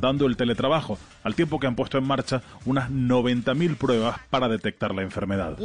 dando el teletrabajo, al tiempo que han puesto en marcha unas 90.000 pruebas para detectar la enfermedad.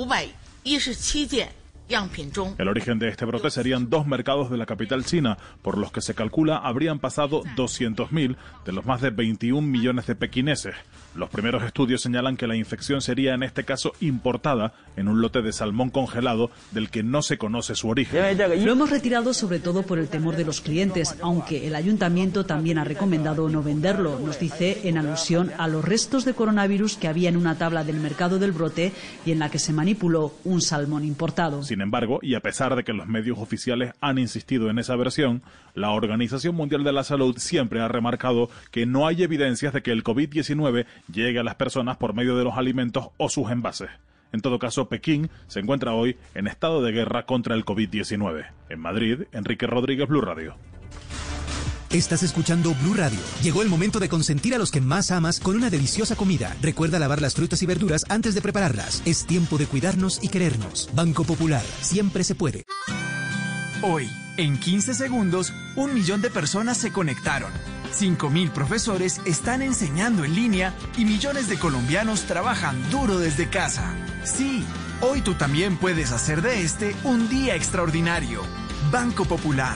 El origen de este brote serían dos mercados de la capital china, por los que se calcula habrían pasado 200.000 de los más de 21 millones de pequineses. Los primeros estudios señalan que la infección sería en este caso importada en un lote de salmón congelado del que no se conoce su origen. Lo hemos retirado sobre todo por el temor de los clientes, aunque el ayuntamiento también ha recomendado no venderlo, nos dice en alusión a los restos de coronavirus que había en una tabla del mercado del brote y en la que se manipuló un salmón importado. Sin embargo, y a pesar de que los medios oficiales han insistido en esa versión, la Organización Mundial de la Salud siempre ha remarcado que no hay evidencias de que el COVID-19 llegue a las personas por medio de los alimentos o sus envases. En todo caso, Pekín se encuentra hoy en estado de guerra contra el COVID-19. En Madrid, Enrique Rodríguez, Blue Radio. Estás escuchando Blue Radio. Llegó el momento de consentir a los que más amas con una deliciosa comida. Recuerda lavar las frutas y verduras antes de prepararlas. Es tiempo de cuidarnos y querernos. Banco Popular, siempre se puede. Hoy, en 15 segundos, un millón de personas se conectaron. 5.000 profesores están enseñando en línea y millones de colombianos trabajan duro desde casa. Sí, hoy tú también puedes hacer de este un día extraordinario. Banco Popular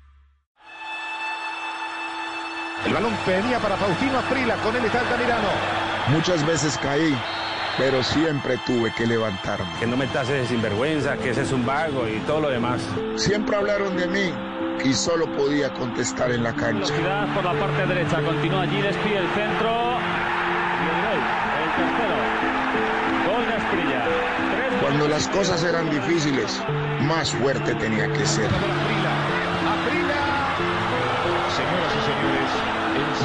El balón venía para Faustino Aprila, con él está Altamirano. Muchas veces caí, pero siempre tuve que levantarme. Que no me tases de sinvergüenza, que ese es un vago y todo lo demás. Siempre hablaron de mí y solo podía contestar en la cancha. Velocidad por la parte derecha, continúa allí, despide el centro. Y el gol, el tercero. Gol de Asprilla. Cuando las cosas eran difíciles, más fuerte tenía que ser.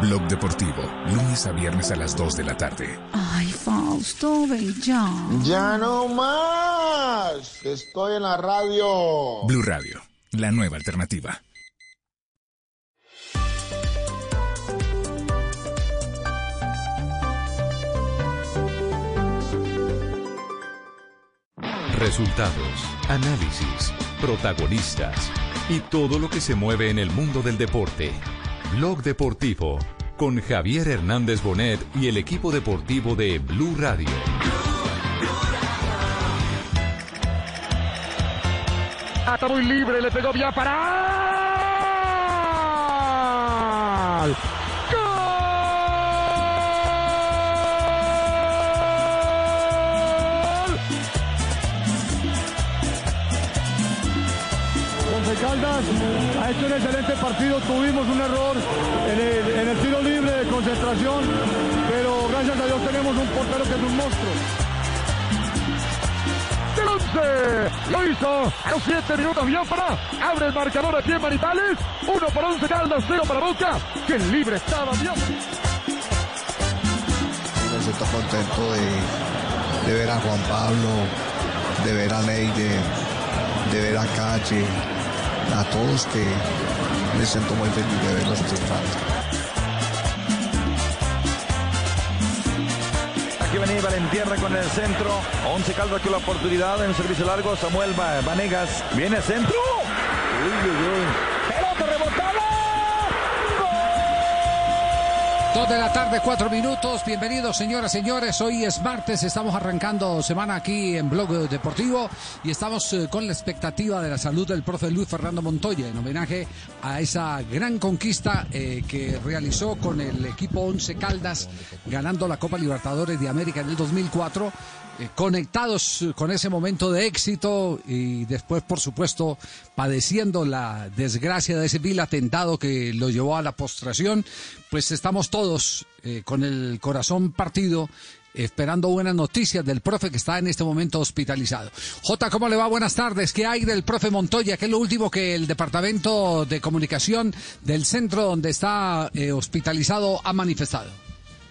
Blog Deportivo, lunes a viernes a las 2 de la tarde. Ay, Fausto, ven ya. Ya no más. Estoy en la radio. Blue Radio, la nueva alternativa. Resultados, análisis, protagonistas y todo lo que se mueve en el mundo del deporte. Blog Deportivo con Javier Hernández Bonet y el equipo deportivo de Blue Radio. Está muy libre, le pegó bien para. Once Caldas ha hecho un excelente partido. Tuvimos un error en el, en el tiro libre de concentración, pero gracias a Dios tenemos un portero que es un monstruo. Del 11, lo hizo a los 7 minutos bien para. Abre el marcador aquí en Manizales. 1 por 11 Caldas, 0 para Boca. Que libre estaba bien. siento contento de, de ver a Juan Pablo, de ver a Neide, de ver a Calle, a todos que me siento muy feliz de verlos triunfando. Aquí venía Valentierra con el centro. Once Caldas con la oportunidad en servicio largo. Samuel Vanegas viene centro. Uy, uy, uy. Dos de la tarde, cuatro minutos. Bienvenidos, señoras, señores. Hoy es martes, estamos arrancando semana aquí en Blog Deportivo y estamos eh, con la expectativa de la salud del profe Luis Fernando Montoya en homenaje a esa gran conquista eh, que realizó con el equipo Once Caldas, ganando la Copa Libertadores de América en el 2004 eh, conectados con ese momento de éxito y después, por supuesto, padeciendo la desgracia de ese vil atentado que lo llevó a la postración, pues estamos todos eh, con el corazón partido. Esperando buenas noticias del profe que está en este momento hospitalizado. J, ¿cómo le va? Buenas tardes. ¿Qué hay del profe Montoya? ¿Qué es lo último que el Departamento de Comunicación del centro donde está eh, hospitalizado ha manifestado?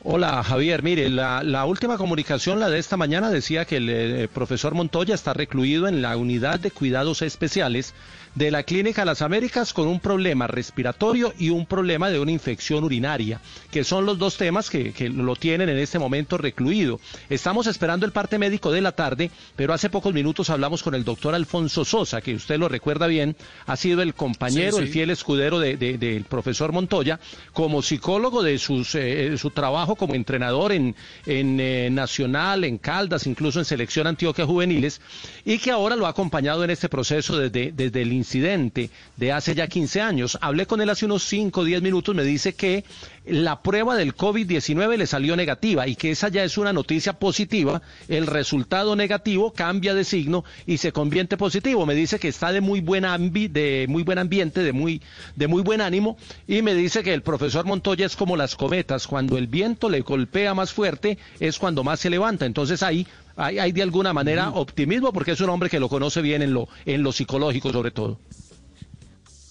Hola Javier, mire, la, la, última comunicación, la de esta mañana, decía que el eh, profesor Montoya está recluido en la unidad de cuidados especiales de la Clínica Las Américas con un problema respiratorio y un problema de una infección urinaria, que son los dos temas que, que, lo tienen en este momento recluido. Estamos esperando el parte médico de la tarde, pero hace pocos minutos hablamos con el doctor Alfonso Sosa, que usted lo recuerda bien, ha sido el compañero, sí, sí. el fiel escudero del de, de, profesor Montoya, como psicólogo de sus, eh, su trabajo como entrenador en, en eh, Nacional, en Caldas, incluso en Selección Antioquia Juveniles, y que ahora lo ha acompañado en este proceso desde, desde el incidente de hace ya 15 años. Hablé con él hace unos 5 o 10 minutos, me dice que la prueba del COVID-19 le salió negativa y que esa ya es una noticia positiva. El resultado negativo cambia de signo y se convierte positivo. Me dice que está de muy buen, de muy buen ambiente, de muy, de muy buen ánimo y me dice que el profesor Montoya es como las cometas. Cuando el viento le golpea más fuerte es cuando más se levanta. Entonces ahí hay, hay de alguna manera optimismo porque es un hombre que lo conoce bien en lo, en lo psicológico sobre todo.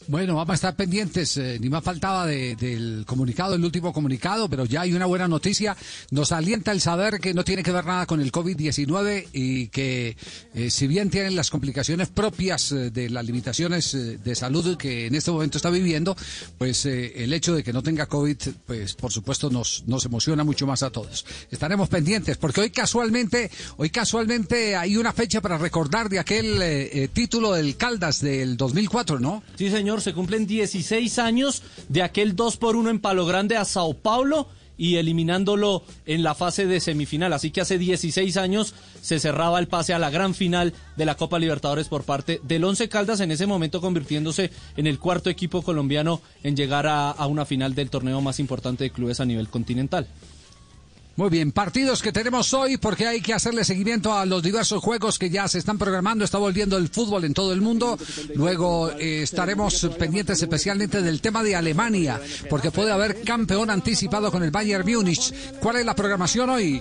Bueno, vamos a estar pendientes, eh, ni más faltaba de, del comunicado, el último comunicado, pero ya hay una buena noticia. Nos alienta el saber que no tiene que ver nada con el COVID-19 y que eh, si bien tienen las complicaciones propias eh, de las limitaciones de salud que en este momento está viviendo, pues el hecho de que no tenga COVID, pues por supuesto nos, nos emociona mucho más a todos. Estaremos pendientes porque hoy casualmente, hoy casualmente hay una fecha para recordar de aquel título del Caldas del 2004, ¿no? Sí, señor se cumplen 16 años de aquel 2 por 1 en Palo Grande a Sao Paulo y eliminándolo en la fase de semifinal. Así que hace 16 años se cerraba el pase a la gran final de la Copa Libertadores por parte del Once Caldas, en ese momento convirtiéndose en el cuarto equipo colombiano en llegar a, a una final del torneo más importante de clubes a nivel continental. Muy bien, partidos que tenemos hoy porque hay que hacerle seguimiento a los diversos juegos que ya se están programando. Está volviendo el fútbol en todo el mundo. Luego eh, estaremos pendientes especialmente del tema de Alemania porque puede haber campeón anticipado con el Bayern Múnich. ¿Cuál es la programación hoy?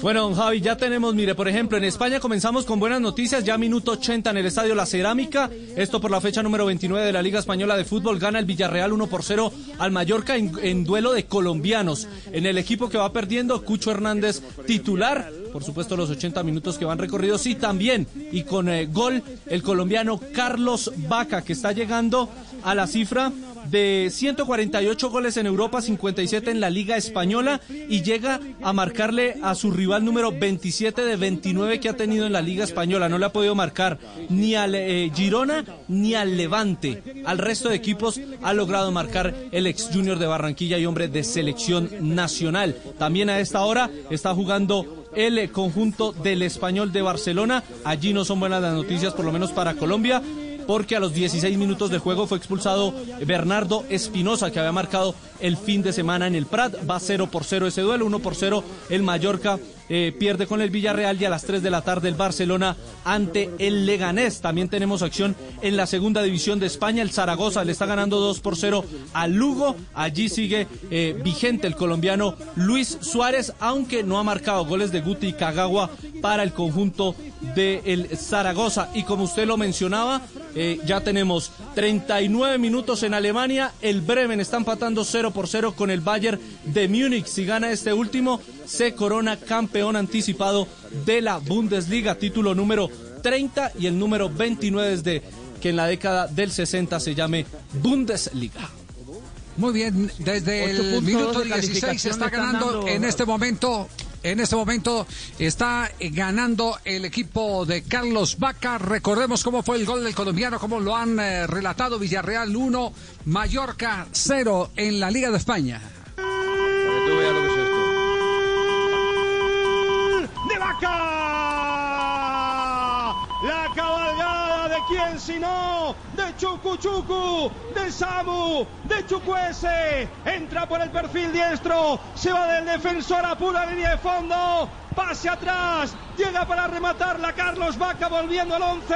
Bueno, Javi, ya tenemos, mire, por ejemplo, en España comenzamos con buenas noticias, ya minuto 80 en el estadio La Cerámica, esto por la fecha número 29 de la Liga Española de Fútbol, gana el Villarreal 1 por 0 al Mallorca en duelo de colombianos. En el equipo que va perdiendo, Cucho Hernández titular, por supuesto los 80 minutos que van recorridos, y también, y con eh, gol, el colombiano Carlos Vaca, que está llegando a la cifra de 148 goles en Europa, 57 en la Liga Española y llega a marcarle a su rival número 27 de 29 que ha tenido en la Liga Española. No le ha podido marcar ni al eh, Girona ni al Levante. Al resto de equipos ha logrado marcar el ex Junior de Barranquilla y hombre de selección nacional. También a esta hora está jugando el conjunto del español de Barcelona. Allí no son buenas las noticias, por lo menos para Colombia porque a los 16 minutos de juego fue expulsado Bernardo Espinosa, que había marcado el fin de semana en el Prat. Va 0 por 0 ese duelo, 1 por 0 el Mallorca eh, pierde con el Villarreal y a las 3 de la tarde el Barcelona ante el Leganés. También tenemos acción en la segunda división de España. El Zaragoza le está ganando 2 por 0 al Lugo. Allí sigue eh, vigente el colombiano Luis Suárez, aunque no ha marcado goles de Guti y Kagawa para el conjunto del Zaragoza. Y como usted lo mencionaba, eh, ya tenemos 39 minutos en Alemania. El Bremen está empatando 0 por 0 con el Bayern de Múnich. Si gana este último, se corona campeón anticipado de la Bundesliga, título número 30 y el número 29 desde que en la década del 60 se llame Bundesliga. Muy bien, desde el minuto 16 se está ganando en este momento. En este momento está ganando el equipo de Carlos Vaca. Recordemos cómo fue el gol del colombiano, cómo lo han eh, relatado Villarreal 1, Mallorca 0 en la Liga de España. de Vaca. La cabalgada de quién si no, de Chucu Chucu, de Samu, de Chucuese. Entra por el perfil diestro, se va del defensor a pura línea de fondo. Pase atrás, llega para rematarla Carlos Vaca volviendo al 11.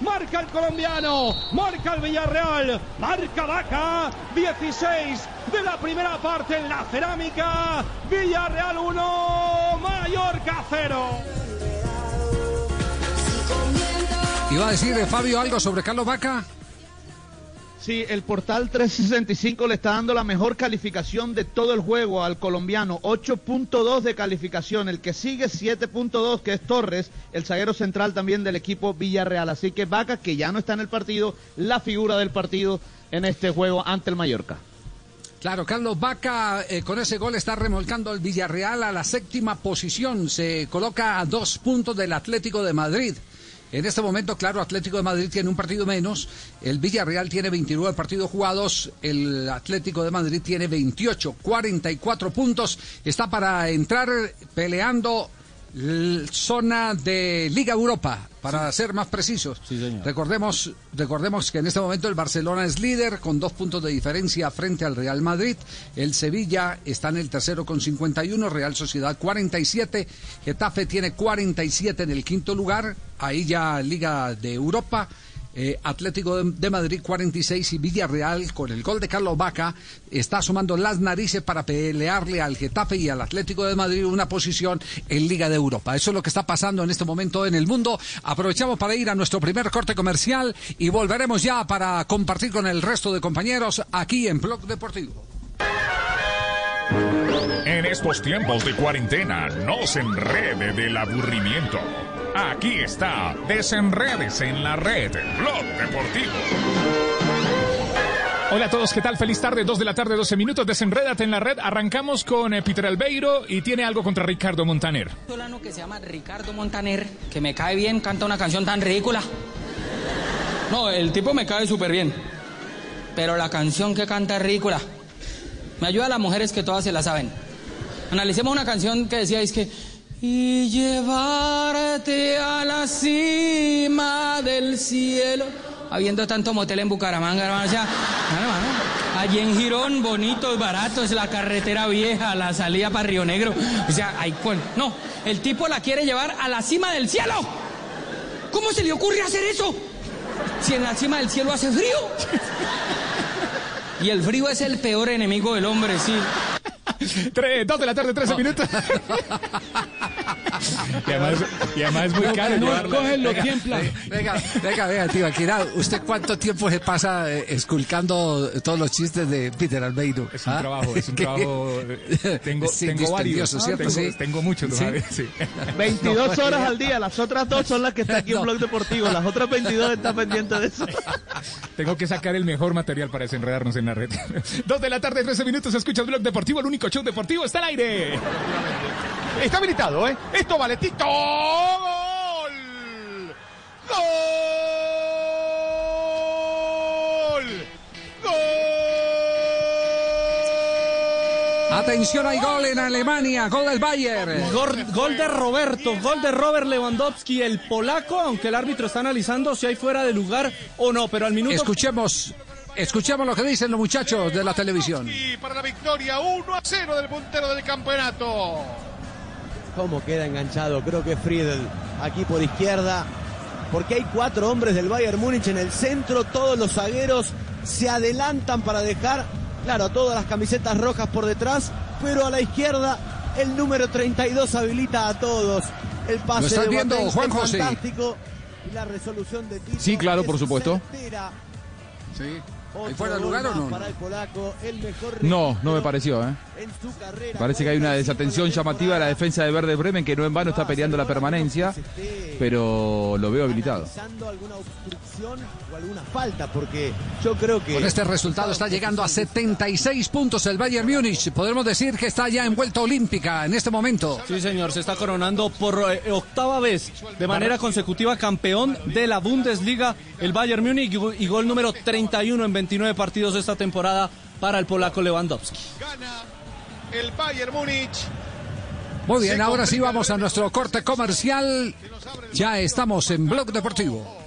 Marca el colombiano, marca el Villarreal, marca Vaca, 16 de la primera parte en la cerámica. Villarreal 1, Mallorca 0. ¿Iba a decir eh, Fabio algo sobre Carlos Vaca? Sí, el portal 365 le está dando la mejor calificación de todo el juego al colombiano, 8.2 de calificación. El que sigue 7.2, que es Torres, el zaguero central también del equipo Villarreal. Así que Vaca, que ya no está en el partido, la figura del partido en este juego ante el Mallorca. Claro, Carlos Vaca eh, con ese gol está remolcando el Villarreal a la séptima posición. Se coloca a dos puntos del Atlético de Madrid. En este momento, claro, Atlético de Madrid tiene un partido menos, el Villarreal tiene 29 partidos jugados, el Atlético de Madrid tiene 28, 44 puntos, está para entrar peleando zona de Liga Europa, para ser más precisos. Recordemos, recordemos que en este momento el Barcelona es líder con dos puntos de diferencia frente al Real Madrid. El Sevilla está en el tercero con 51, Real Sociedad 47, Getafe tiene 47 en el quinto lugar, ahí ya Liga de Europa. Eh, Atlético de, Madrid 46 y Villarreal con el gol de Carlos Vaca está sumando las narices para pelearle al Getafe y al Atlético de Madrid una posición en Liga de Europa. Eso es lo que está pasando en este momento en el mundo. Aprovechamos para ir a nuestro primer corte comercial y volveremos ya para compartir con el resto de compañeros aquí en Blog Deportivo. En estos tiempos de cuarentena, no se enrede del aburrimiento. Aquí está, desenredes en la red, Blog Deportivo. Hola a todos, ¿qué tal? Feliz tarde, 2 de la tarde, 12 minutos, desenrédate en la red. Arrancamos con eh, Peter Albeiro y tiene algo contra Ricardo Montaner. Un venezolano que se llama Ricardo Montaner, que me cae bien, canta una canción tan ridícula. No, el tipo me cae súper bien. Pero la canción que canta es ridícula. Me ayuda a las mujeres que todas se la saben. Analicemos una canción que decía, es que... Y llevarte a la cima del cielo. Habiendo tanto motel en Bucaramanga, hermano. O sea, hermano, allí en Girón, bonito y barato, es la carretera vieja, la salida para Río Negro. O sea, hay cual. No, el tipo la quiere llevar a la cima del cielo. ¿Cómo se le ocurre hacer eso? Si en la cima del cielo hace frío. Y el frío es el peor enemigo del hombre, sí. 3, 2 de la tarde, 13 minutos. y, además, y además es muy caro. llevarla. Venga, Venga, venga, venga, tío, Akira, ¿usted cuánto tiempo se pasa eh, esculcando todos los chistes de Peter Albeiro? Es un ¿Ah? trabajo, es un trabajo. eh, Tengo, Sí, tengo varios. ¿cierto? Tengo, Sí. tengo muchos, Sí. ¿sabes? Sí. 22 horas al día, las otras dos son las que está aquí en Blog Deportivo, las otras 22 están pendientes de eso. Tengo que sacar el mejor material para desenredarnos en la red. 2 de la tarde, 13 minutos. Escucha Blog Deportivo, el único show deportivo está al aire. Está habilitado, ¿eh? Esto vale, Tito. ¡Gol! ¡Gol! Atención, hay gol en Alemania, gol del Bayern. Gol, gol de Roberto, gol de Robert Lewandowski, el polaco, aunque el árbitro está analizando si hay fuera de lugar o no, pero al minuto... Escuchemos, escuchemos lo que dicen los muchachos de la televisión. Y para la victoria 1 a 0 del puntero del campeonato. cómo queda enganchado, creo que Friedel aquí por izquierda, porque hay cuatro hombres del Bayern Múnich en el centro, todos los zagueros se adelantan para dejar, claro, todas las camisetas rojas por detrás, pero a la izquierda el número 32 habilita a todos. El pase ¿Lo estás de viendo, Juan José? fantástico y la resolución de Tito Sí, claro, es por supuesto. certera. Sí. ¿Hay fuera de lugar o no? Para el polaco, el mejor No, no me pareció, ¿eh? carrera. Parece que hay una desatención llamativa de la defensa de Verde Bremen que no en vano está peleando la permanencia, pero lo veo habilitado. O alguna falta, porque yo creo que. Con este resultado está llegando a 76 puntos el Bayern Múnich. Podemos decir que está ya en vuelta olímpica en este momento. Sí, señor, se está coronando por eh, octava vez de manera consecutiva campeón de la Bundesliga el Bayern Múnich y, y gol número 31 en 29 partidos de esta temporada para el polaco Lewandowski. El Bayern Múnich. Muy bien, ahora sí vamos a nuestro corte comercial. Ya estamos en Blog Deportivo.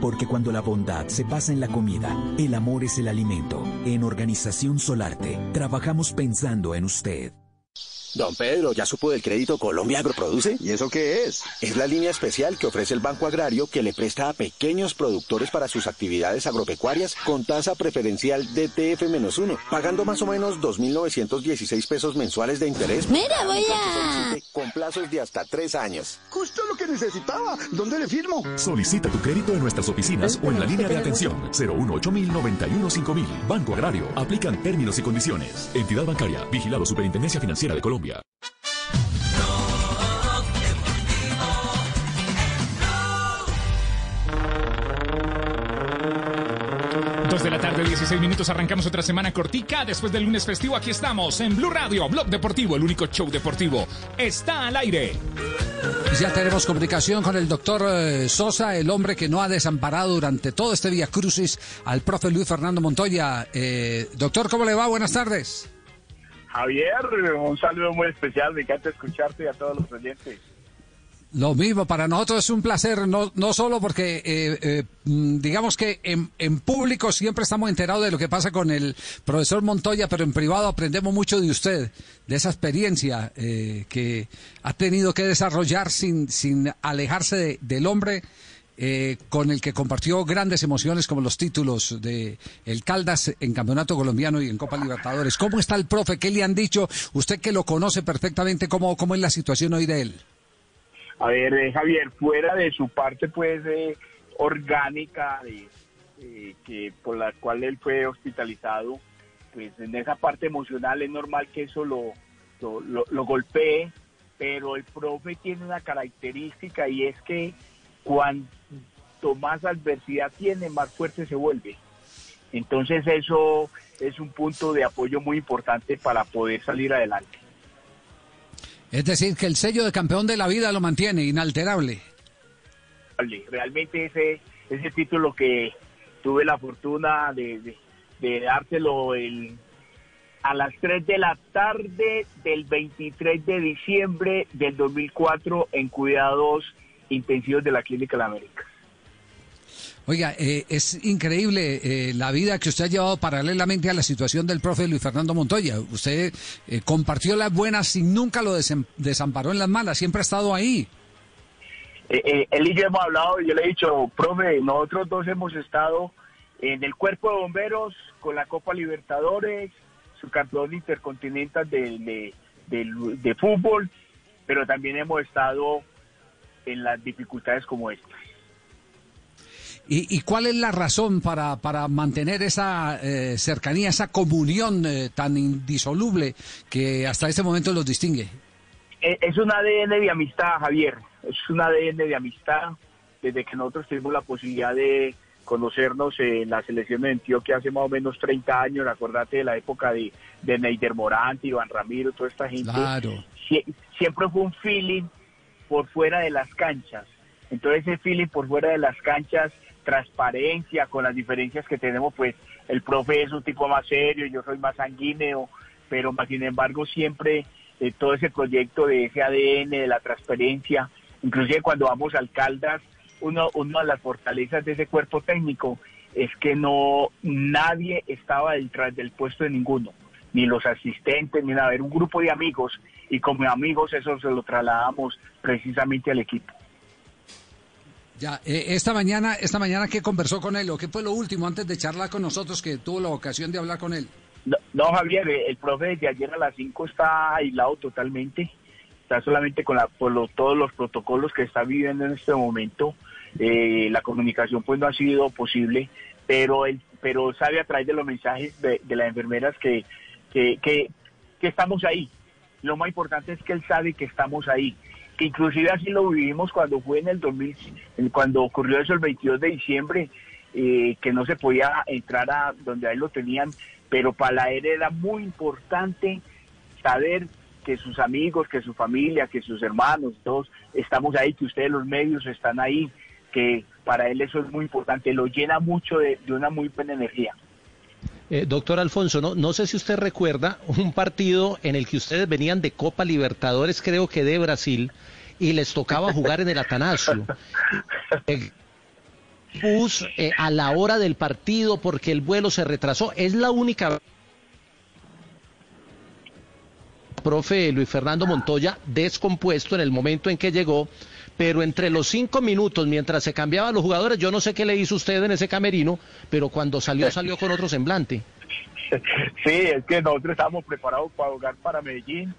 Porque cuando la bondad se basa en la comida, el amor es el alimento. En Organización Solarte, trabajamos pensando en usted. Don Pedro, ¿ya supo del crédito Colombia Agroproduce? ¿Y eso qué es? Es la línea especial que ofrece el Banco Agrario que le presta a pequeños productores para sus actividades agropecuarias con tasa preferencial DTF-1, pagando más o menos 2.916 pesos mensuales de interés. Mira, voy a... Con plazos de hasta tres años. Justo lo que necesitaba. ¿Dónde le firmo? Solicita tu crédito en nuestras oficinas o en la línea de atención 018 91 5000. Banco Agrario. Aplican términos y condiciones. Entidad bancaria. Vigilado Superintendencia Financiera de Colombia. De la tarde, 16 minutos, arrancamos otra semana cortica. Después del lunes festivo, aquí estamos en Blue Radio, Blog Deportivo, el único show deportivo. Está al aire. Ya tenemos comunicación con el doctor eh, Sosa, el hombre que no ha desamparado durante todo este día crucis al profe Luis Fernando Montoya. Eh, doctor, ¿cómo le va? Buenas tardes. Javier, un saludo muy especial, me encanta escucharte y a todos los oyentes. Lo mismo, para nosotros es un placer, no, no solo porque eh, eh, mm, digamos que en, público siempre estamos enterados de lo que pasa con el profesor Montoya, pero en privado aprendemos mucho de usted, de esa experiencia eh, que ha tenido que desarrollar sin, sin alejarse de, del hombre. Eh, con el que compartió grandes emociones como los títulos de el Caldas en Campeonato Colombiano y en Copa Libertadores. ¿Cómo está el profe? ¿Qué le han dicho? Usted que lo conoce perfectamente, ¿cómo, cómo es la situación hoy de él? A ver, eh, Javier, fuera de su parte pues eh, orgánica de, que por la cual él fue hospitalizado, pues en esa parte emocional es normal que eso lo, lo, lo golpee, pero el profe tiene una característica y es que cuanto más adversidad tiene, más fuerte se vuelve. Entonces eso es un punto de apoyo muy importante para poder salir adelante. Es decir, que el sello de campeón de la vida lo mantiene inalterable. Realmente ese, ese título que tuve la fortuna de, de, dárselo el, a las 3 de la tarde del 23 de diciembre del 2004 en cuidados intensivos de la Clínica de América. Oiga, eh, es increíble eh, la vida que usted ha llevado paralelamente a la situación del profe Luis Fernando Montoya. Usted eh, compartió las buenas y nunca lo desamparó en las malas, siempre ha estado ahí. él y yo hemos hablado, yo le he dicho, profe, nosotros dos hemos estado en el cuerpo de bomberos con la Copa Libertadores, su campeón intercontinental de, de, de, de fútbol, pero también hemos estado en las dificultades como esta. ¿Y, ¿Y, cuál es la razón para, para mantener esa eh, cercanía, esa comunión eh, tan indisoluble que hasta este momento los distingue? Es un ADN de amistad, Javier. Es un ADN de amistad. Desde que nosotros tuvimos la posibilidad de conocernos en la selección de Antioquia hace más o menos 30 años, acordate de la época de, de Neider Morante, Iván Ramiro, toda esta gente. Claro. Sie siempre fue un feeling por fuera de las canchas. Entonces ese feeling por fuera de las canchas, transparencia con las diferencias que tenemos, pues el profe es un tipo más serio, yo soy más sanguíneo, pero más sin embargo siempre eh, todo ese proyecto de ese ADN, de la transparencia, inclusive cuando vamos al Caldas, uno, una de las fortalezas de ese cuerpo técnico es que no nadie estaba detrás del puesto de ninguno, ni los asistentes, ni nada, era un grupo de amigos y como amigos eso se lo trasladamos precisamente al equipo. Ya, eh, esta mañana, esta mañana qué conversó con él o qué fue lo último antes de charlar con nosotros que tuvo la ocasión de hablar con él. No, Javier, eh, el profe desde ayer a las 5 está aislado totalmente, está solamente con la, por lo- todos los protocolos que está viviendo en este momento. Eh, la comunicación pues no ha sido posible, pero él, pero sabe a través de los mensajes de, las enfermeras que, que, que estamos ahí. Lo más importante es que él sabe que estamos ahí, que inclusive así lo vivimos cuando fue en el 2000, en- cuando ocurrió eso el 22 de diciembre, eh, que no se podía entrar a donde a él lo tenían, pero para él era muy importante saber que sus amigos, que su familia, que sus hermanos, todos estamos ahí, que ustedes los medios están ahí, que para él eso es muy importante, lo llena mucho de una muy buena energía. Eh, doctor Alfonso, no, no sé si usted recuerda un partido en el que ustedes venían de Copa Libertadores, creo que de Brasil, y les tocaba jugar en el Atanasio. Eh, bus eh, a la hora del partido porque el vuelo se retrasó. Es la única profe Luis Fernando Montoya descompuesto en el momento en que llegó, pero entre los cinco minutos mientras se cambiaban los jugadores, yo no sé qué le hizo usted en ese camerino, pero cuando salió salió con otro semblante. Sí, es que nosotros estábamos preparados para jugar para Medellín.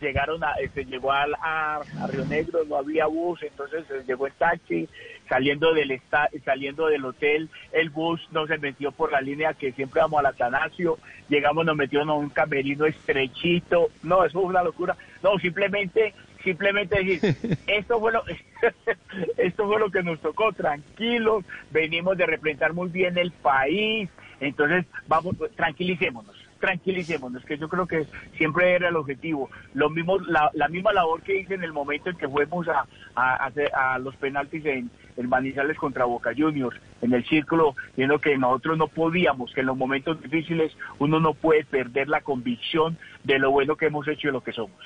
Llegaron a, se llegó al- a, a Río Negro, no había bus, entonces se llegó en taxi, saliendo del esta- saliendo del hotel, el bus no se metió por la línea que siempre vamos al Atanasio, llegamos, nos metieron a un camerino estrechito, no, eso fue una locura, no, simplemente, simplemente decir, esto fue lo, esto fue lo que nos tocó, tranquilos, venimos de representar muy bien el país, entonces vamos, tranquilicémonos, tranquilicémonos, que yo creo que siempre era el objetivo. Lo mismo, la, la misma labor que hice en el momento en que fuimos a, a, a los penaltis en, en Manizales contra Boca Juniors, en el círculo, viendo que nosotros no podíamos, que en los momentos difíciles uno no puede perder la convicción de lo bueno que hemos hecho y lo que somos.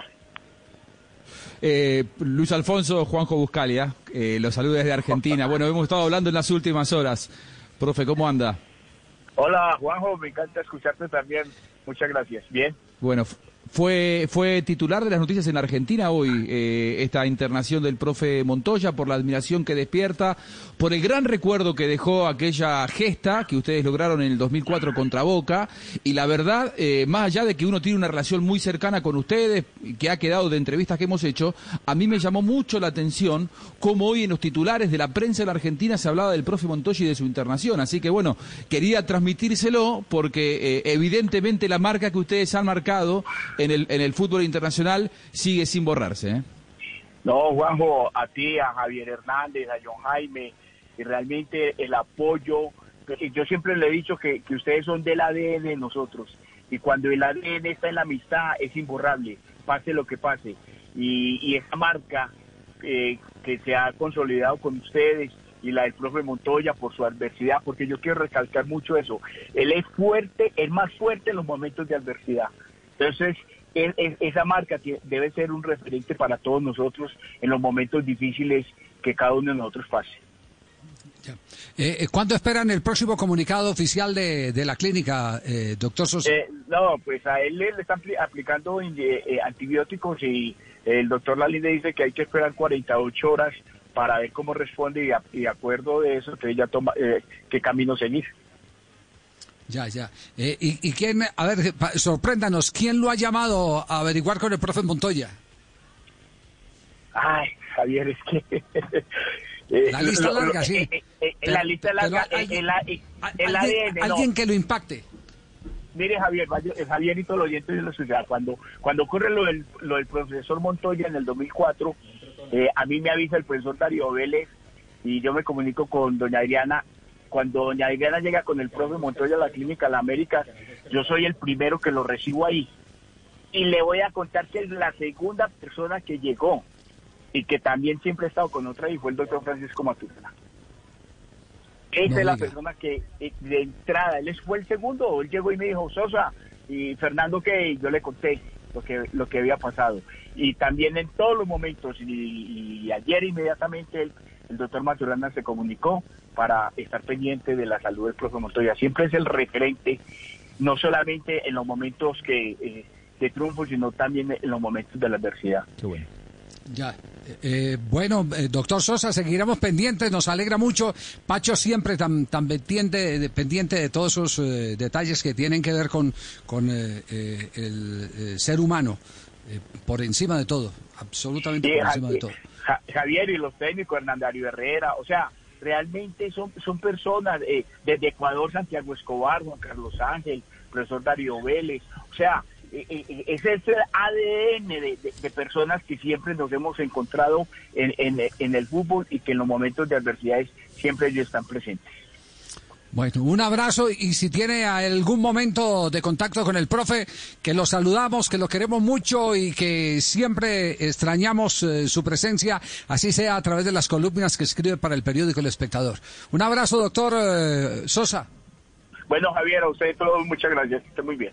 Eh, Luis Alfonso, Juanjo Buscalia, eh, los saludos desde Argentina. Bueno, hemos estado hablando en las últimas horas. Profe, ¿cómo anda? Hola Juanjo, me encanta escucharte también. Muchas gracias. Bien. Bueno, fue, fue titular de las noticias en Argentina hoy, eh, esta internación del profe Montoya, por la admiración que despierta, por el gran recuerdo que dejó aquella gesta que ustedes lograron en el 2004 contra Boca, y la verdad, eh, más allá de que uno tiene una relación muy cercana con ustedes, que ha quedado de entrevistas que hemos hecho, a mí me llamó mucho la atención cómo hoy en los titulares de la prensa de la Argentina se hablaba del profe Montoya y de su internación, así que bueno, quería transmitírselo porque eh, evidentemente la marca que ustedes han marcado en el, en el fútbol internacional sigue sin borrarse. ¿eh? No, Juanjo, a ti, a Javier Hernández, a John Jaime, y realmente el apoyo, yo siempre le he dicho que, que ustedes son del ADN de nosotros, y cuando el ADN está en la amistad es imborrable, pase lo que pase, y, esa marca eh, que se ha consolidado con ustedes y la del profe Montoya por su adversidad, porque yo quiero recalcar mucho eso, él es fuerte, es más fuerte en los momentos de adversidad. Entonces, es- es- esa marca debe ser un referente para todos nosotros en los momentos difíciles que cada uno de nosotros pase. Eh, eh, ¿Cuándo esperan el próximo comunicado oficial de, de la clínica, eh, doctor Sosa? Eh, no, pues a él le, están apli- aplicando eh, eh, antibióticos y el doctor Lalinde dice que hay que esperar 48 horas para ver cómo responde y, a- y de acuerdo de eso que ella toma eh, qué camino seguir. Ya, ya. Eh, y, ¿Y quién, a ver, sorpréndanos, quién lo ha llamado a averiguar con el profe Montoya? Ay, Javier, es que... eh, La lista larga, sí. eh, eh, eh, la lista pero larga, eh, el, eh, ADN, alguien que lo impacte. Mire Javier, eh, Javier y todos los oyentes de la sociedad, cuando, cuando ocurre lo del, lo del profesor Montoya en el 2004, eh, a mí me avisa el profesor Darío Vélez y yo me comunico con doña Adriana. Cuando doña Adriana llega con el profe Montoya a la clínica La América, yo soy el primero que lo recibo ahí. Y le voy a contar que es la segunda persona que llegó y que también siempre ha estado con otra y fue el doctor Francisco Matutela. Esa No es la persona que eh, de entrada, él fue el segundo, él llegó y me dijo, Sosa, y Fernando que yo le conté lo que, lo que había pasado. Y también en todos los momentos, y, y ayer inmediatamente el, el doctor Maturana se comunicó para estar pendiente de la salud del profe Montoya. Siempre es el referente, no solamente en los momentos que eh, de triunfo, sino también en los momentos de la adversidad. Qué bueno. Ya. Eh, bueno, eh, doctor Sosa, seguiremos pendientes, nos alegra mucho. Pacho siempre tan, tan pendiente, de, pendiente de todos esos eh, detalles que tienen que ver con, con eh, eh, el ser humano, por encima de todo, absolutamente Sí, por encima de todo. Ja- Javier y los técnicos, Hernandario Herrera, o sea, realmente son, son personas, eh, desde Ecuador, Santiago Escobar, Juan Carlos Ángel, profesor Darío Vélez, o sea, eh, eh, ese es el ADN de, de- de personas que siempre nos hemos encontrado en, en- en el fútbol y que en los momentos de adversidades siempre ellos están presentes. Bueno, un abrazo y si tiene algún momento de contacto con el profe, que lo saludamos, que lo queremos mucho y que siempre extrañamos eh, su presencia, así sea a través de las columnas que escribe para el periódico El Espectador. Un abrazo, doctor eh, Sosa. Bueno, Javier, a ustedes todos muchas gracias, que muy bien.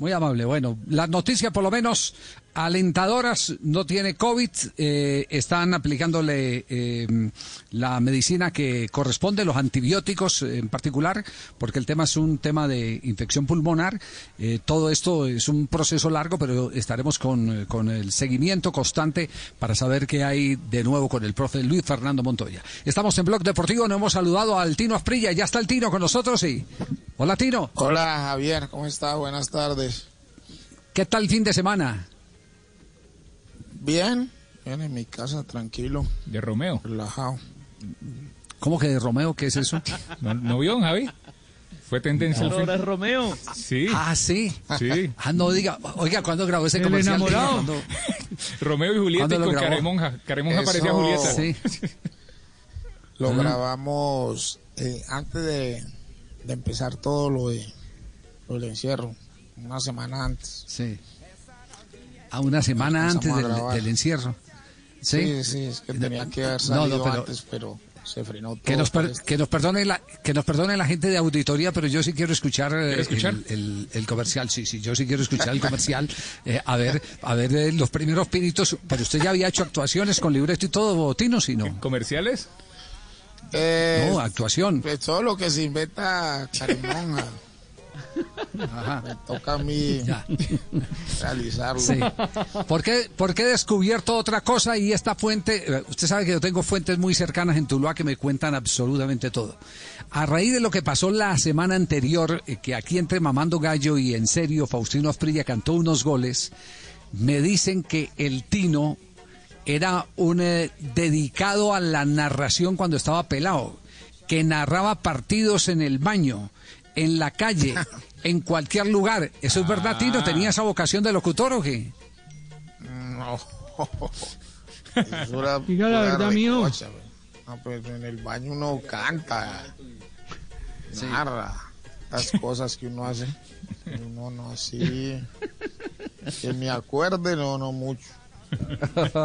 Muy amable. Bueno, las noticias por lo menos alentadoras, no tiene COVID, eh, están aplicándole eh, la medicina que corresponde, los antibióticos en particular, porque el tema es un tema de infección pulmonar. Eh, todo esto es un proceso largo, pero estaremos con, con el seguimiento constante para saber qué hay de nuevo con el profe Luis Fernando Montoya. Estamos en Blog Deportivo, no hemos saludado al Tino Asprilla, ya está el Tino con nosotros y... Hola Tino. Hola Javier, ¿cómo está? Buenas tardes. ¿Qué tal el fin de semana? Bien, bien en mi casa, tranquilo. De Romeo. Relajado. ¿Cómo que de Romeo? ¿Qué es eso? ¿No, no vio, don Javi? Fue tendencia. Ahora es Romeo. Sí. Ah, sí. Sí. Ah, no diga. Oiga, ¿cuándo grabó ese El comercial? enamorado. ¿Cuándo? Romeo y Julieta ¿Cuándo y lo con? Caremonja. Caremonja parecía Julieta. Sí. Lo Ah. grabamos eh, antes de, de empezar todo lo, de, lo del encierro, una semana antes. Sí. A una semana antes del, del encierro. Sí, sí, es que tenía que haber No, no, salido pero- antes, pero se frenó todo. Que nos, per- esto. que nos perdone la que nos perdone la gente de auditoría, pero yo sí quiero escuchar, eh, ¿Quiere escuchar? El, el- el comercial. Sí, sí, yo sí quiero escuchar el comercial. eh, a ver, a ver eh, los primeros pinitos. Pero usted ya había hecho actuaciones con libreto y todo, Tino, si no. ¿Comerciales? Eh, No, actuación. pues todo lo que se inventa Carimonja. Me toca a mí Ya. realizarlo. Sí. ¿Por qué, por qué he descubierto otra cosa y esta fuente? Usted sabe que yo tengo fuentes muy cercanas en Tuluá que me cuentan absolutamente todo. A raíz de lo que pasó la semana anterior, eh, que aquí entre Mamando Gallo y en serio Faustino Asprilla cantó unos goles, me dicen que el Tino era un eh, dedicado a la narración cuando estaba pelado, que narraba partidos en el baño, en la calle, en cualquier lugar. ¿Eso es verdad, Tino? ¿Tenía esa vocación de locutor o qué? No. Era Diga la verdad, mío. güey. No, pues en el baño uno canta, narra las cosas que uno hace. Uno no así. Que me acuerde, no, no mucho.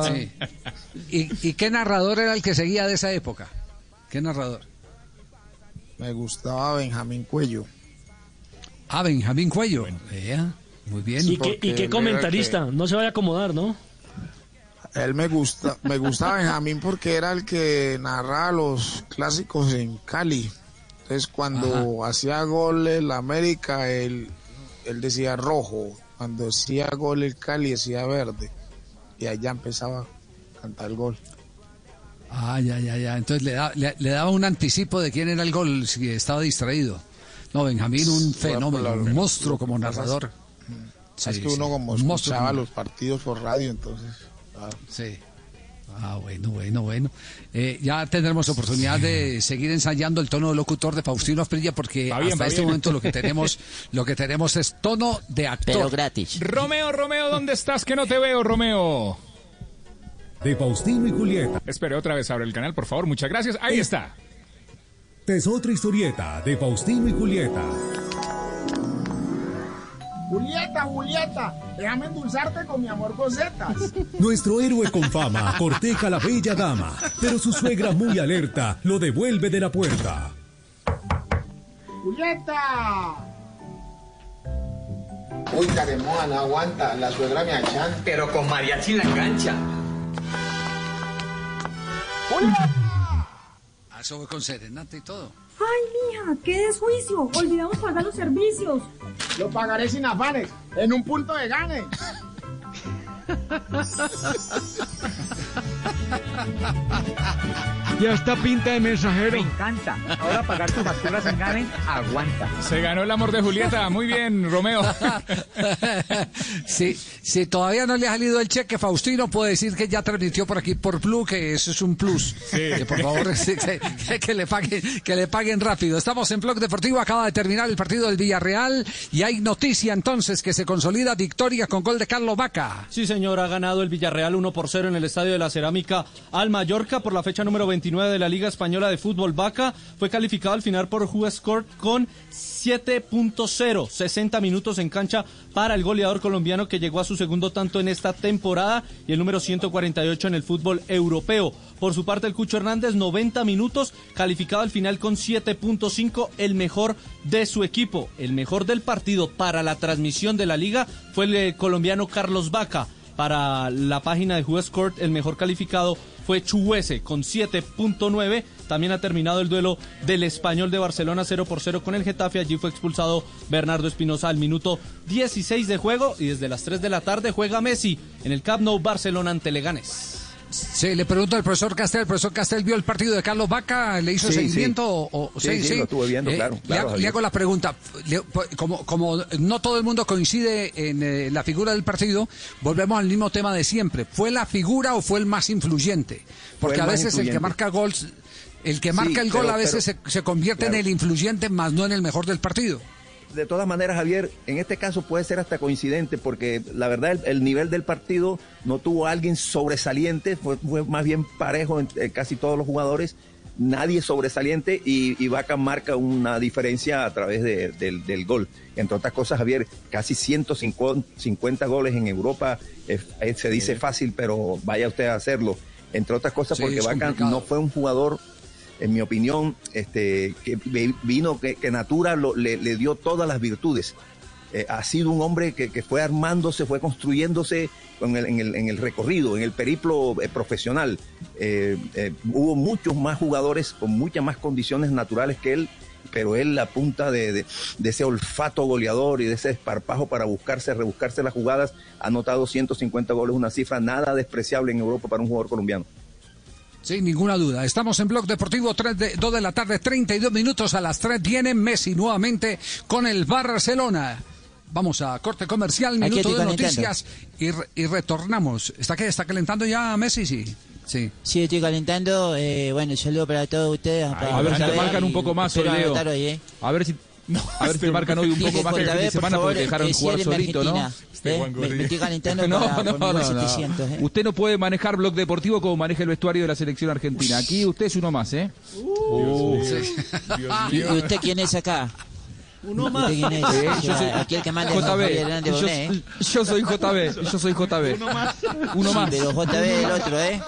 Sí. ¿Y, y qué narrador era el que seguía de esa época? ¿Qué narrador? Me gustaba Benjamín Cuello. Ah, Benjamín Cuello. Vea, muy bien. ¿Y qué, y qué comentarista? No se vaya a acomodar, ¿no? Él me gusta, me gustaba Benjamín porque era el que narraba los clásicos en Cali. Entonces cuando hacía gol el América, él, él decía rojo. Cuando hacía gol el Cali decía verde. Y allá empezaba a cantar el gol. Ah, ya, ya, ya. Entonces le, da- le- le daba un anticipo de quién era el gol si estaba distraído. No, Benjamín, un fenómeno, un monstruo como narrador. Sí, es que sí, uno como escuchaba como- los partidos por radio, entonces... claro. Sí. Ah, bueno, bueno, bueno. Eh, ya tendremos oportunidad de seguir ensayando el tono de locutor de Faustino Asprilla porque bien, hasta este bien. momento lo que tenemos, lo que tenemos es tono de actor. gratis. Romeo, Romeo, ¿dónde estás? Que no te veo, Romeo. De Faustino y Julieta. Espere otra vez, abre el canal, por favor. Muchas gracias. Ahí está. Es otra historieta de Faustino y Julieta. Julieta, Julieta, déjame endulzarte con mi amor gocetas. Nuestro héroe con fama corteja a la bella dama, pero su suegra muy alerta lo devuelve de la puerta. Julieta. Uy, Caremoa, no aguanta, la suegra me achan. Pero con mariachi en la cancha. Eso fue con serenata y todo. Ay, mija, qué desjuicio. Olvidamos pagar los servicios. Lo pagaré sin afanes, en un punto de gane. Ya está pinta de mensajero. Me encanta. Ahora pagar tus facturas en Gane, aguanta. Se ganó el amor de Julieta. Muy bien, Romeo. Sí, si todavía no le ha salido el cheque, Faustino puede decir que ya transmitió por aquí por Plus, que eso es un plus. Que por favor sí, que, que le paguen, que le paguen rápido. Estamos en Blog Deportivo, acaba de terminar el partido del Villarreal y hay noticia entonces que se consolida victoria con gol de Carlos Vaca. Sí, señor, ha ganado el Villarreal 1 por 0 en el Estadio de la Cerámica al Mallorca por la fecha número 29 de la Liga Española de Fútbol. Vaca fue calificado al final por Scored con 7.0, 60 minutos en cancha para el goleador colombiano que llegó a su segundo tanto en esta temporada y el número 148 en el fútbol europeo. Por su parte, el Cucho Hernández, 90 minutos, calificado al final con 7.5, el mejor de su equipo. El mejor del partido para la transmisión de la liga fue el eh, colombiano Carlos Vaca. Para la página de Court, el mejor calificado fue Chuhuese con 7.9. También ha terminado el duelo del español de Barcelona 0 por 0 con el Getafe. Allí fue expulsado Bernardo Espinosa al minuto 16 de juego y desde las 3 de la tarde juega Messi en el Camp Nou Barcelona ante Leganes. Sí, le pregunto al profesor Castel. ¿El profesor Castel vio el partido de Carlos Vaca? ¿Le hizo Sí, seguimiento? sí. O, o- Sí, sí, lo estuve viendo, claro, le, claro, hago, le hago la pregunta. Le- como, como no todo el mundo coincide en eh, la figura del partido, volvemos al mismo tema de siempre. ¿Fue la figura o fue el más influyente? Porque a veces el que marca gol, el que marca el gol pero- a veces pero- se, se convierte claro. en el influyente, más no en el mejor del partido. De todas maneras, Javier, en este caso puede ser hasta coincidente, porque la verdad el, el nivel del partido no tuvo a alguien sobresaliente, fue, fue más bien parejo en, en casi todos los jugadores, nadie sobresaliente y, y Vaca marca una diferencia a través de- del, del gol. Entre otras cosas, Javier, casi 150 goles en Europa, eh, eh, se dice fácil, pero vaya usted a hacerlo. Entre otras cosas, Sí, porque Vaca complicado. no fue un jugador en mi opinión, este, que vi- vino, que, Natura le, dio todas las virtudes. Eh, ha sido un hombre que, que fue armándose, fue construyéndose en, el, recorrido, en el periplo eh, profesional. Eh, hubo muchos más jugadores con muchas más condiciones naturales que él, pero él la punta de ese olfato goleador y de ese esparpajo para buscarse, rebuscarse las jugadas, ha anotado 150 goles, una cifra nada despreciable en Europa para un jugador colombiano. Sin ninguna duda. Estamos en Blog Deportivo, 3 de, 2 de la tarde, 32 minutos a las 3. Viene Messi nuevamente con el Barcelona. Vamos a corte comercial, minuto de noticias y, re- y retornamos. ¿Está qué? ¿Está calentando ya Messi? Sí. Sí. Sí, estoy calentando. Eh, bueno, saludo para todos ustedes. para a ver si te marcan un poco y más hoy, Leo. hoy, ¿eh? A ver si, a ver si marcan hoy un poco más que el fin de semana favor, porque dejaron jugar solito, ¿no? Argentina, ¿eh? Me, me estoy calentando No, para, no, no, no. 700, ¿eh? Usted no puede manejar blog deportivo como maneja el vestuario de la selección argentina. Aquí usted es uno más, ¿eh? Uh. ¿Y, y usted quién es acá? Uno ¿Usted quién es? Eh, yo soy Aquí el que manda JB. Bonet, ¿eh? Yo, yo soy JB. Yo soy JB. Uno más. Uno Sí, más. pero JB es el otro, ¿eh?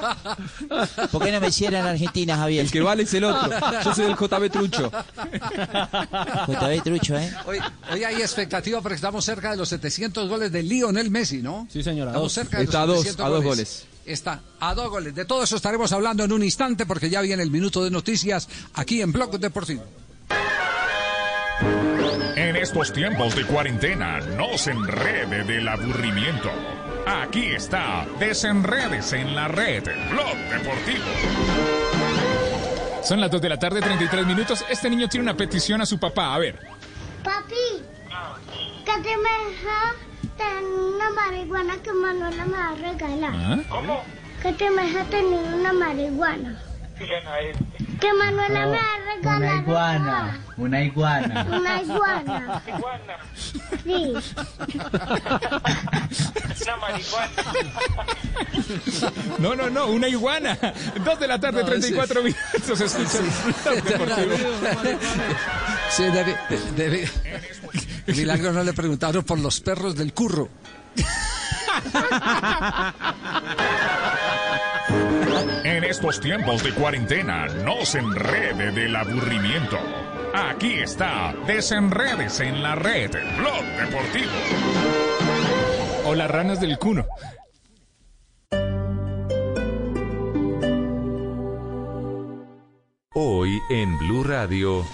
¿Por qué no me cierran Argentina, Javier? El que vale es el otro. Yo soy el JB Trucho. JB Trucho, ¿eh? Hoy, hoy hay expectativa porque estamos cerca de los 700 goles de Lionel Messi, ¿no? Sí, señora. Estamos cerca de Está a los dos, 700 a dos goles. Está a dos goles. De todo eso estaremos hablando en un instante porque ya viene el minuto de noticias aquí en Blog Deportivo. En estos tiempos de cuarentena, no se enrede del aburrimiento. Aquí está, desenredes en la red, Blog Deportivo. Son las 2 de la tarde, 33 minutos. Este niño tiene una petición a su papá. A ver. Papi, que te me deja tener una marihuana que Manuela me va a regalar. ¿Ah? ¿Cómo? Que te me deja tener una marihuana. Que Manuela me va a regalar. Una iguana, una iguana. Una iguana. Sí. No, no, no, una iguana. 2 de la tarde, No, 34 minutos. Escucha. Sí, debe, debe- de Milagro no le preguntaron por los perros del curro. En estos tiempos de cuarentena, no se enrede del aburrimiento. Aquí está, desenredes en la red, Blog Deportivo. O las ranas del cuno. Hoy en Blue Radio.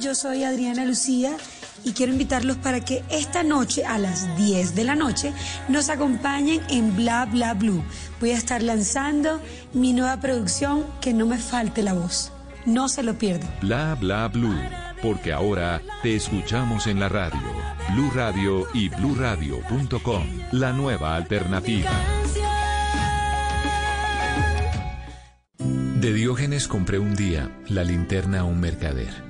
Yo soy Adriana Lucía y quiero invitarlos para que esta noche a las 10 de la noche nos acompañen en Bla Bla Blue. Voy a estar lanzando mi nueva producción Que no me falte la voz. No se lo pierdan. Bla bla blue. Porque ahora te escuchamos en la radio. Blue Radio y bluradio.com. La nueva alternativa. De Diógenes compré un día la linterna a un mercader.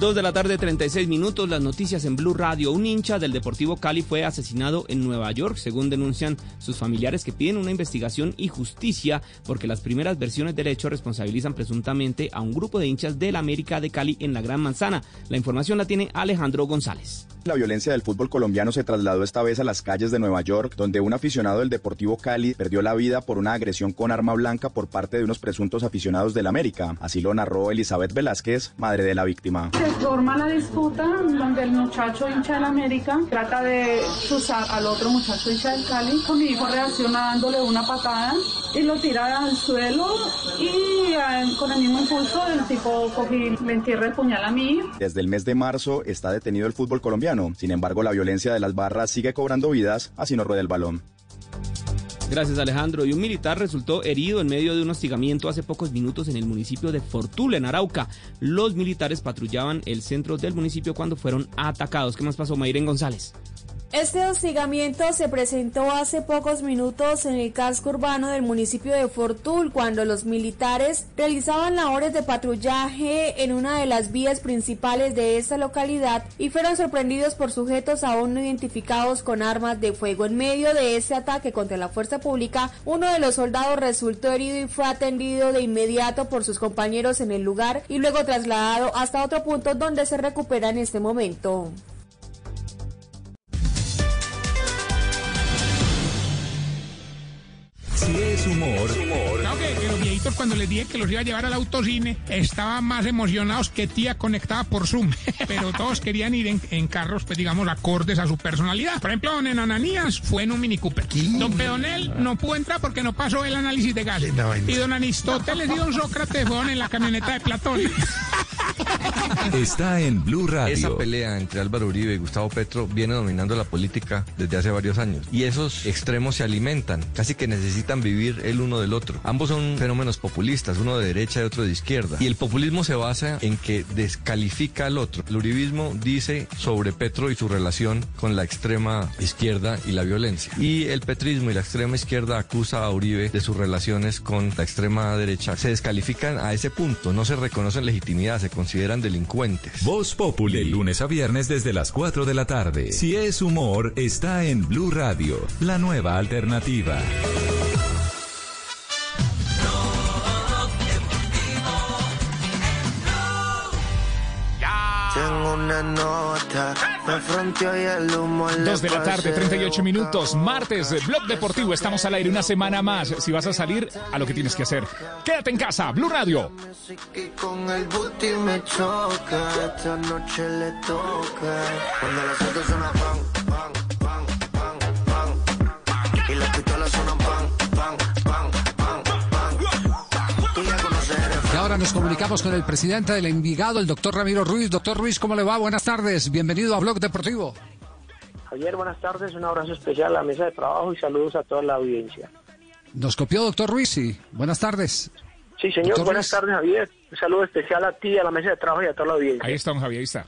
2 de la tarde, 36 minutos. Las noticias en Blue Radio. Un hincha del Deportivo Cali fue asesinado en Nueva York, según denuncian sus familiares que piden una investigación y justicia porque las primeras versiones del hecho responsabilizan presuntamente a un grupo de hinchas del América de Cali en la Gran Manzana. La información la tiene Alejandro González. La violencia del fútbol colombiano se trasladó esta vez a las calles de Nueva York, donde un aficionado del Deportivo Cali perdió la vida por una agresión con arma blanca por parte de unos presuntos aficionados del América. Así lo narró Elizabeth Velázquez, madre de la víctima. Se forma la disputa donde el muchacho hincha del América trata de usar al otro muchacho hincha del Cali. Con mi hijo reacciona dándole una patada y lo tira al suelo y eh, con el mismo impulso el tipo cogí, me entierra el puñal a mí. Desde el mes de marzo está detenido el fútbol colombiano. Sin embargo, la violencia de las barras sigue cobrando vidas, así no rueda el balón. Gracias Alejandro. Y un militar resultó herido en medio de un hostigamiento hace pocos minutos en el municipio de Fortula, en Arauca. Los militares patrullaban el centro del municipio cuando fueron atacados. ¿Qué más pasó, Mayren González? Este hostigamiento se presentó hace pocos minutos en el casco urbano del municipio de Fortul cuando los militares realizaban labores de patrullaje en una de las vías principales de esta localidad y fueron sorprendidos por sujetos aún no identificados con armas de fuego. En medio de este ataque contra la fuerza pública, uno de los soldados resultó herido y fue atendido de inmediato por sus compañeros en el lugar y luego trasladado hasta otro punto donde se recupera en este momento. Si es humor, Claro que, que los viejitos cuando les dije que los iba a llevar al autocine estaban más emocionados que tía conectada por Zoom. Pero todos querían ir en, en carros, pues digamos, acordes a su personalidad. Por ejemplo, don Ananías fue en un Mini Cooper. Don Pedonel no pudo entrar porque no pasó el análisis de gas. Y don Aristóteles y don Sócrates fueron en la camioneta de Platón. está en Blue Radio. Esa pelea entre Álvaro Uribe y Gustavo Petro viene dominando la política desde hace varios años. Y esos extremos se alimentan, casi que necesitan vivir el uno del otro. Ambos son fenómenos populistas, uno de derecha y otro de izquierda. Y el populismo se basa en que descalifica al otro. El uribismo dice sobre Petro y su relación con la extrema izquierda y la violencia. Y el petrismo y la extrema izquierda acusa a Uribe de sus relaciones con la extrema derecha. Se descalifican a ese punto, no se reconocen legitimidad, se consideran delincuentes. Voz Populi, de lunes a viernes desde las 4 de la tarde. Si es humor, está en Blue Radio, la nueva alternativa. Dos de la tarde, pasé 38 minutos, martes, Blog Deportivo. Estamos al aire una semana más. Si vas a salir, a lo que tienes que hacer. Quédate en casa, Blue Radio. Con el me choca, esta noche le toca. Cuando las nos comunicamos con el presidente del Envigado, el doctor Ramiro Ruiz. Doctor Ruiz, ¿cómo le va? Buenas tardes. Bienvenido a Blog Deportivo. Javier, buenas tardes. Un abrazo especial a la mesa de trabajo y saludos a toda la audiencia. Nos copió doctor Ruiz y buenas tardes. Sí, señor, Doctor buenas Ruiz. tardes, Javier. Un saludo especial a ti, a la mesa de trabajo y a toda la audiencia. Ahí está, don Javier, ahí está.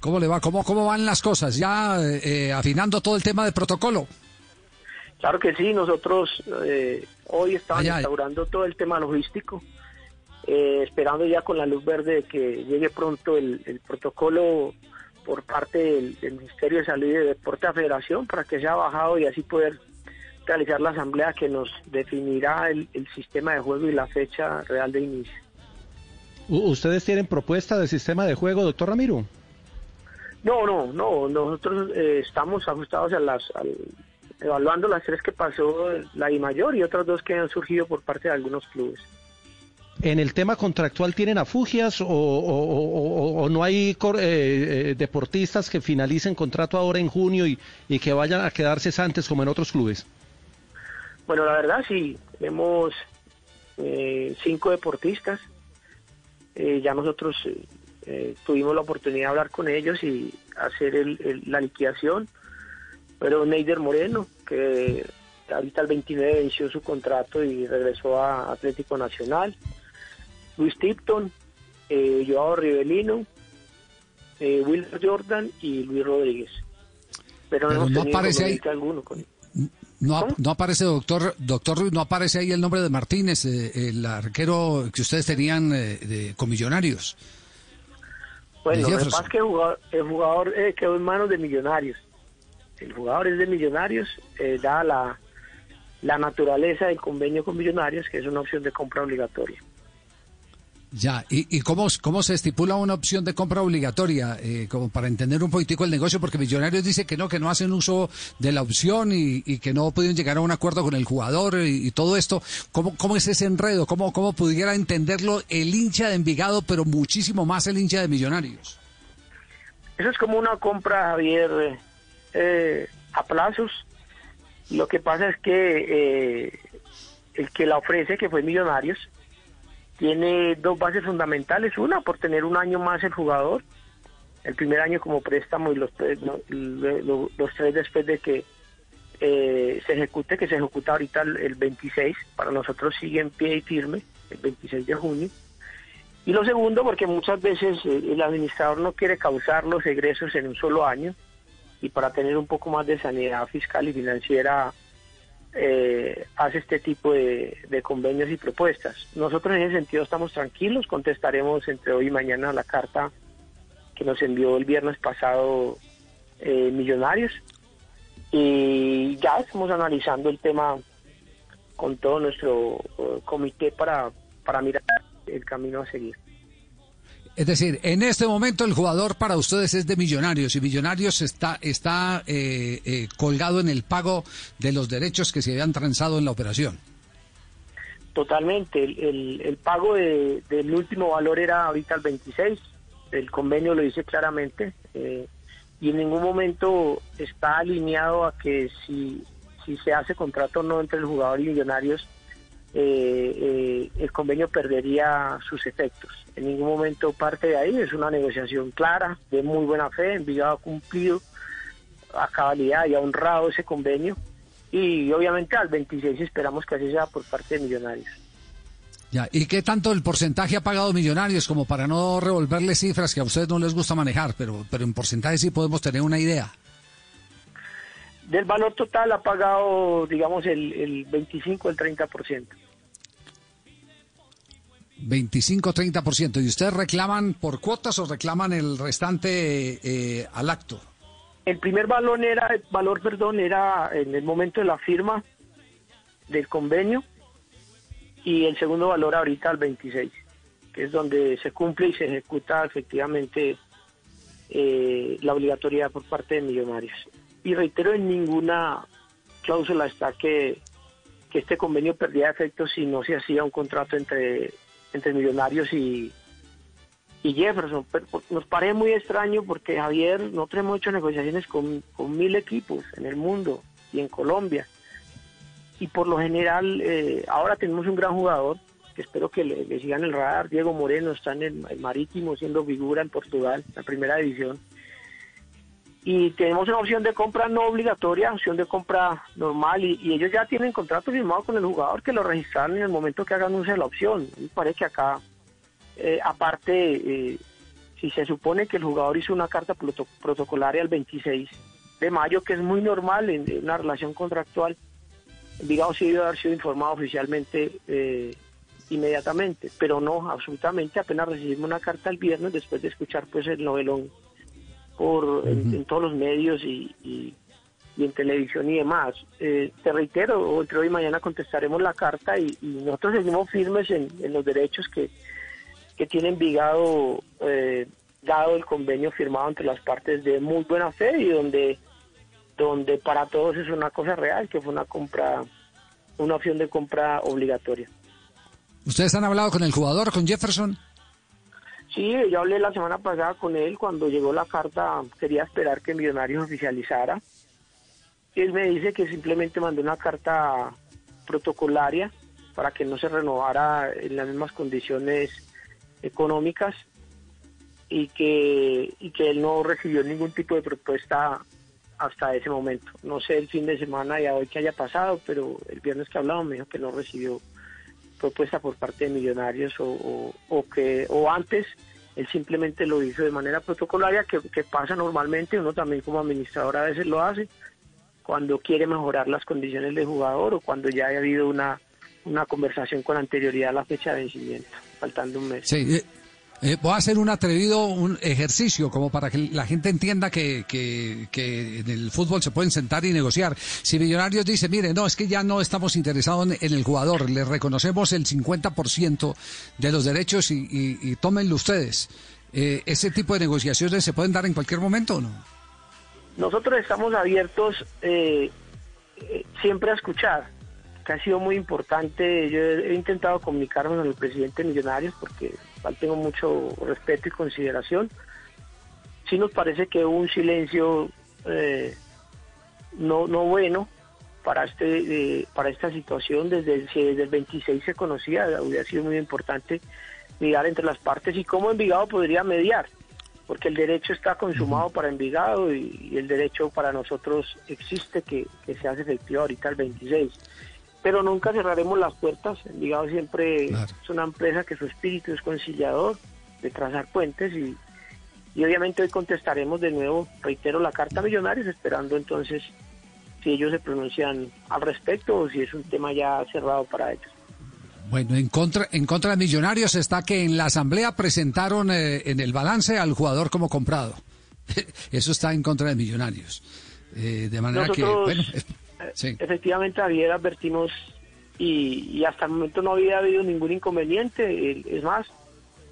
¿Cómo le va? ¿Cómo, cómo van las cosas? Ya eh, eh, afinando todo el tema de protocolo. Claro que sí, nosotros eh, hoy estamos instaurando todo el tema logístico, eh, esperando ya con la luz verde de que llegue pronto el, el protocolo por parte del, del Ministerio de Salud y de Deporte a Federación para que sea bajado y así poder realizar la asamblea que nos definirá el, el sistema de juego y la fecha real de inicio. ¿Ustedes tienen propuesta del sistema de juego, doctor Ramiro? No, no, no. Nosotros eh, estamos ajustados a las, al- evaluando las tres que pasó la I mayor y otras dos que han surgido por parte de algunos clubes. ¿En el tema contractual tienen afugias o, no hay eh, eh, deportistas que finalicen contrato ahora en junio y, que vayan a quedarse antes como en otros clubes? Bueno, la verdad sí, tenemos eh, cinco deportistas. Eh, ya nosotros tuvimos la oportunidad de hablar con ellos y hacer el- la liquidación. Pero Neider Moreno, que ahorita el 29 venció su contrato y regresó a Atlético Nacional. Luis Tipton, eh, Joao Rivelino, eh, Will Jordan y Luis Rodríguez. Pero, no aparece ahí- alguno con No, ap- no aparece, doctor, doctor Ruiz, no aparece ahí el nombre de Martínez, eh, el arquero que ustedes tenían eh, de, con Millonarios. Bueno, lo que pasa es que el jugador, el jugador, quedó en manos de millonarios. El jugador es de millonarios, eh, dada la, la naturaleza del convenio con millonarios, que es una opción de compra obligatoria. Ya, ¿y, y cómo, cómo se estipula una opción de compra obligatoria? Eh, como para entender un poquitico el negocio, porque Millonarios dice que no, que no hacen uso de la opción y, y que no pudieron llegar a un acuerdo con el jugador y, todo esto. ¿Cómo, ¿Cómo es ese enredo? ¿Cómo, ¿Cómo pudiera entenderlo el hincha de Envigado, pero muchísimo más el hincha de Millonarios? Eso es como una compra, Javier, eh, eh, a plazos. Lo que pasa es que eh, el que la ofrece, que fue Millonarios, tiene dos bases fundamentales. Una, por tener un año más el jugador, el primer año como préstamo y los, tres- después de que eh, se ejecute, que se ejecuta ahorita el, el 26, para nosotros sigue en pie y firme, el 26 de junio. Y lo segundo, porque muchas veces eh, el administrador no quiere causar los egresos en un solo año y para tener un poco más de sanidad fiscal y financiera eh, hace este tipo de, convenios y propuestas. Nosotros en ese sentido estamos tranquilos, contestaremos entre hoy y mañana la carta que nos envió el viernes pasado eh, Millonarios y ya estamos analizando el tema con todo nuestro eh, comité para, para mirar el camino a seguir. Es decir, en este momento el jugador para ustedes es de Millonarios y Millonarios está, está eh, eh, colgado en el pago de los derechos que se habían transado en la operación. Totalmente. El, pago de- del último valor era ahorita el 26. El convenio lo dice claramente. eh, y en ningún momento está alineado a que si, si se hace contrato o no entre el jugador y millonarios, eh, eh, el convenio perdería sus efectos. En ningún momento parte de ahí. Es una negociación clara, de muy buena fe. Envigado ha cumplido a cabalidad y ha honrado ese convenio. Y obviamente al 26 esperamos que así sea por parte de Millonarios. Ya, ¿Y qué tanto el porcentaje ha pagado Millonarios como para no revolverle cifras que a ustedes no les gusta manejar, pero, pero en porcentaje sí podemos tener una idea? Del valor total ha pagado, digamos, el, el 25, el 30%. 25-30%. ¿Y ustedes reclaman por cuotas o reclaman el restante eh, al acto? El primer valor era, el valor, perdón, era en el momento de la firma del convenio y el segundo valor ahorita al 26, que es donde se cumple y se ejecuta efectivamente eh, la obligatoriedad por parte de millonarios. Y reitero, en ninguna cláusula está que, que este convenio perdía efecto si no se hacía un contrato entre, entre millonarios y, y Jefferson. Pero nos parece muy extraño porque Javier, nosotros hemos hecho negociaciones con, con mil equipos en el mundo y en Colombia. Y por lo general, eh, ahora tenemos un gran jugador que espero que le, le sigan el radar. Diego Moreno está en el, el Marítimo siendo figura en Portugal, la primera división. Y tenemos una opción de compra no obligatoria, opción de compra normal y, y ellos ya tienen contrato firmado con el jugador que lo registraron en el momento que hagan uso de la opción. Me parece que acá, eh, aparte, eh, si se supone que el jugador hizo una carta proto- protocolaria el 26 de mayo, que es muy normal en, una relación contractual, Envigado sí debe haber sido informado oficialmente eh, inmediatamente, pero no, absolutamente, apenas recibimos una carta el viernes después de escuchar pues el novelón por en, en todos los medios y, y- y en televisión y demás. Eh, te reitero, entre hoy y mañana contestaremos la carta y, y nosotros seguimos firmes en, en los derechos que, que tiene Envigado eh, dado el convenio firmado entre las partes de muy buena fe y donde donde para todos es una cosa real, que fue una compra, una opción de compra obligatoria. ¿Ustedes han hablado con el jugador, con Jefferson? Sí, yo hablé la semana pasada con él cuando llegó la carta, quería esperar que Millonarios oficializara. Él me dice que simplemente mandó una carta protocolaria para que no se renovara en las mismas condiciones económicas y que, y que él no recibió ningún tipo de propuesta hasta ese momento. No sé el fin de semana y a hoy que haya pasado, pero el viernes que hablamos me dijo que no recibió propuesta por parte de Millonarios o, o- que o antes él simplemente lo hizo de manera protocolaria que, pasa normalmente uno también como administrador a veces lo hace cuando quiere mejorar las condiciones del jugador o cuando ya ha habido una una conversación con anterioridad a la fecha de vencimiento faltando un mes Sí. Eh, voy a hacer un atrevido un ejercicio como para que la gente entienda que, que, en el fútbol se pueden sentar y negociar. Si Millonarios dice, mire, no, es que ya no estamos interesados en, el jugador, le reconocemos el 50% de los derechos y, y, tómenlo ustedes. Eh, ¿Ese tipo de negociaciones se pueden dar en cualquier momento o no? Nosotros estamos abiertos eh, eh, siempre a escuchar, que ha sido muy importante. Yo he, intentado comunicarme con el presidente de Millonarios porque tengo mucho respeto y consideración. Sí nos parece que hubo un silencio eh, no, no bueno para este eh, para esta situación. Desde el, si desde el 26 se conocía hubiera sido muy importante mirar entre las partes y cómo Envigado podría mediar porque el derecho está consumado para Envigado y, y el derecho para nosotros existe que, que se hace efectivo ahorita el 26 pero nunca cerraremos las puertas Envigado siempre es una empresa que su espíritu es conciliador de trazar puentes y, y obviamente hoy contestaremos de nuevo, reitero, la carta a Millonarios, esperando entonces si ellos se pronuncian al respecto o si es un tema ya cerrado para ellos. Bueno, en contra, en contra de Millonarios está que en la asamblea presentaron eh, en el balance al jugador como comprado. Eso está en contra de Millonarios. Eh, de manera que, bueno, sí. efectivamente ayer advertimos y, y hasta el momento no había habido ningún inconveniente, es más,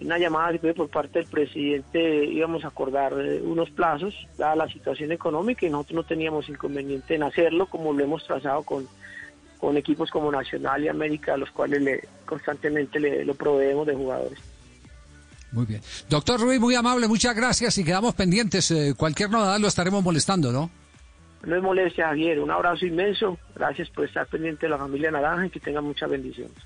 una llamada por parte del presidente íbamos a acordar eh, unos plazos, dada la situación económica y nosotros no teníamos inconveniente en hacerlo como lo hemos trazado con, con equipos como Nacional y América, a los cuales le, constantemente le, lo proveemos de jugadores. Muy bien. Doctor Ruiz, muy amable, muchas gracias y quedamos pendientes. Eh, cualquier novedad lo estaremos molestando, ¿no? No es molestia, Javier. Un abrazo inmenso. Gracias por estar pendiente de la familia Naranja y que tengan muchas bendiciones.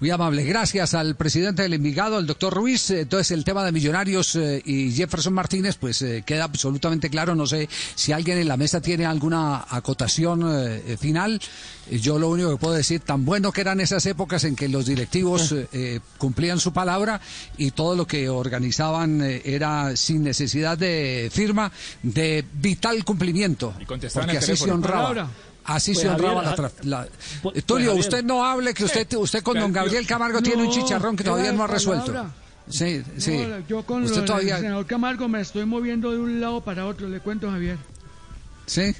Muy amable. Gracias al presidente del Envigado, el doctor Ruiz. Entonces, el tema de Millonarios eh, y Jefferson Martínez, pues eh, queda absolutamente claro. No sé si alguien en la mesa tiene alguna acotación eh, final. Yo lo único que puedo decir, tan bueno que eran esas épocas en que los directivos cumplían su palabra y todo lo que organizaban eh, era sin necesidad de firma, de vital cumplimiento. contestaban Porque el así se honraba. Palabra. Así Pues, se honraba Javier, la, ah, la- pues, Eh, Tulio, usted no hable que usted usted con don Gabriel Camargo tiene un chicharrón que todavía no ha resuelto. palabra. Sí, sí. No, yo con usted lo todavía senador Camargo me estoy moviendo de un lado para otro, le cuento, Javier. Sí.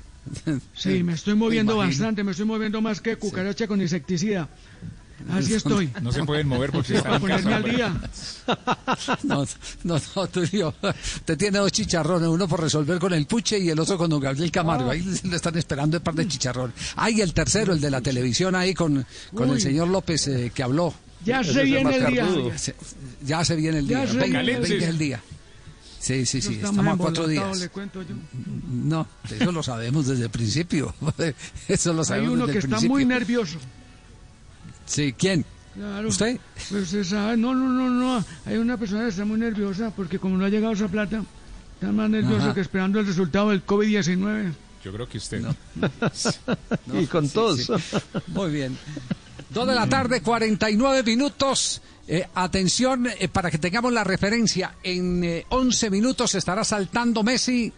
Sí, me estoy moviendo imagino. bastante, me estoy moviendo más que cucaracha con insecticida. Así estoy. No se pueden mover porque están en ponerme casa. al día. No, no, no, Tulio. Usted tiene dos chicharrones, uno por resolver con el Puche y el otro con don Gabriel Camargo. Ahí le están esperando el par de chicharrones. Ay, el tercero, el de la televisión ahí con, con el señor López eh, que habló. Ya se viene el día. Se- Ya se viene el Ya día. se Venga, viene el venga día. el día. Sí, sí, sí. Estamos Estamos a cuatro días. le cuento yo. No, eso lo sabemos desde el principio. Eso lo Hay sabemos uno desde que el está principio. muy nervioso. Sí, ¿quién? Claro. ¿Usted? Pues se sabe, no, no, no, no. Hay una persona que está muy nerviosa porque como no ha llegado esa plata, Está más nervioso Ajá. que esperando el resultado del COVID-19. Yo creo que usted. y con todos. Muy bien. Dos de la tarde, 49 minutos. Eh, atención, eh, para que tengamos la referencia, en eh, 11 minutos estará saltando Messi,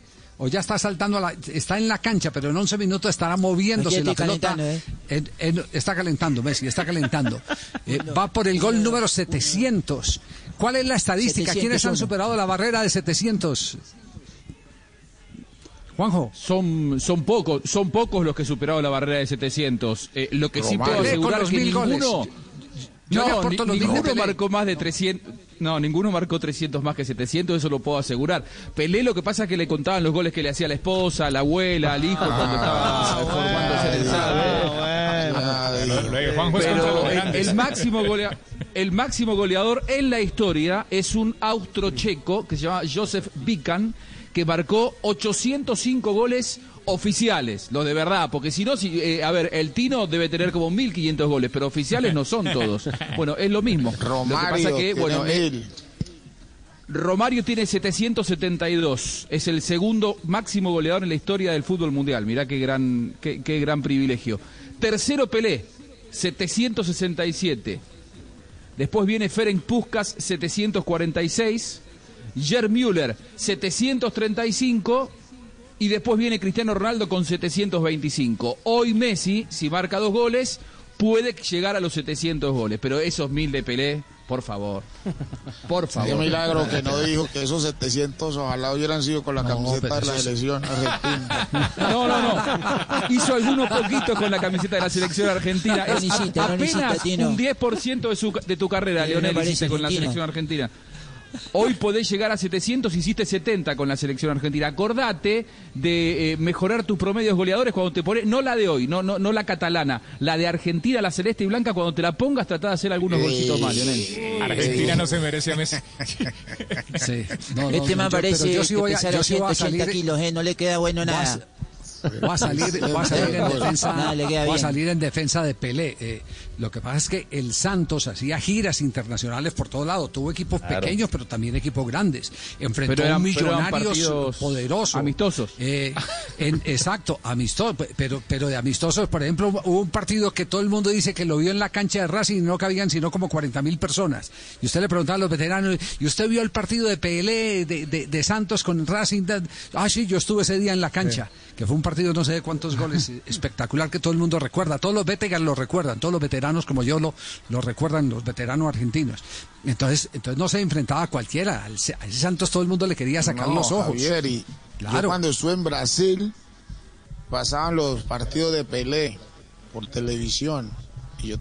o ya está saltando, a la- está en la cancha, pero en 11 minutos estará moviéndose la pelota. ¿eh? En- en- está calentando Messi, está calentando. Eh, va por el gol número 700. ¿Cuál es la estadística? ¿Quiénes han 701. superado la barrera de 700? Juanjo. Son, son pocos, son pocos los que superaron la barrera de 700. Eh, lo que sí puedo asegurar los que mil goles. Yo no, ni- los ninguno Pelé. marcó más de 300. No, ninguno marcó 300 más que 700, eso lo puedo asegurar. Pelé lo que pasa es que le contaban los goles que le hacía a la esposa, a la abuela, al hijo cuando estaba formándose en el los el, máximo golea- el máximo goleador en la historia es un austrocheco que se llama Joseph Bican, que marcó 805 goles oficiales, los de verdad, porque si no, si, eh, a ver, el Tino debe tener como 1500 goles, pero oficiales no son todos. Bueno, es lo mismo. lo que Romario pasa que, tiene bueno, eh. Romario tiene 772. Es el segundo máximo goleador en la historia del fútbol mundial. Mirá qué gran, qué, qué gran privilegio. Tercero Pelé, 767. Después viene Ferenc Puskas, 746. Gerd Müller, 735. Y después viene Cristiano Ronaldo con 725. Hoy Messi, si marca dos goles, puede llegar a los 700 goles. Pero esos mil de Pelé, por favor. Por favor. Qué milagro que no dijo que esos 700 ojalá hubieran sido con la camiseta de la selección argentina. No, no, no. Hizo algunos poquitos con la camiseta de la selección argentina. Es apenas un 10% de, su, de tu carrera, Leonel, hiciste con la selección argentina. Hoy podés llegar a 700, hiciste 70 con la selección argentina. Acordate de eh, mejorar tus promedios goleadores cuando te pones, no la de hoy, no, no, no la catalana, la de Argentina, la celeste y blanca, cuando te la pongas, tratá de hacer algunos golcitos más. Argentina no se merece a Messi. Sí. No, no, este no, man yo- parece yo sí que voy a- pesara yo sí voy a 180 salir- kilos, ¿eh? No le queda bueno nada. Va a salir, va a salir en defensa, va a salir en defensa de Pelé. Eh, lo que pasa es que el Santos hacía giras internacionales por todo lado. Tuvo equipos Claro. pequeños, pero también equipos grandes. Enfrentó Pero a eran- un pero eran millonarios poderoso. amistosos. Eh, en- exacto, amistosos. Pero, pero de amistosos, por ejemplo, hubo un partido que todo el mundo dice que lo vio en la cancha de Racing y no cabían sino como 40 mil personas. Y usted le preguntaba a los veteranos, ¿y usted vio el partido de Pelé, de, de- de Santos con Racing? Ah, sí, yo estuve ese día en la cancha. Que fue un partido no sé de cuántos goles espectacular que todo el mundo recuerda. Todos los veteranos lo recuerdan, todos los veteranos como yo lo, lo recuerdan, los veteranos argentinos. Entonces, entonces no se enfrentaba a cualquiera. Al- A ese Santos todo el mundo le quería sacar No, los ojos. Javier, y Claro. yo cuando estuve en Brasil pasaban los partidos de Pelé por televisión y yo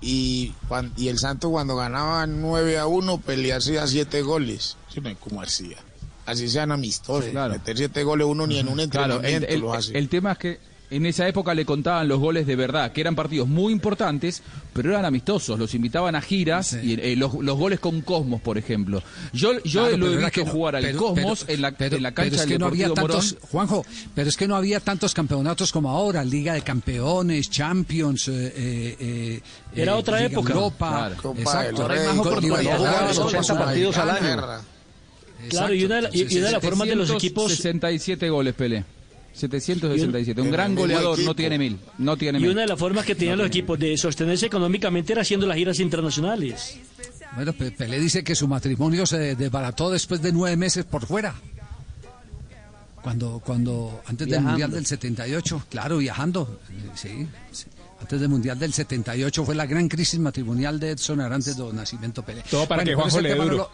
y, el Santos cuando ganaba 9 a 1 Pelé hacía 7 goles. Yo no sé cómo hacía. Así sean amistosos. Meter 7 goles uno ni en un Claro, entrenamiento el, el- lo hace. el tema es que en esa época le contaban los goles de verdad, que eran partidos muy importantes, pero eran amistosos. Los invitaban a giras y eh, los, los goles con Cosmos, por ejemplo. Yo, yo Claro, lo he visto que no- jugar al pero- Cosmos pero- en, la, pero- en la pero cancha es del que no había Deportivo tantos, Morón. Juanjo, pero es que no había tantos campeonatos como ahora, Liga de Campeones, Champions, eh, eh, eh, Era otra Liga época. Europa, Claro. Exacto, del Rey, Con- Copa Libertadores, del Rey, Copa 80 partidos al año. Claro, y una de la- y- y una de las formas de los equipos- 767 goles, Pelé. 767. Un Y un- gran goleador, no tiene mil. No tiene Y mil. una de las formas que tenían los equipos de sostenerse económicamente era haciendo las giras internacionales. Bueno, Pe- Pelé dice que su matrimonio se desbarató después de nueve meses por fuera. Cuando, cuando antes del Viajando. Mundial del 78, claro, viajando, sí, sí. Antes del Mundial del 78 fue la gran crisis matrimonial de Edson Arantes do Nacimiento Pelé. Todo para que pero Juanjo le no duro.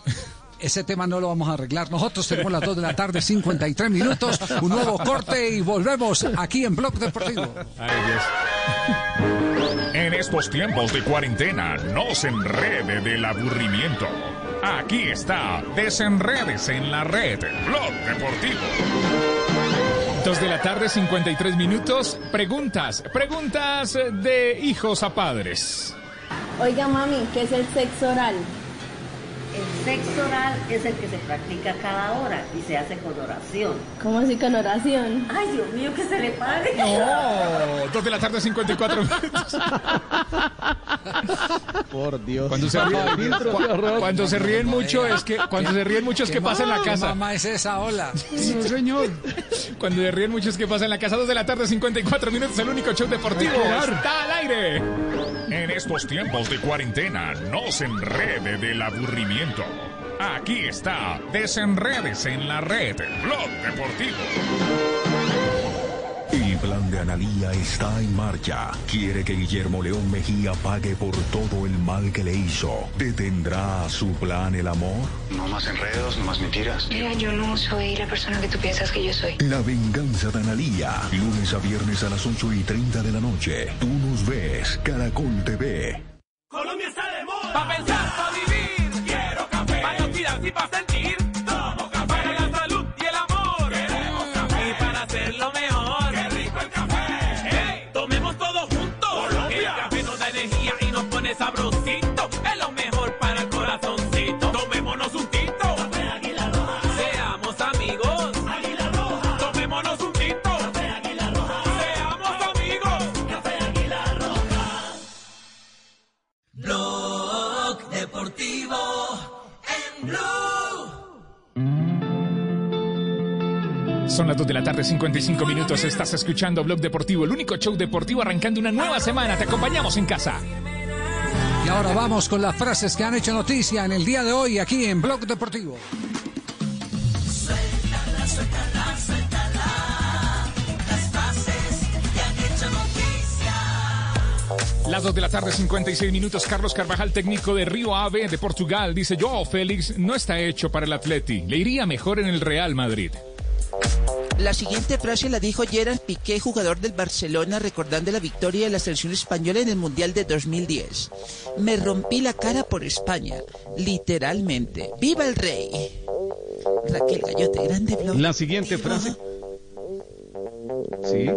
Ese tema no lo vamos a arreglar. Nosotros tenemos las 2 de la tarde, 53 minutos, un nuevo corte y volvemos aquí en Blog Deportivo. En estos tiempos de cuarentena, no se enrede del aburrimiento. Aquí está, desenredes en la red, Blog Deportivo. Dos de la tarde, 53 minutos. Preguntas, preguntas de hijos a padres. Oiga, mami, ¿qué es el sexo oral? El sexo oral es el que se practica cada hora y se hace con oración. ¿Cómo así con oración? Ay, Dios mío, que se le pare. No, dos de la tarde, 54 minutos. Por Dios. Cuando se ríen, cu- cuando se ríen mucho es que cuando se ríen mucho es que ¿Qué pasa en la casa. ¿Qué mamá es esa? Hola. No, señor. Cuando se ríen mucho es que pasa en la casa. Dos de la tarde, 54 minutos. El único show deportivo está al aire. En estos tiempos de cuarentena, no se enrede del aburrimiento. Aquí está, desenredes en la red, Blog Deportivo. El plan de Analía está en marcha. Quiere que Guillermo León Mejía pague por todo el mal que le hizo. ¿Detendrá su plan el amor? No más enredos, no más mentiras. Mira, yo no soy la persona que tú piensas que yo soy. La venganza de Analía. Lunes a viernes a las 8 y 30 de la noche. Tú nos ves, Caracol TV. Colombia está de moda. Pa' pensar, Para oxidarse y Son las 2 de la tarde, 55 minutos. Estás escuchando Blog Deportivo, el único show deportivo arrancando una nueva semana. Te acompañamos en casa. Y ahora vamos con las frases que han hecho noticia en el día de hoy aquí en Blog Deportivo. Suéltala, suéltala, suéltala. Las frases que han hecho noticia. Las 2 de la tarde, 56 minutos. Carlos Carvajal, técnico de Río Ave de Portugal, dice: Yo, Félix, no está hecho para el Atleti. Le iría mejor en el Real Madrid. La siguiente frase la dijo Gerard Piqué, jugador del Barcelona, recordando la victoria de la selección española en el Mundial de 2010. Me rompí la cara por España, literalmente. ¡Viva el rey! Raquel Gallote, grande blog. La siguiente frase. Sí.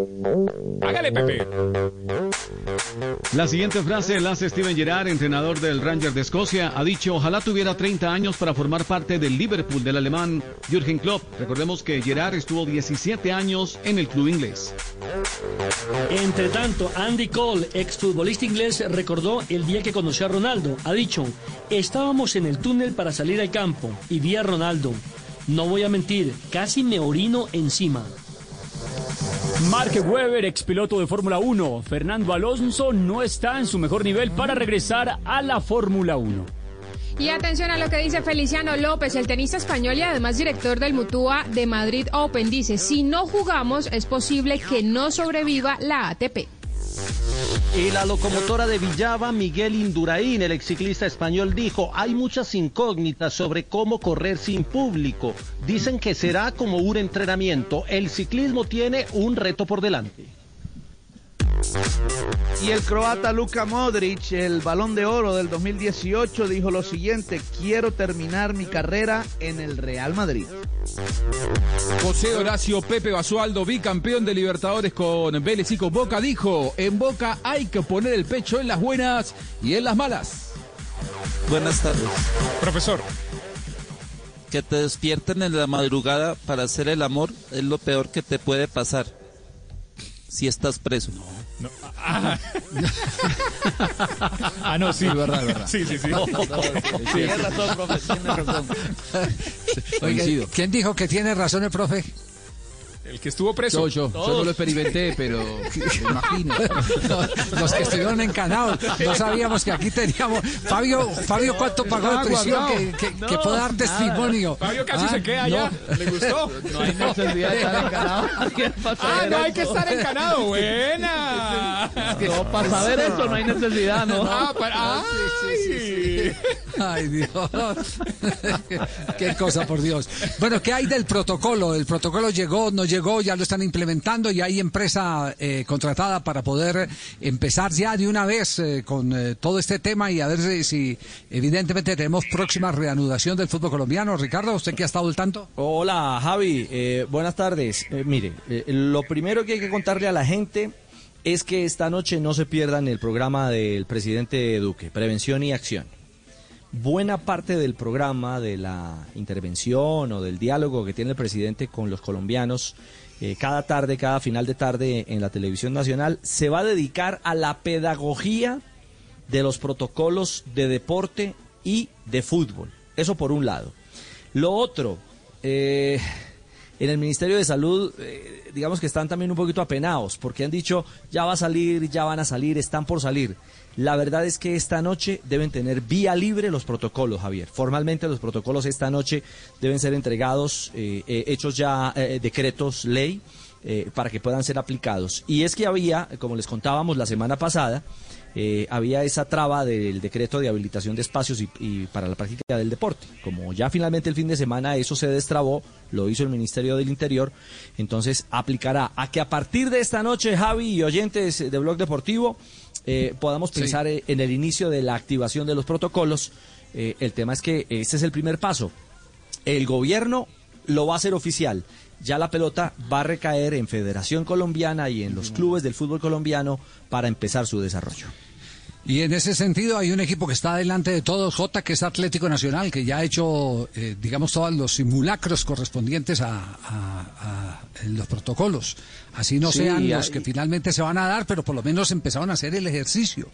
Hágale, Pepe. La siguiente frase la hace Steven Gerrard, entrenador del Ranger de Escocia. Ha dicho, ojalá tuviera 30 años para formar parte del Liverpool del alemán Jürgen Klopp. Recordemos que Gerrard estuvo 17 años en el club inglés. Entre tanto, Andy Cole, exfutbolista inglés, recordó el día que conoció a Ronaldo. Ha dicho, estábamos en el túnel para salir al campo y vi a Ronaldo. No voy a mentir, casi me orino encima. Mark Webber, ex piloto de Fórmula 1. Fernando Alonso no está en su mejor nivel para regresar a la Fórmula 1. Y atención a lo que dice Feliciano López, el tenista español y además director del Mutua de Madrid Open. Dice, si no jugamos es posible que no sobreviva la ATP. Y la locomotora de Villava, Miguel Induraín, el exciclista español, dijo, hay muchas incógnitas sobre cómo correr sin público. Dicen que será como un entrenamiento. El ciclismo tiene un reto por delante. Y el croata Luka Modric, el balón de oro del 2018, dijo lo siguiente, quiero terminar mi carrera en el Real Madrid. José Horacio Pepe Basualdo, bicampeón de Libertadores con Vélez y con Boca, dijo, en Boca hay que poner el pecho en las buenas y en las malas. Buenas tardes. Profesor. Que te despierten en la madrugada para hacer el amor es lo peor que te puede pasar. Si estás preso. No. Ah. Ah, no, sí. Es verdad, es verdad. Sí, sí, sí. No, no, sí. Tiene razón, profe, tiene razón. Oiga, ¿Quién dijo que tiene razón el profe? El que estuvo preso. Yo, yo, yo no lo experimenté, pero me imagino. No, los que estuvieron encanados. No sabíamos que aquí teníamos. Fabio, Fabio ¿cuánto pagó de Ah, prisión? Que, que, No, que pueda dar nada. testimonio. Fabio casi Ah, se queda allá. no. ¿Le gustó? No hay necesidad de estar encanado. Ah, no hay que estar encanado. Buena. No, para saber eso no hay necesidad, ¿no? Ah, para... ¡Ay! Ay, Dios. Qué cosa, por Dios. Bueno, ¿qué hay del protocolo? El protocolo llegó, no llegó, ya lo están implementando y hay empresa eh, contratada para poder empezar ya de una vez eh, con eh, todo este tema y a ver si, evidentemente tenemos próxima reanudación del fútbol colombiano. Ricardo, ¿usted que ha estado al tanto? Hola Javi, eh, buenas tardes. Mire, lo primero que hay que contarle a la gente es que esta noche no se pierdan el programa del presidente Duque, Prevención y Acción. Buena parte del programa, de la intervención o del diálogo que tiene el presidente con los colombianos, eh, cada tarde, cada final de tarde en la televisión nacional, se va a dedicar a la pedagogía de los protocolos de deporte y de fútbol. Eso por un lado. Lo otro, eh, en el Ministerio de Salud, eh, digamos que están también un poquito apenados, porque han dicho, ya va a salir, ya van a salir, están por salir. La verdad es que esta noche deben tener vía libre los protocolos, Javier. Formalmente los protocolos esta noche deben ser entregados, eh, eh, hechos ya eh, decretos, ley, eh, para que puedan ser aplicados. Y es que había, como les contábamos la semana pasada, había esa traba del decreto de habilitación de espacios y, y para la práctica del deporte. Como ya finalmente el fin de semana eso se destrabó, lo hizo el Ministerio del Interior, entonces aplicará a que a partir de esta noche, Javi y oyentes de Blog Deportivo, eh, podamos pensar eh, en el inicio de la activación de los protocolos. Eh, el tema es que ese es el primer paso. El gobierno lo va a hacer oficial. Ya la pelota va a recaer en Federación Colombiana y en los clubes del fútbol colombiano para empezar su desarrollo. Y en ese sentido hay un equipo que está delante de todos, J, que es Atlético Nacional, que ya ha hecho, eh, digamos, todos los simulacros correspondientes a, a- a los protocolos. Así no Sí, sean los hay- que finalmente se van a dar, pero por lo menos empezaron a hacer el ejercicio.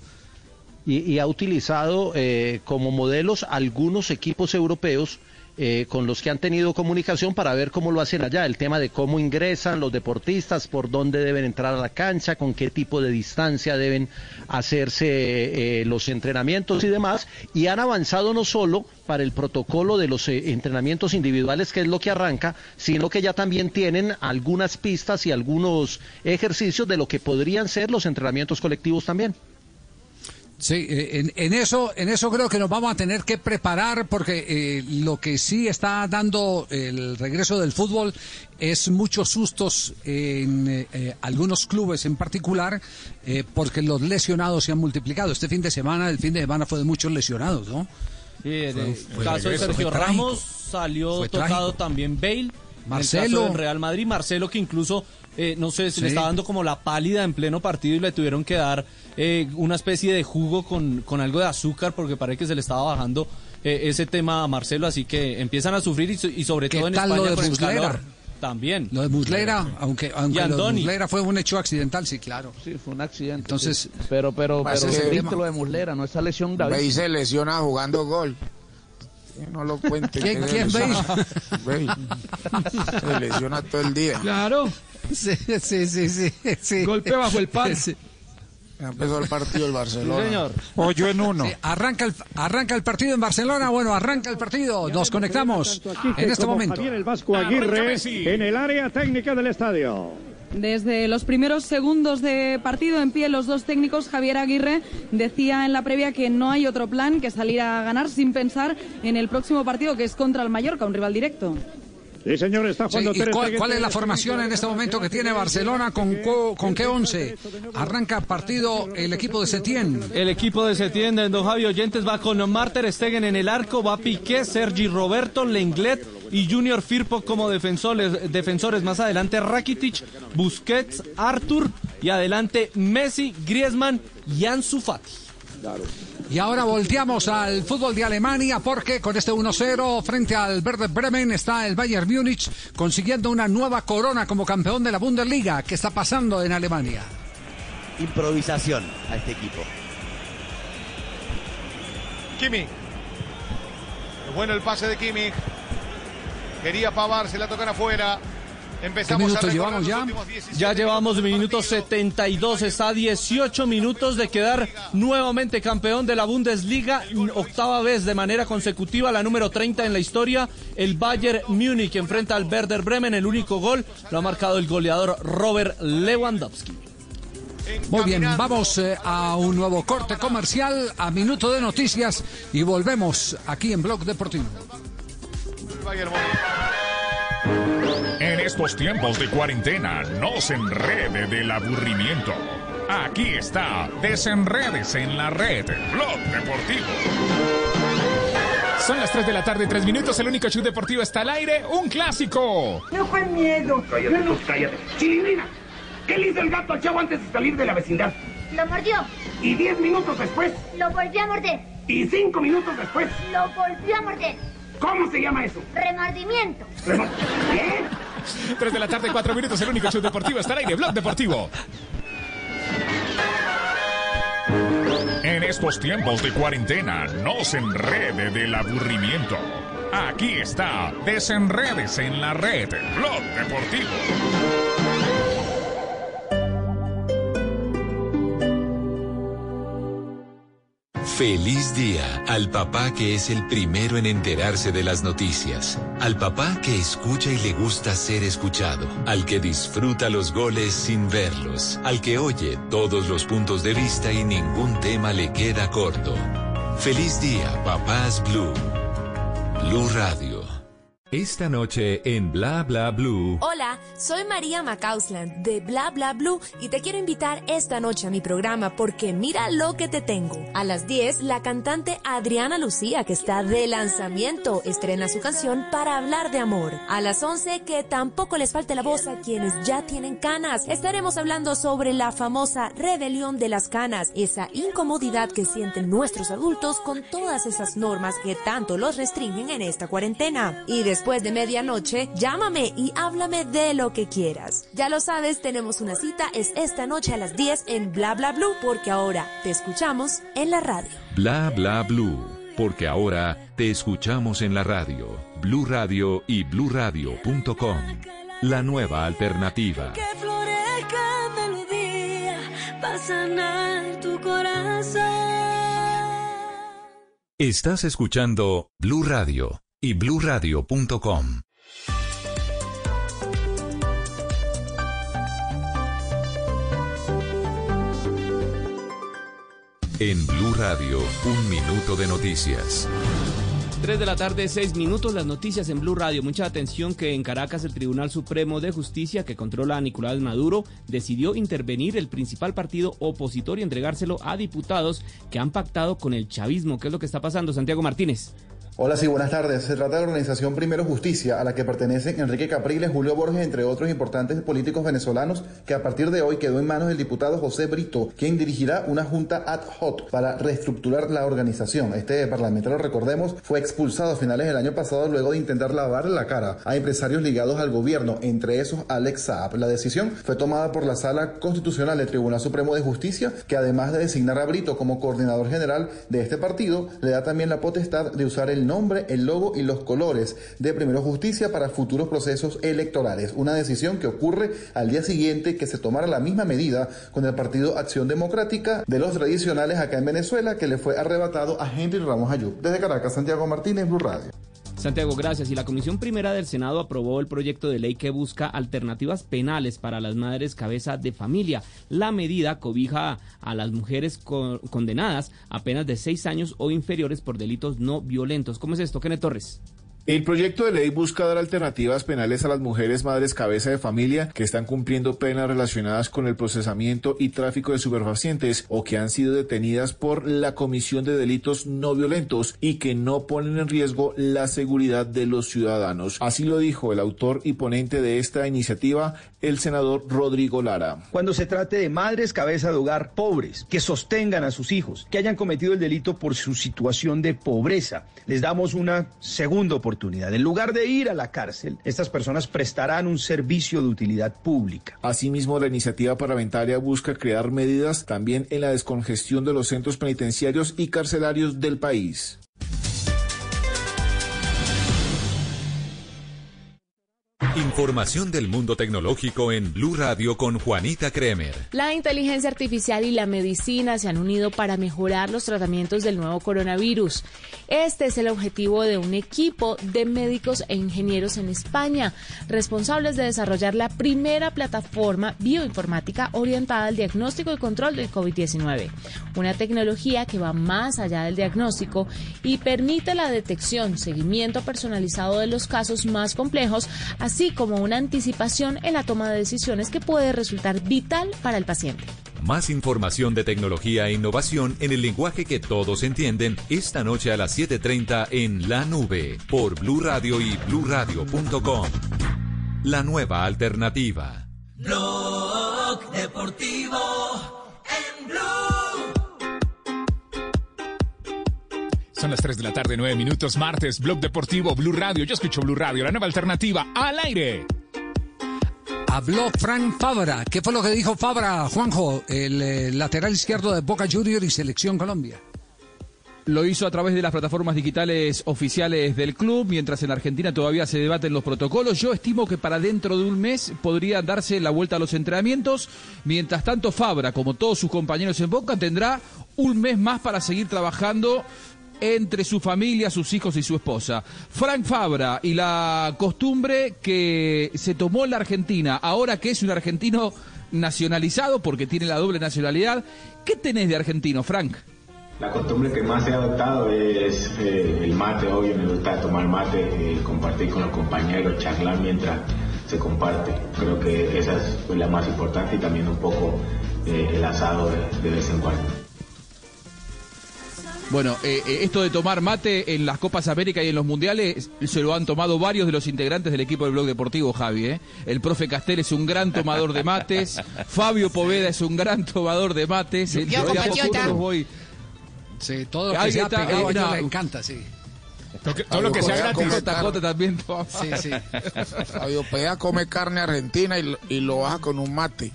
y, y ha utilizado eh, como modelos algunos equipos europeos eh, con los que han tenido comunicación para ver cómo lo hacen allá, el tema de cómo ingresan los deportistas, por dónde deben entrar a la cancha, con qué tipo de distancia deben hacerse eh, los entrenamientos y demás, y han avanzado no solo para el protocolo de los eh, entrenamientos individuales, que es lo que arranca, sino que ya también tienen algunas pistas y algunos ejercicios de lo que podrían ser los entrenamientos colectivos también. Sí, eh, en, en eso, en eso creo que nos vamos a tener que preparar porque eh, lo que sí está dando el regreso del fútbol es muchos sustos en eh, eh, algunos clubes en particular porque los lesionados se han multiplicado. Este fin de semana, el fin de semana fue de muchos lesionados, ¿no? Sí, en el fue- caso de Sergio trágico. Ramos salió tocado también Bale. Marcelo. En el caso del Real Madrid, Marcelo que incluso, eh, no sé, se Sí. le está dando como la pálida en pleno partido y le tuvieron que dar eh, una especie de jugo con, con algo de azúcar porque parece que se le estaba bajando eh, ese tema a Marcelo, así que empiezan a sufrir y, y sobre ¿Qué todo en tal lo España de con el Muslera? calor. También. Lo de Muslera, aunque, aunque lo de. Muslera fue un hecho accidental, sí, claro. Sí, fue un accidente. Entonces, sí. pero, pero, ese pero triste tema. lo de Muslera, no esa lesión grave. Bale se lesiona jugando gol. No lo cuente. ¿Quién- quién, lesiona. Bale. Se lesiona todo el día. Claro. Sí, sí, sí, sí, sí. Golpe bajo el palo. Sí. Empezó el partido del Barcelona. Hoyo en uno. Sí, arranca, el, arranca el partido en Barcelona. Bueno, arranca el partido. Nos conectamos en este momento. Javier el Vasco Aguirre en el área técnica del estadio. Desde los primeros segundos de partido en pie, los dos técnicos, Javier Aguirre decía en la previa que no hay otro plan que salir a ganar sin pensar en el próximo partido que es contra el Mallorca, un rival directo. Sí, señor, está Sí, jugando ¿y Ter cuál, es la formación en este momento que tiene Barcelona? ¿Con, con qué once? Arranca partido el equipo de Setién. El equipo de Setién de Don Javi Oyentes va con Marter Stegen en el arco, va Piqué, Sergi Roberto, Lenglet y Junior Firpo como defensores, defensores. Más adelante Rakitic, Busquets, Artur y adelante Messi, Griezmann y Ansu Fati. Y ahora volteamos al fútbol de Alemania porque con este 1-0 frente al Werder Bremen está el Bayern Múnich consiguiendo una nueva corona como campeón de la Bundesliga. ¿Qué está pasando en Alemania? improvisación a este equipo. Kimmich. Bueno el pase de Kimmich. Quería Pavar, se la tocan afuera. Empezamos minutos a recorrer llevamos ya? últimos 17 Ya llevamos minutos 72, está a 18 minutos de quedar nuevamente campeón de la Bundesliga, octava vez de manera consecutiva, la número 30 en la historia. El Bayern Múnich enfrenta al Werder Bremen, el único gol lo ha marcado el goleador Robert Lewandowski. Muy bien, vamos eh, a un nuevo corte comercial, a minuto de noticias y volvemos aquí en Blog Deportivo. En estos tiempos de cuarentena, no se enrede del aburrimiento. Aquí está, desenredes en la red, Blog Deportivo. Son las 3 de la tarde, 3 minutos, el único show deportivo está al aire, un clásico. No fue miedo. Cállate, no... cállate. Chilindrina, ¿qué le hizo el gato al chavo antes de salir de la vecindad? Lo mordió. Y diez minutos después, Lo volvió a morder. Y cinco minutos después, Lo volvió a morder. ¿cómo se llama eso? Remordimiento. ¿Qué? 3 de la tarde, 4 minutos, el único show deportivo está al aire, Blog Deportivo. En estos tiempos de cuarentena, no se enrede del aburrimiento. Aquí está, desenredes en la red, Blog Deportivo. Feliz día al papá que es el primero en enterarse de las noticias, al papá que escucha y le gusta ser escuchado, al que disfruta los goles sin verlos, al que oye todos los puntos de vista y ningún tema le queda corto. Feliz día, papás Blue. Blue Radio. Esta noche en Bla Bla Blue. Hola, soy María Macausland de Bla Bla Blue y te quiero invitar esta noche a mi programa porque mira lo que te tengo. A las 10, la cantante Adriana Lucía, que está de lanzamiento, estrena su canción Para hablar de amor. A las 11, que tampoco les falte la voz a quienes ya tienen canas. Estaremos hablando sobre la famosa rebelión de las canas, esa incomodidad que sienten nuestros adultos con todas esas normas que tanto los restringen en esta cuarentena. Y de medianoche, llámame y háblame de lo que quieras. Ya lo sabes, tenemos una cita, es esta noche a las 10 en Bla Bla Blue, porque ahora te escuchamos en la radio. Bla Bla Blue. Porque ahora te escuchamos en la radio, Blue Radio y bluradio.com. La nueva alternativa. Que florezca melodía para sanar tu corazón. Estás escuchando Blue Radio y bluradio.com. En Blue Radio, un minuto de noticias. 3 de la tarde, 6 minutos, las noticias en Blue Radio. Mucha atención que en Caracas el Tribunal Supremo de Justicia, que controla a Nicolás Maduro, decidió intervenir el principal partido opositor y entregárselo a diputados que han pactado con el chavismo. ¿Qué es lo que está pasando, Santiago Martínez? Hola, sí, buenas tardes. Se trata de la organización Primero Justicia, a la que pertenecen Enrique Capriles, Julio Borges, entre otros importantes políticos venezolanos, que a partir de hoy quedó en manos del diputado José Brito, quien dirigirá una junta ad hoc para reestructurar la organización. Este parlamentario, recordemos, fue expulsado a finales del año pasado luego de intentar lavar la cara a empresarios ligados al gobierno, entre esos Alex Saab. La decisión fue tomada por la Sala Constitucional del Tribunal Supremo de Justicia, que además de designar a Brito como coordinador general de este partido, le da también la potestad de usar el nombre, el logo y los colores de Primero Justicia para futuros procesos electorales. Una decisión que ocurre al día siguiente que se tomara la misma medida con el Partido Acción Democrática de los tradicionales acá en Venezuela que le fue arrebatado a Henry Ramos Ayub. Desde Caracas, Santiago Martínez, Blue Radio. Santiago, gracias. Y la Comisión Primera del Senado aprobó el proyecto de ley que busca alternativas penales para las madres cabeza de familia. La medida cobija a las mujeres co- condenadas a penas de seis años o inferiores por delitos no violentos. ¿Cómo es esto, Kenneth Torres? El proyecto de ley busca dar alternativas penales a las mujeres madres cabeza de familia que están cumpliendo penas relacionadas con el procesamiento y tráfico de superfacientes o que han sido detenidas por la comisión de delitos no violentos y que no ponen en riesgo la seguridad de los ciudadanos. Así lo dijo el autor y ponente de esta iniciativa, el senador Rodrigo Lara. Cuando se trate de madres cabeza de hogar pobres, que sostengan a sus hijos, que hayan cometido el delito por su situación de pobreza, les damos una segunda oportunidad. En lugar de ir a la cárcel, estas personas prestarán un servicio de utilidad pública. Asimismo, la iniciativa parlamentaria busca crear medidas también en la descongestión de los centros penitenciarios y carcelarios del país. Información del mundo tecnológico en Blue Radio con Juanita Kremer. La inteligencia artificial y la medicina se han unido para mejorar los tratamientos del nuevo coronavirus. Este es el objetivo de un equipo de médicos e ingenieros en España, responsables de desarrollar la primera plataforma bioinformática orientada al diagnóstico y control del COVID-19. Una tecnología que va más allá del diagnóstico y permite la detección, seguimiento personalizado de los casos más complejos, así como una anticipación en la toma de decisiones que puede resultar vital para el paciente. Más información de tecnología e innovación en el lenguaje que todos entienden esta noche a las 7:30 en La Nube por Blue Radio y bluradio.com. La nueva alternativa. Blog Deportivo Son las 3 de la tarde, 9 minutos, martes, Blog Deportivo, Blue Radio. Yo escucho Blue Radio, la nueva alternativa al aire. Habló Frank Fabra. ¿Qué fue lo que dijo Fabra, Juanjo, el eh, lateral izquierdo de Boca Junior y Selección Colombia? Lo hizo a través de las plataformas digitales oficiales del club, mientras en Argentina todavía se debaten los protocolos. Yo estimo que para dentro de un mes podría darse la vuelta a los entrenamientos. Mientras tanto, Fabra, como todos sus compañeros en Boca, tendrá un mes más para seguir trabajando entre su familia, sus hijos y su esposa. Frank Fabra y la costumbre que se tomó en la Argentina, ahora que es un argentino nacionalizado porque tiene la doble nacionalidad. ¿Qué tenés de argentino, Frank? La costumbre que más he adoptado es eh, el mate, obvio, me gusta tomar mate, eh, compartir con los compañeros, charlar mientras se comparte. Creo que esa es la más importante y también un poco eh, el asado de, de vez en cuando. Bueno, eh, eh, esto de tomar mate en las Copas América y en los Mundiales se lo han tomado varios de los integrantes del equipo del Blog Deportivo, Javi. ¿eh? El profe Castel es un gran tomador de mates, Fabio Poveda es un gran tomador de mates. Yo, los voy- Sí, todo lo que sea está, pegado a eh, no. le encanta, sí. todo lo que sea gratis. JJ también toma. Sí, sí. Fabio Pea come carne argentina y lo baja con un mate.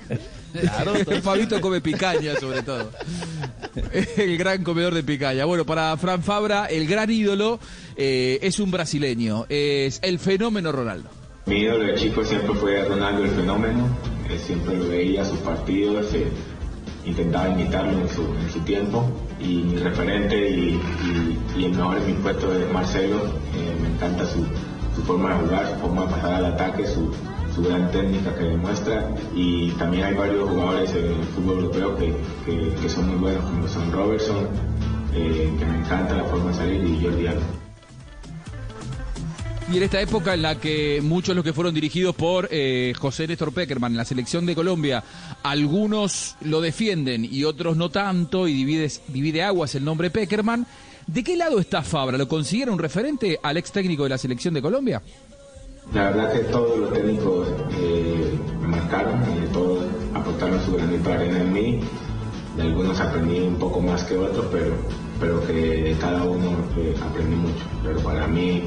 Claro, Fabito come picaña sobre todo. El gran comedor de picaña. Bueno, para Fran Fabra, el gran ídolo eh, es un brasileño, es el fenómeno Ronaldo. Mi ídolo de chico siempre fue Ronaldo el fenómeno, siempre veía sus partidos, eh, intentaba imitarlo en su, tiempo y mi referente y el mejor en mi puesto es Marcelo, eh, me encanta su, su forma de jugar, su forma de pasar al ataque, su, su gran técnica que demuestra y también hay varios jugadores en el fútbol europeo que, que- son muy buenos como son Robertson, eh, que me encanta la forma de salir y Jordi Alba. Y en esta época en la que muchos los que fueron dirigidos por eh, José Néstor Peckerman en la selección de Colombia, algunos lo defienden y otros no tanto, y divide, divide aguas el nombre Peckerman, ¿de qué lado está Fabra? ¿Lo considera un referente al ex técnico de la selección de Colombia? La verdad que todos los técnicos eh, me marcaron, eh, todos aportaron su granito de arena en mí. De algunos aprendí un poco más que otros, pero, pero que de cada uno eh, aprendí mucho. Pero para mí,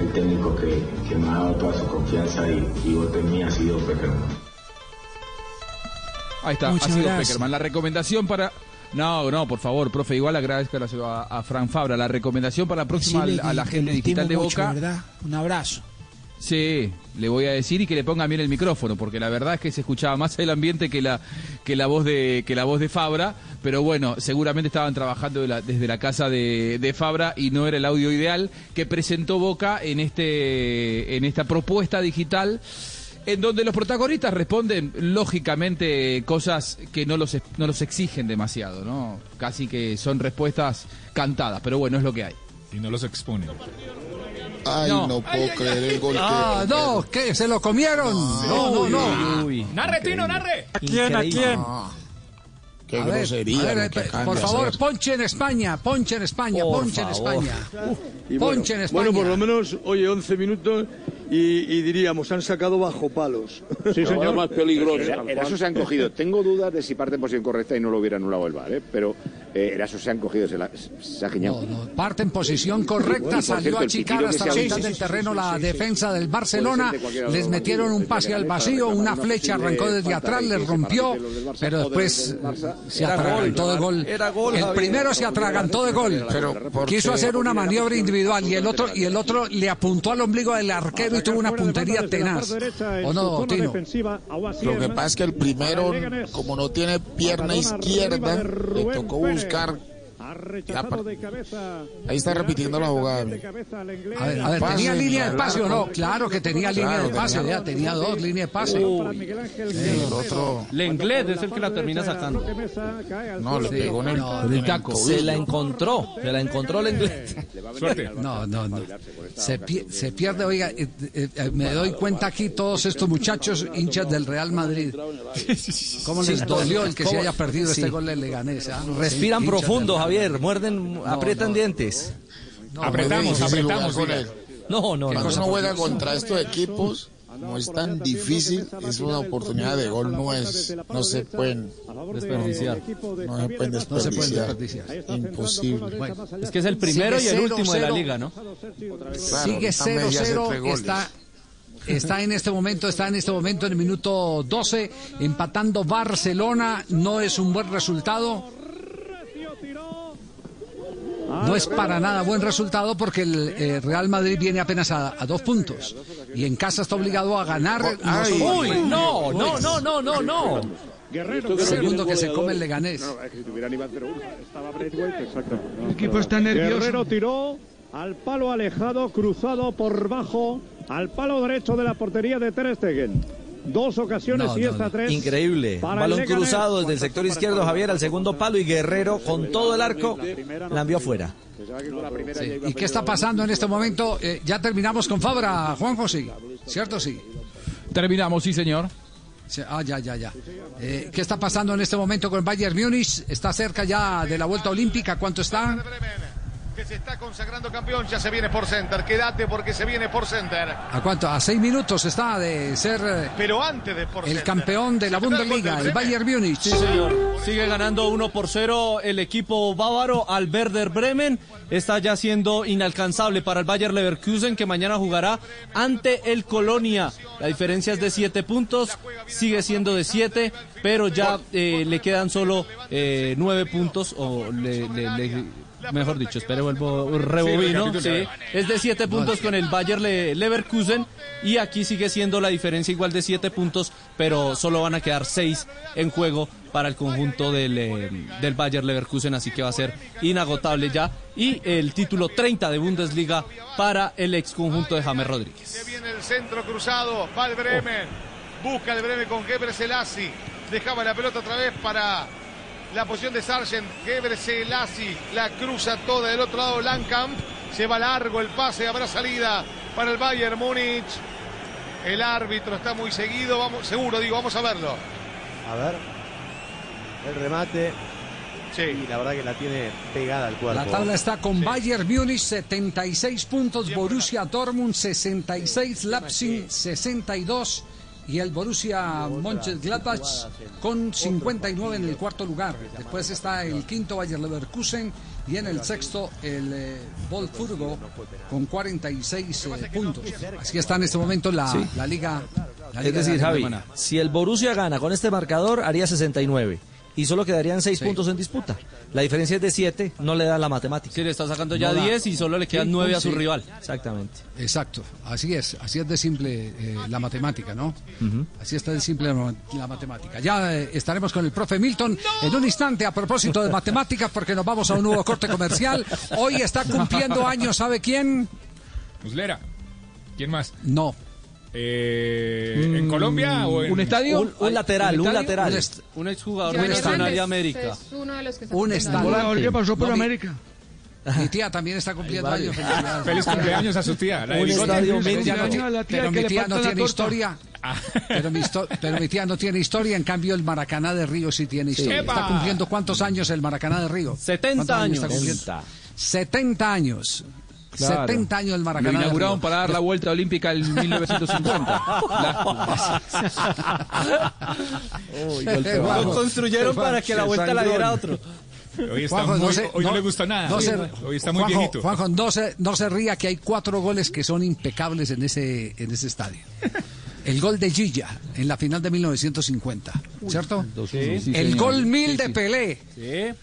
el técnico que, que me ha dado toda su confianza y, y voto en mí ha sido Peckerman. Ahí está, Muchas ha sido gracias. Peckerman. La recomendación para... No, no, por favor, profe, igual agradezco a, a Fran Fabra. La recomendación para la próxima a la gente digital de mucho, Boca... ¿verdad? Un abrazo. Sí, le voy a decir y que le ponga bien el micrófono, porque la verdad es que se escuchaba más el ambiente que la que la voz de que la voz de Fabra, pero bueno, seguramente estaban trabajando desde la casa de, de Fabra y no era el audio ideal que presentó Boca en este en esta propuesta digital en donde los protagonistas responden lógicamente cosas que no los no los exigen demasiado, ¿no? Casi que son respuestas cantadas, pero bueno, es lo que hay. Y no los expone. Ay, No. no, puedo creer el gol Ah, que... no, ¿qué? ¿Se lo comieron? No, no, no. ¡Narre, Tino, narre! ¿A quién? ¿A quién? Ah, qué A ver, grosería. a ver, lo que eh, por favor, ponche en España, ponche en España, Por ponche en. España. Bueno, Ponche en España. Bueno, por lo menos, oye, 11 minutos y, y diríamos, han sacado bajo palos. Lo más peligroso. Eraso se han cogido. Tengo dudas de si parte en posición correcta y no lo hubiera anulado el VAR, ¿eh? pero eh, Eraso se han cogido, se, la- se ha giñado. Parte en posición correcta, por salió cierto, a el chicar pitido que hasta la mitad sí, del sí, terreno sí, la sí, sí. defensa del Barcelona. Les metieron un pase al vacío, una una flecha arrancó desde atrás, les rompió, pero después se atragantó de gol. El primero se atragantó de gol, Pero, ¿por quiso hacer una maniobra individual y el otro y el otro le apuntó al ombligo del arquero tuvo una puntería tenaz. ¿O no, Tino? Lo que pasa es que el primero, como no tiene pierna izquierda, le tocó buscar. La par- Ahí está repitiendo la jugada. A ver, a ver, Pase, ¿tenía línea de pase o no? Claro que tenía línea de pase, tenía- ya tenía dos líneas de pase. El otro. Lenglet es el que la termina sacando. No, le Sí, pegó en el, no, en el taco. Se la encontró, se la encontró Lenglet. Suerte. No, no, no. Se, pie- se pierde, oiga, eh, eh, eh, me doy cuenta aquí todos estos muchachos hinchas del Real Madrid. ¿Cómo les dolió el que se haya perdido este gol de Leganés? ah? Respiran profundo, Real Javier. Muerden, aprietan no. dientes. No, Apretamos, apretamos. No, no, no. uno juega contra estos equipos, como es tan difícil, es una oportunidad de gol, no es, no se pueden Desperdiciar. No se pueden No desperdiciar. Imposible. Es que es el primero y el último de la 0-0. liga, ¿no? Sigue esta media hace 0-0, tres goles. está, está en este momento, está en este momento en el minuto 12, empatando Barcelona, no es un buen resultado. No es para nada buen resultado porque el eh, Real Madrid viene apenas a, a dos puntos y en casa está obligado a ganar. no Ay. solo- Uy, no, no, no, no, no, no. Segundo que se come el Leganés. No, es que si tuvieran iban 0-1. Estaba Braithwaite, exacto. El equipo está nervioso. Guerrero tiró al palo alejado, cruzado por bajo, al palo derecho de la portería de Ter Stegen. Dos ocasiones No, y no, esta no. tres. Increíble. para balón cruzado desde el sector izquierdo, Javier, al segundo palo y Guerrero con todo el arco la envió afuera. ¿Y qué está pasando en este momento? Eh, ya terminamos con Fabra, Juanjo, sí. ¿Cierto? Sí. Terminamos, sí, señor. Sí, Ah, ya, ya, ya. Eh, ¿Qué está pasando en este momento con Bayern Múnich? ¿Está cerca ya de la vuelta olímpica? ¿Cuánto está? Que se está consagrando campeón, ya se viene por center. Quédate porque se viene por center. ¿A cuánto? A seis minutos está de ser eh, Pero antes de por el center. campeón de la ¿Se tendrá el gol Bundesliga, el Bremen? Bayern Múnich. Sí, señor. Sigue ganando 1 por 0 el equipo bávaro al Werder Bremen. Está ya siendo inalcanzable para el Bayer Leverkusen que mañana jugará ante el Colonia. La diferencia es de 7 puntos, sigue siendo de 7, pero ya eh, le quedan solo 9 puntos o le- le- le- Mejor dicho, espere, vuelvo rebobino. Sí, es de 7 puntos con el Bayer Le- Leverkusen y aquí sigue siendo la diferencia igual de 7 puntos, pero solo van a quedar 6 en juego para el conjunto del, eh, del Bayer Leverkusen, así que va a ser inagotable ya. Y el título 30 de Bundesliga para el ex conjunto de James Rodríguez. Se viene el centro cruzado, va el Bremen. Busca el Bremen con Gebre Selassie. Dejaba la pelota otra vez para la posición de Sargent. Gebre Selassie la cruza toda del otro lado Lankamp. Se va largo el pase, habrá salida para el Bayern Múnich. El árbitro está muy seguido, vamos, seguro digo, vamos a verlo. A ver. El remate. Sí. Y la verdad que la tiene pegada al cuerpo. La tabla está con Bayern Múnich 76 puntos, Borussia Dortmund 66, Leipzig 62 y el Borussia Mönchengladbach con 59 en el cuarto lugar. Después está el quinto Bayer Leverkusen y en el sexto el eh, Wolfsburgo con 46 eh, puntos. Así está en este momento la, Sí. la liga. la Es liga decir, Javi, si el Borussia gana con este marcador, haría 69. Y solo quedarían 6 Sí. puntos en disputa. La diferencia es de 7, no le da la matemática. Sí, le está sacando ya No da. 10 y solo le quedan 9 a su Sí. rival. Exactamente. Exacto, así es, así es de simple eh, la matemática, ¿no? Así está de simple la, la matemática. Ya eh, estaremos con el profe Milton en un instante a propósito de matemáticas porque nos vamos a un nuevo corte comercial. Hoy está cumpliendo años, ¿sabe quién? Muslera. ¿Quién más? No. Eh, ¿En Colombia o en ¿Un estadio? Un, un lateral, un, estadio? lateral. Un est- Un exjugador Un de de América. Es uno de los que está Un años. ¿Qué pasó por No, mi- América? Mi tía también está cumpliendo años. Feliz cumpleaños a su tía. La Un estadio no Cumpleaños tiene- a la tía pero que mi tía no tiene historia. Pero mi, pero mi tía no tiene historia, en cambio el Maracaná de Río sí tiene historia. ¡Epa! ¿Está cumpliendo cuántos años el Maracaná de Río? 70 ¿Cuántos años. está cumpliendo? 70. 70 años. Claro. 70 años el Lo Maracaná. de inauguraron para dar la vuelta olímpica en 1950. Uy, golpe bajo. Lo construyeron para que la vuelta la diera otro. Hoy, está Juanjo, muy- se- hoy no, le gustó nada. no se- hoy está muy Juanjo, viejito. Juanjo, no se, no se ría que hay cuatro goles que son impecables en ese, en ese estadio. El gol de Gilla en la final de 1950, ¿cierto? Sí, el gol mil Sí, de sí.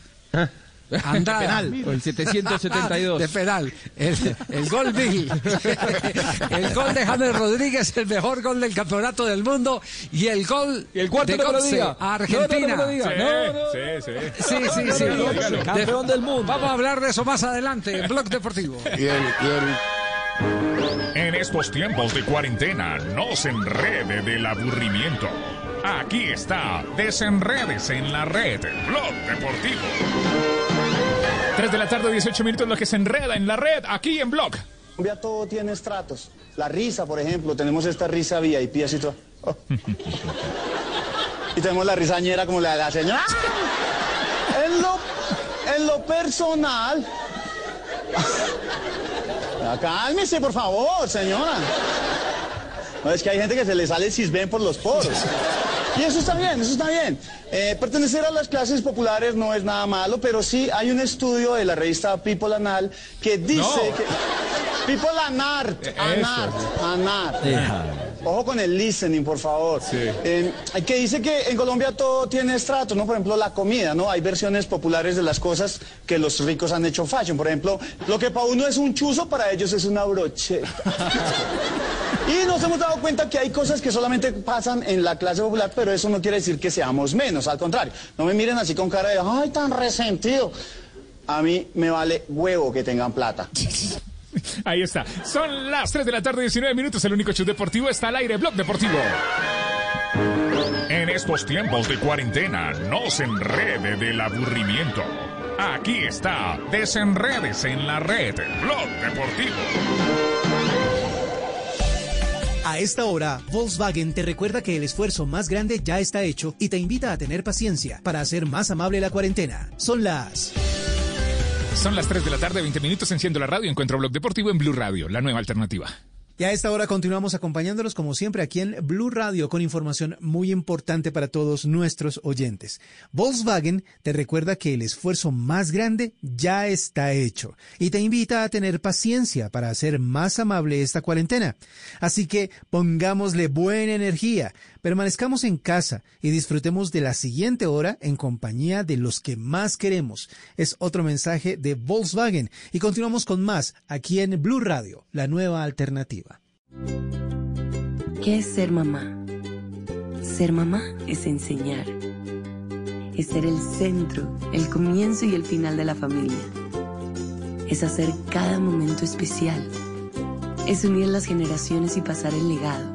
Andrada. O el 772. De penal. El, el gol mil. El gol de James Rodríguez, el mejor gol del campeonato del mundo. Y el gol Y el cuarto de a Argentina. No, no, no. Sí. Sí, sí. Sí, sí, sí. Dígalo. Campeón del mundo. Vamos a hablar de eso más adelante en Blog Deportivo. Y el, y el En estos tiempos de cuarentena, no se enrede del aburrimiento. Aquí está, desenredes en la red, Blog Deportivo. 3 de la tarde, 18 minutos, lo que se enreda en la red, aquí en Blog. Colombia todo tiene estratos. La risa, por ejemplo, tenemos esta risa VIP así todo. Oh. y tenemos la risañera como la de la señora. En lo, en lo personal. Ah, Cálmese, por favor, señora. No, es que hay gente que se le sale el cisben por los poros. Y eso está bien, eso está bien. Eh, pertenecer a las clases populares no es nada malo, pero sí hay un estudio de la revista People Anal que dice No. que... People Anart, Anart, Anart. Ojo con el listening, por favor. Eh, que dice que en Colombia todo tiene estratos, ¿no? Por ejemplo, la comida, ¿no? Hay versiones populares de las cosas que los ricos han hecho fashion. Por ejemplo, lo que para uno es un chuzo, para ellos es una brocheta. Y nos hemos dado cuenta que hay cosas que solamente pasan en la clase popular, pero eso no quiere decir que seamos menos, al contrario. No me miren así con cara de, ay, tan resentido. A mí me vale huevo que tengan plata. Ahí está. Son las 3 de la tarde, 19 minutos. El único show deportivo está al aire. Blog Deportivo. En estos tiempos de cuarentena, no se enrede del aburrimiento. Aquí está, desenredes en la red, Blog Deportivo. A esta hora, Volkswagen te recuerda que el esfuerzo más grande ya está hecho y te invita a tener paciencia para hacer más amable la cuarentena. Son las... Son las 3 de la tarde, 20 minutos. Enciendo la radio. Encuentro Blog Deportivo en Blue Radio, la nueva alternativa. Y a esta hora continuamos acompañándolos como siempre aquí en Blue Radio con información muy importante para todos nuestros oyentes. Volkswagen te recuerda que el esfuerzo más grande ya está hecho y te invita a tener paciencia para hacer más amable esta cuarentena. Así que pongámosle buena energía, permanezcamos en casa y disfrutemos de la siguiente hora en compañía de los que más queremos. Es otro mensaje de Volkswagen y continuamos con más aquí en Blue Radio, la nueva alternativa. ¿Qué es ser mamá? Ser mamá es enseñar. Es ser el centro, el comienzo y el final de la familia. Es hacer cada momento especial. Es unir las generaciones y pasar el legado.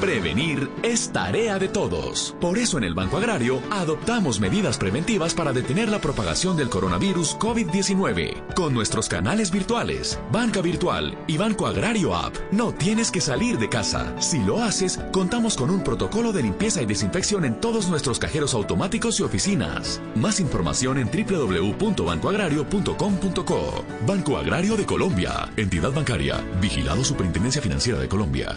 Prevenir es tarea de todos. Por eso en el Banco Agrario adoptamos medidas preventivas para detener la propagación del coronavirus COVID-19. Con nuestros canales virtuales, Banca Virtual y Banco Agrario App, no tienes que salir de casa. Si lo haces, contamos con un protocolo de limpieza y desinfección en todos nuestros cajeros automáticos y oficinas. Más información en www.bancoagrario.com.co. Banco Agrario de Colombia. Entidad bancaria. Vigilado Superintendencia Financiera de Colombia.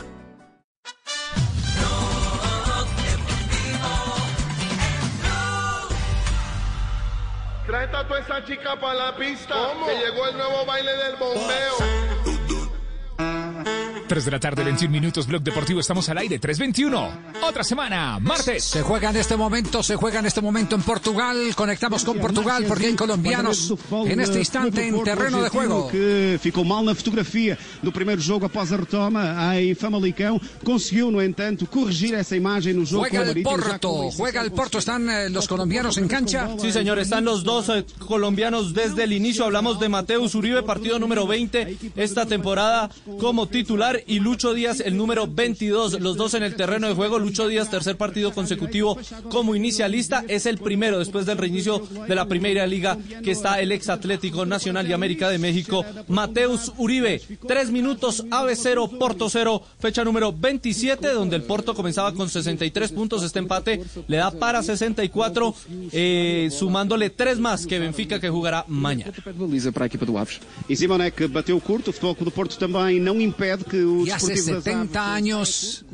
Trae a toda esa chica para la pista. Que llegó el nuevo baile del bombeo. 3 de la tarde, 21 minutos. Blog Deportivo. Estamos al aire. 321. Otra semana. Martes. Se juega en este momento, se juega en este momento en Portugal. Conectamos con Portugal porque hay colombianos en este instante en terreno de juego. que ficou mal na fotografia do primeiro jogo após a retoma em Famalicão. Conseguiu, no entanto, corrigir essa imagem no jogo Juega el Porto, juega el Porto. ¿Están eh, los colombianos en cancha? Sí, señor, están los dos eh, colombianos desde el inicio. Hablamos de Mateus Uribe, partido número 20 esta temporada como titular, y Lucho Díaz, el número 22. Los dos en el terreno de juego. Lucho Díaz, tercer partido consecutivo como inicialista. Es el primero después del reinicio de la Primera Liga que está el ex Atlético Nacional de América de México, Mateus Uribe. Tres minutos, AVE 0, Porto 0, fecha número 27, donde el Porto comenzaba con 63 puntos. Este empate le da para 64, eh, sumándole tres más que Benfica que jugará mañana. E Simonek bateu curto, o Futebol do Porto também não impede que Y hace Desportivo das 70 Aves- años,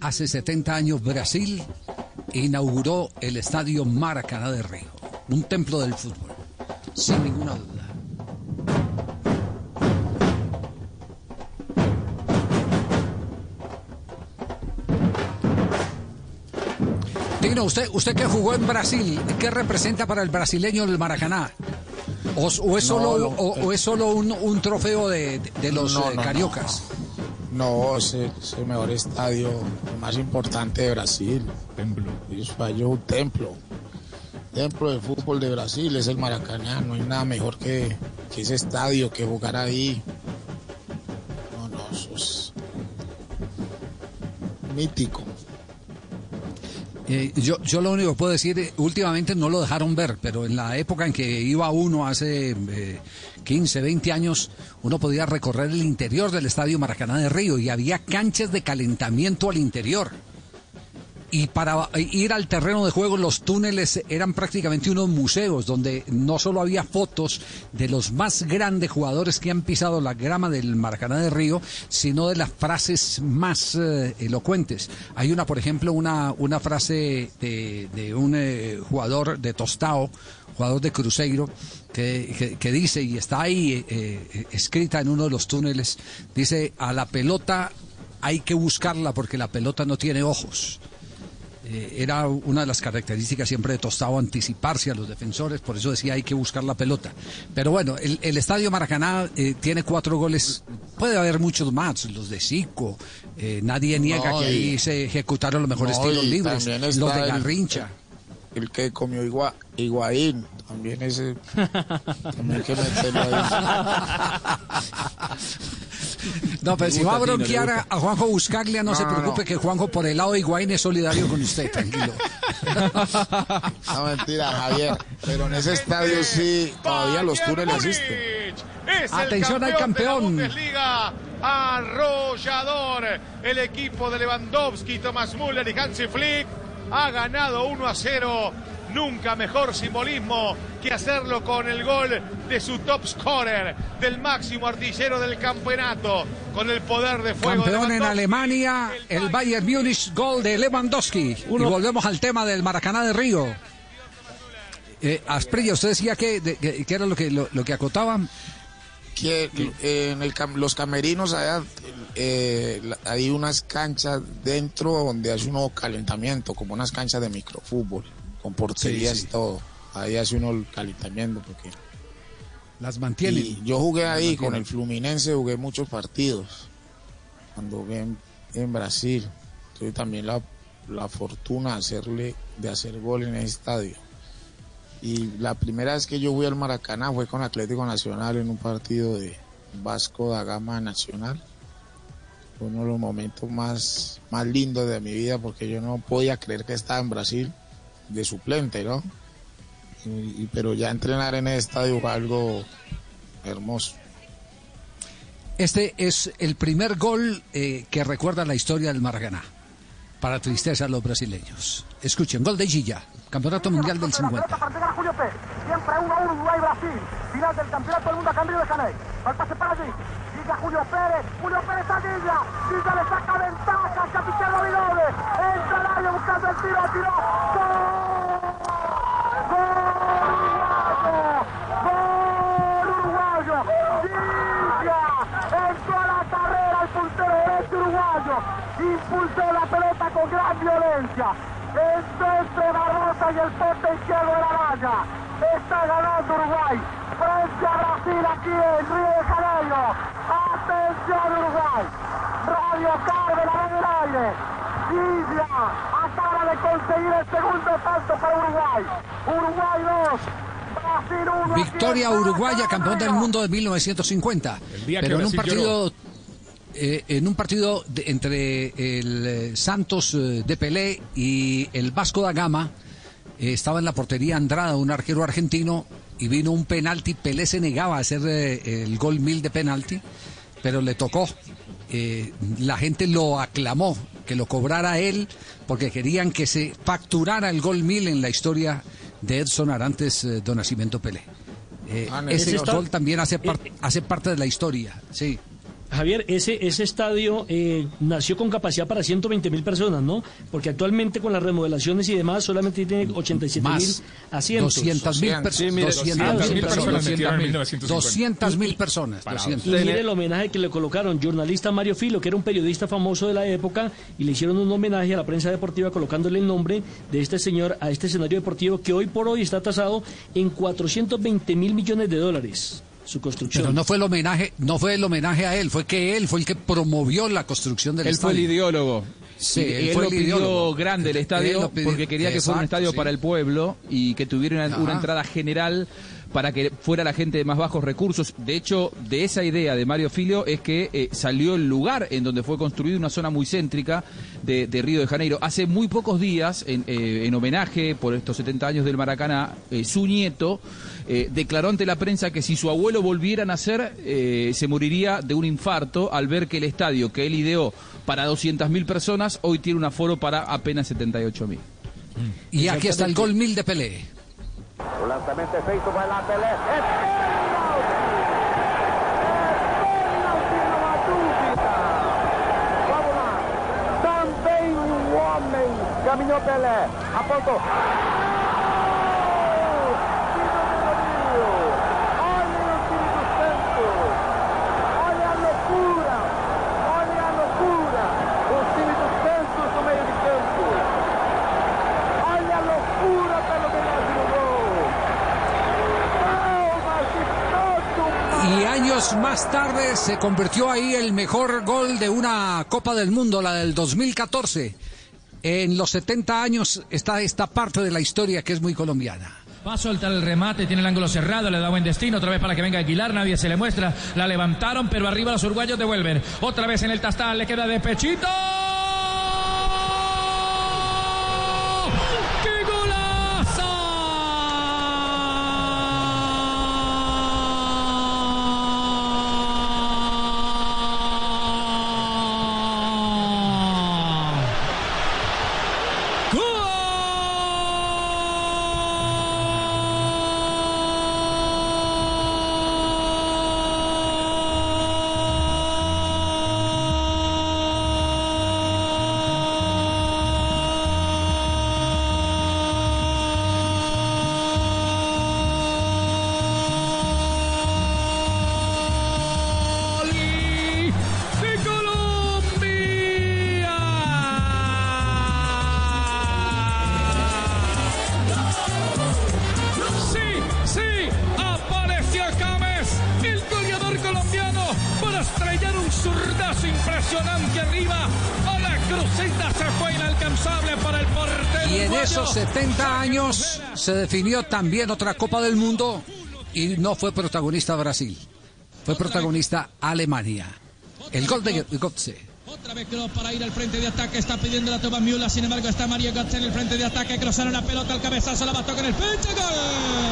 hace 70 años Brasil inauguró el estadio Maracaná de Río, un templo del fútbol, sin ninguna duda. Tino, usted, usted que jugó en Brasil, ¿qué representa para el brasileño el Maracaná? ¿O, o es solo, No, no, o, o es solo un, un trofeo de, de los No, eh, cariocas? No, es el, es el mejor estadio, el más importante de Brasil. Templo. Es un templo. Templo de fútbol de Brasil es el Maracaná. No hay nada mejor que, que ese estadio, que jugar ahí. No, no, eso es mítico. Eh, yo, yo lo único que puedo decir, eh, últimamente no lo dejaron ver, pero en la época en que iba uno hace, eh, 15, 20 años, uno podía recorrer el interior del Estadio Maracaná de Río y había canchas de calentamiento al interior. Y para ir al terreno de juego, los túneles eran prácticamente unos museos donde no solo había fotos de los más grandes jugadores que han pisado la grama del Maracaná de Río, sino de las frases más eh, elocuentes. Hay una, por ejemplo, una, una frase de, de un eh, jugador de Tostao, jugador de Cruzeiro, que, que- que dice, y está ahí eh, escrita en uno de los túneles, dice, a la pelota hay que buscarla porque la pelota no tiene ojos. Eh, era una de las características siempre de Tostado anticiparse a los defensores, por eso decía hay que buscar la pelota. Pero bueno, el, el Estadio Maracaná eh, tiene cuatro goles, puede haber muchos más, los de Zico, eh, nadie niega No, que y- ahí se ejecutaron los mejores No, tiros libres, los de Garrincha. El que comió Igua, Higuaín, también ese. también hay que meterlo ahí. No, pero Le si va a bronquear a, a Juanjo Buscaglia, no, No, se preocupe no. que Juanjo por el lado de Higuaín es solidario con usted, tranquilo. No, mentira, Javier. Pero en ese estadio sí, todavía los túneles existen. Atención al campeón, arrollador. El equipo de Lewandowski, Thomas Müller y Hansi Flick ha ganado 1 a 0. Nunca mejor simbolismo que hacerlo con el gol de su top scorer, del máximo artillero del campeonato, con el poder de fuego de Campeón en. Alemania, el Bayern Múnich, gol de Lewandowski. Y volvemos al tema del Maracaná de Río. Eh, Asprilla, usted decía que, de- que- que era lo que, lo, lo que acotaban. Que eh, en el cam- los camerinos allá eh, hay unas canchas dentro donde hace uno calentamiento, como unas canchas de microfútbol, con porterías Sí, todo. Ahí hace uno el calentamiento porque Las mantienen. Y yo jugué ahí con el Fluminense, jugué muchos partidos. Cuando jugué en, en Brasil, tuve también la, la fortuna de, hacerle, de hacer gol en ese estadio. Y la primera vez que yo fui al Maracaná fue con Atlético Nacional en un partido de Vasco da Gama Nacional. Fue uno de los momentos más, más lindos de mi vida porque yo no podía creer que estaba en Brasil de suplente, ¿no? Y- y- pero ya entrenar en el estadio fue algo hermoso. Este es el primer gol eh, que recuerda la historia del Maracaná. Para tristeza de los brasileños. Escuchen, gol de Gilla, Campeonato Mundial del 50. Para llegar a Julio Pérez. Siempre 1 a 1 Uruguay-Brasil. Final del campeonato del mundo a Camilo de Janeiro. Al pase para allí. Llega Julio Pérez. Julio Pérez a Villa. Villa le saca ventaja al capitán Davidove. Entra al área buscando el tiro. Tiró. ¡Gol! uruguayo. Villa entró a la carrera el puntero derecho uruguayo. Impulsó la pelota con gran violencia. Entre Barbosa y el poste izquierdo de la valla. Está ganando Uruguay. Frente a Brasil aquí en Río de Janeiro. Atención Uruguay. Radio Carve la en el aire. Villa acaba de conseguir el segundo tanto para Uruguay. Uruguay 2. Brasil 1. Victoria uruguaya, campeón del mundo de 1950. día que Pero en un partido, eh, en un partido de- entre el eh, Santos eh, de Pelé y el Vasco da Gama, eh, estaba en la portería Andrada, un arquero argentino, y vino un penalti. Pelé se negaba a hacer eh, el gol mil de penalti, pero le tocó. Eh, la gente lo aclamó, que lo cobrara él, porque querían que se facturara el gol mil en la historia de Edson Arantes eh, Don Nacimiento Pelé. Eh, Ah, ese gol también hace, par- hace parte de la historia, sí. Javier, ese, ese estadio eh, nació con capacidad para 120 mil personas, ¿no? Porque actualmente con las remodelaciones y demás solamente tiene 87 mil asientos. 200 mil personas. 200 personas metieron en 200 1950. mil personas. 200. Y mire el homenaje que le colocaron, jornalista Mario Filo, que era un periodista famoso de la época, y le hicieron un homenaje a la prensa deportiva colocándole el nombre de este señor a este escenario deportivo que hoy por hoy está tasado en 420 mil millones de dólares. Su construcción. Pero no fue el homenaje, no fue el homenaje a él, fue que él fue el que promovió la construcción del Él fue el estadio. ideólogo. Sí, Y él él, fue lo el pidió ideólogo. grande el estadio pidió- porque quería que fuera un estadio sí. para el pueblo y que tuviera una, entrada general para que fuera la gente de más bajos recursos. De hecho, de esa idea de Mario Filio es que eh, salió el lugar en donde fue construida una zona muy céntrica de, Río de Janeiro. Hace muy pocos días, en, eh, en homenaje por estos 70 años del Maracaná, eh, su nieto declaró ante la prensa que si su abuelo volviera a nacer, se moriría de un infarto al ver que el estadio que él ideó para 200.000 personas hoy tiene un aforo para apenas 78.000. Y aquí está el gol mil de Pelé. Un lanzamento feito, vai lá Pelé. É pênalti, não há dúvida. Vamos lá. Também um homem. Caminhou Pelé. Apontou. Más tarde se convirtió ahí el mejor gol de una Copa del Mundo, la del 2014. En los 70 años está esta parte de la historia que es muy colombiana. Va a soltar el remate, tiene el ángulo cerrado, le da buen destino, otra vez para que venga Aguilar, nadie se le muestra, la levantaron, pero arriba los uruguayos devuelven. Otra vez en el tastal, le queda de pechito. Se definió también otra Copa del Mundo y no fue protagonista Brasil, fue protagonista Alemania. El gol de Götze. Otra vez Kroos para ir al frente de ataque. Está pidiendo la Tomás Miula. Sin embargo, está Mario Götze en el frente de ataque. Cruzaron la pelota al cabezazo. La a tocar el pecho. Tienen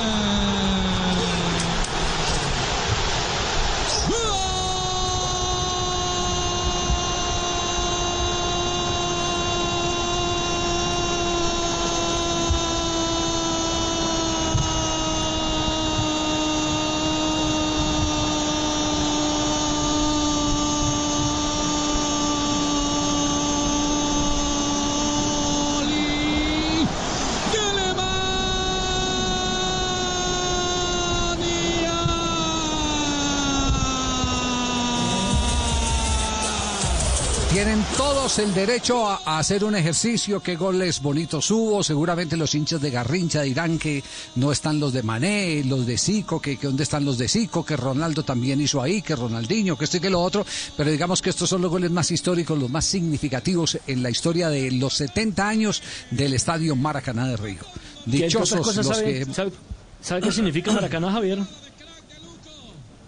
el derecho a, a hacer un ejercicio, qué goles bonitos hubo, seguramente los hinchas de Garrincha dirán que no están los de Mané, los de Zico, que, que dónde están los de Zico, que Ronaldo también hizo ahí, que Ronaldinho, que esto y que lo otro, pero digamos que estos son los goles más históricos, los más significativos en la historia de los 70 años del Estadio Maracaná de Río. Dichosos los ¿sabe, que... sabe- sabe qué significa Maracaná, Javier?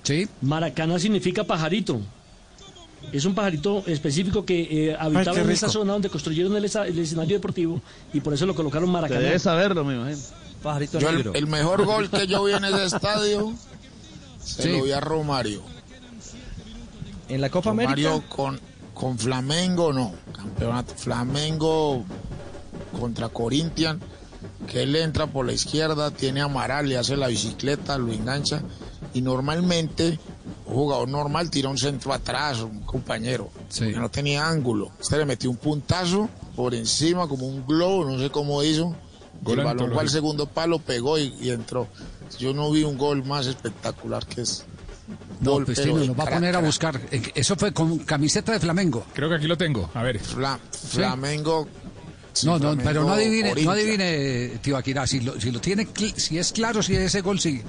Sí. Maracaná significa pajarito. Es un pajarito específico que eh, habitaba en esa zona donde construyeron el, escenario deportivo y por eso lo colocaron Maracaná. Usted debe saberlo, me imagino. Pajarito Yo el, el mejor gol que yo vi en ese estadio se Sí. lo vi a Romario. En la Copa Romario América. con, con Flamengo, no. Campeonato Flamengo contra Corinthians. Que él entra por la izquierda, tiene a Amaral, le hace la bicicleta, lo engancha. Y normalmente, un jugador normal tira un centro atrás, un compañero. Que no tenía ángulo. Este le metió un puntazo por encima, como un globo, no sé cómo hizo. Gol el balón fue al segundo palo, pegó y, y entró. Yo no vi un gol más espectacular que es. No, Gol, pues nos va a poner a buscar. Eh, Eso fue con camiseta de Flamengo. Creo que aquí lo tengo. A ver. Flamengo. No, no, Flamengo, pero no adivine, no adivine, Tibaquirá. Si lo, si lo tiene, si es claro, si ese gol sí.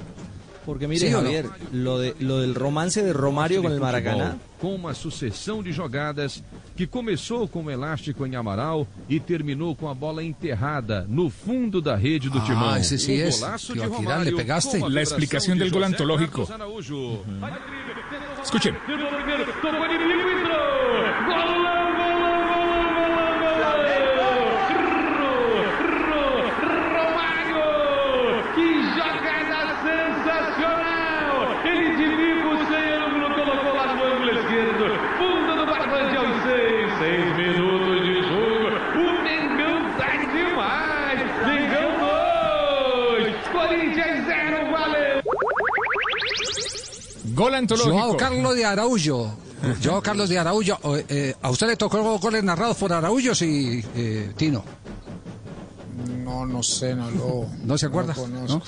Porque mire, ¿Sí o no? Javier, lo, de, lo del romance de Romario con el Maracaná. Com uma sucessão de jogadas que começou com o elástico em Amaral e terminou com a bola enterrada no fundo da rede do Ah, timão. ese sí O es. golaço de Romário le pegaste. com a La explicación de del gol José antológico. Carlos Araújo. Escuchen. Antológico. Joao Carlos de Araújo. Joao Carlos de Araújo. Eh, eh, ¿A usted le tocó goles narrados por Araújo, sí, eh, Tino? No, no sé, no lo. ¿No se acuerda? conozco.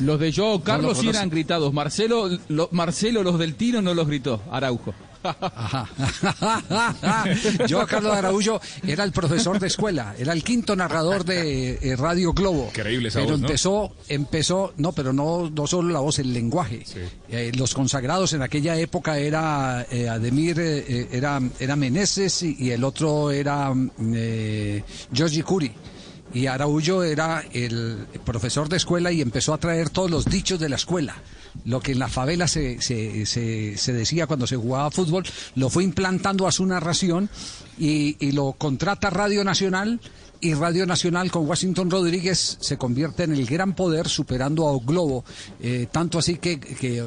Los de Joao Carlos sí conoce. eran gritados. Marcelo, lo- Marcelo, los del Tino no los gritó. Araujo. Joao Carlos de Araújo era el profesor de escuela, era el quinto narrador de eh, Radio Globo. Increíble esa pero voz, ¿no? empezó, empezó, no, pero no, no solo la voz, el lenguaje. Eh, los consagrados en aquella época era eh, Ademir, eh, era, era Meneses y, y el otro era mm, eh, Giorgi Curi. Y Araújo era el profesor de escuela y empezó a traer todos los dichos de la escuela. Lo que en la favela se, se, se- decía cuando se jugaba fútbol, lo fue implantando a su narración y, lo contrata Radio Nacional y Radio Nacional con Washington Rodríguez se convierte en el gran poder superando a O Globo. Eh, tanto así que, que eh,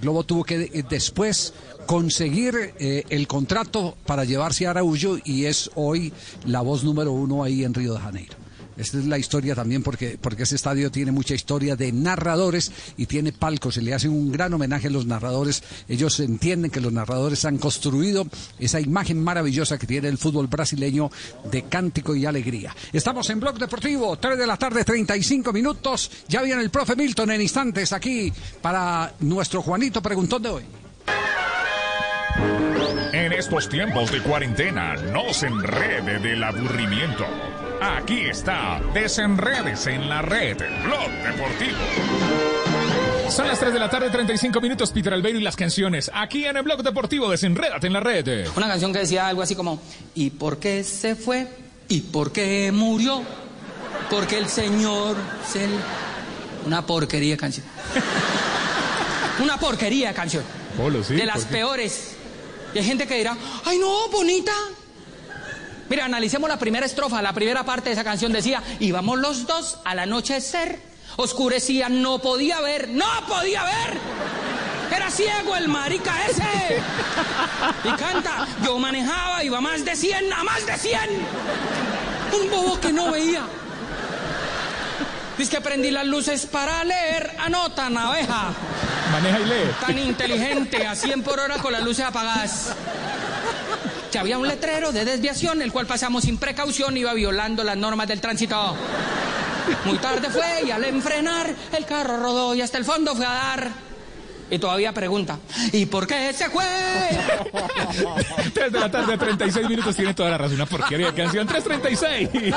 Globo tuvo que después conseguir eh, el contrato para llevarse a Araújo y es hoy la voz número uno ahí en Río de Janeiro. Esta es la historia también porque, porque ese estadio tiene mucha historia de narradores y tiene palcos. Se le hace un gran homenaje a los narradores. Ellos entienden que los narradores han construido esa imagen maravillosa que tiene el fútbol brasileño de cántico y alegría. Estamos en Blog Deportivo, 3 de la tarde, 35 minutos. Ya viene el profe Milton en instantes aquí para nuestro Juanito Preguntón de hoy. En estos tiempos de cuarentena, no se enrede del aburrimiento. Aquí está, desenredes en la red, Blog Deportivo. Son las 3 de la tarde, 35 minutos, Peter Albeiro y las canciones. Aquí en el Blog Deportivo, desenrédate en la red. Una canción que decía algo así como, ¿y por qué se fue? ¿Y por qué murió? Porque el Señor se... le-". Una porquería canción. Una porquería canción. Polo, sí, de las peores. Y hay gente que dirá, ¡ay no, bonita! Mira, analicemos la primera estrofa, la primera parte de esa canción decía, íbamos los dos al anochecer, oscurecía, no podía ver, no podía ver. Era ciego el marica ese. Y canta, yo manejaba, iba más de 100, a más de 100. Un bobo que no veía. Dice que prendí las luces para leer, anota abeja. Maneja y lee. Tan inteligente, a 100 por hora con las luces apagadas. Que había un letrero de desviación, el cual pasamos sin precaución, iba violando las normas del tránsito. Muy tarde fue y al enfrenar, el carro rodó y hasta el fondo fue a dar. Y todavía pregunta, ¿y por qué se fue? 3 de la tarde, 36 minutos, tiene toda la razón. Una porquería de canción. 3.36.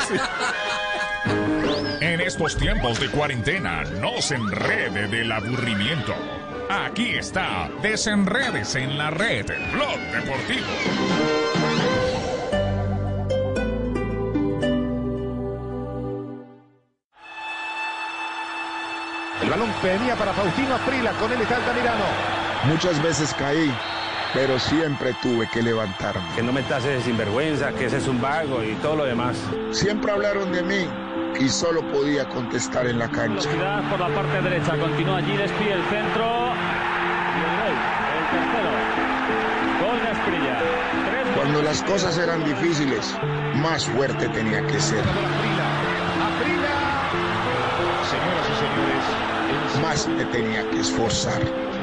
En estos tiempos de cuarentena, no se enrede del aburrimiento. Aquí está, desenredes en la red, Blog Deportivo. El balón venía para Faustino Aprila, con él está Altamirano. Muchas veces caí, pero siempre tuve que levantarme. Que no me tases de sinvergüenza, que ese es un vago y todo lo demás. Siempre hablaron de mí y solo podía contestar en la cancha. Por la parte derecha, continúa allí Despí el centro. Y el gol, el tercero. Gol de Asprilla. Cuando las cosas eran difíciles, más fuerte tenía que ser. Más me tenía que esforzar.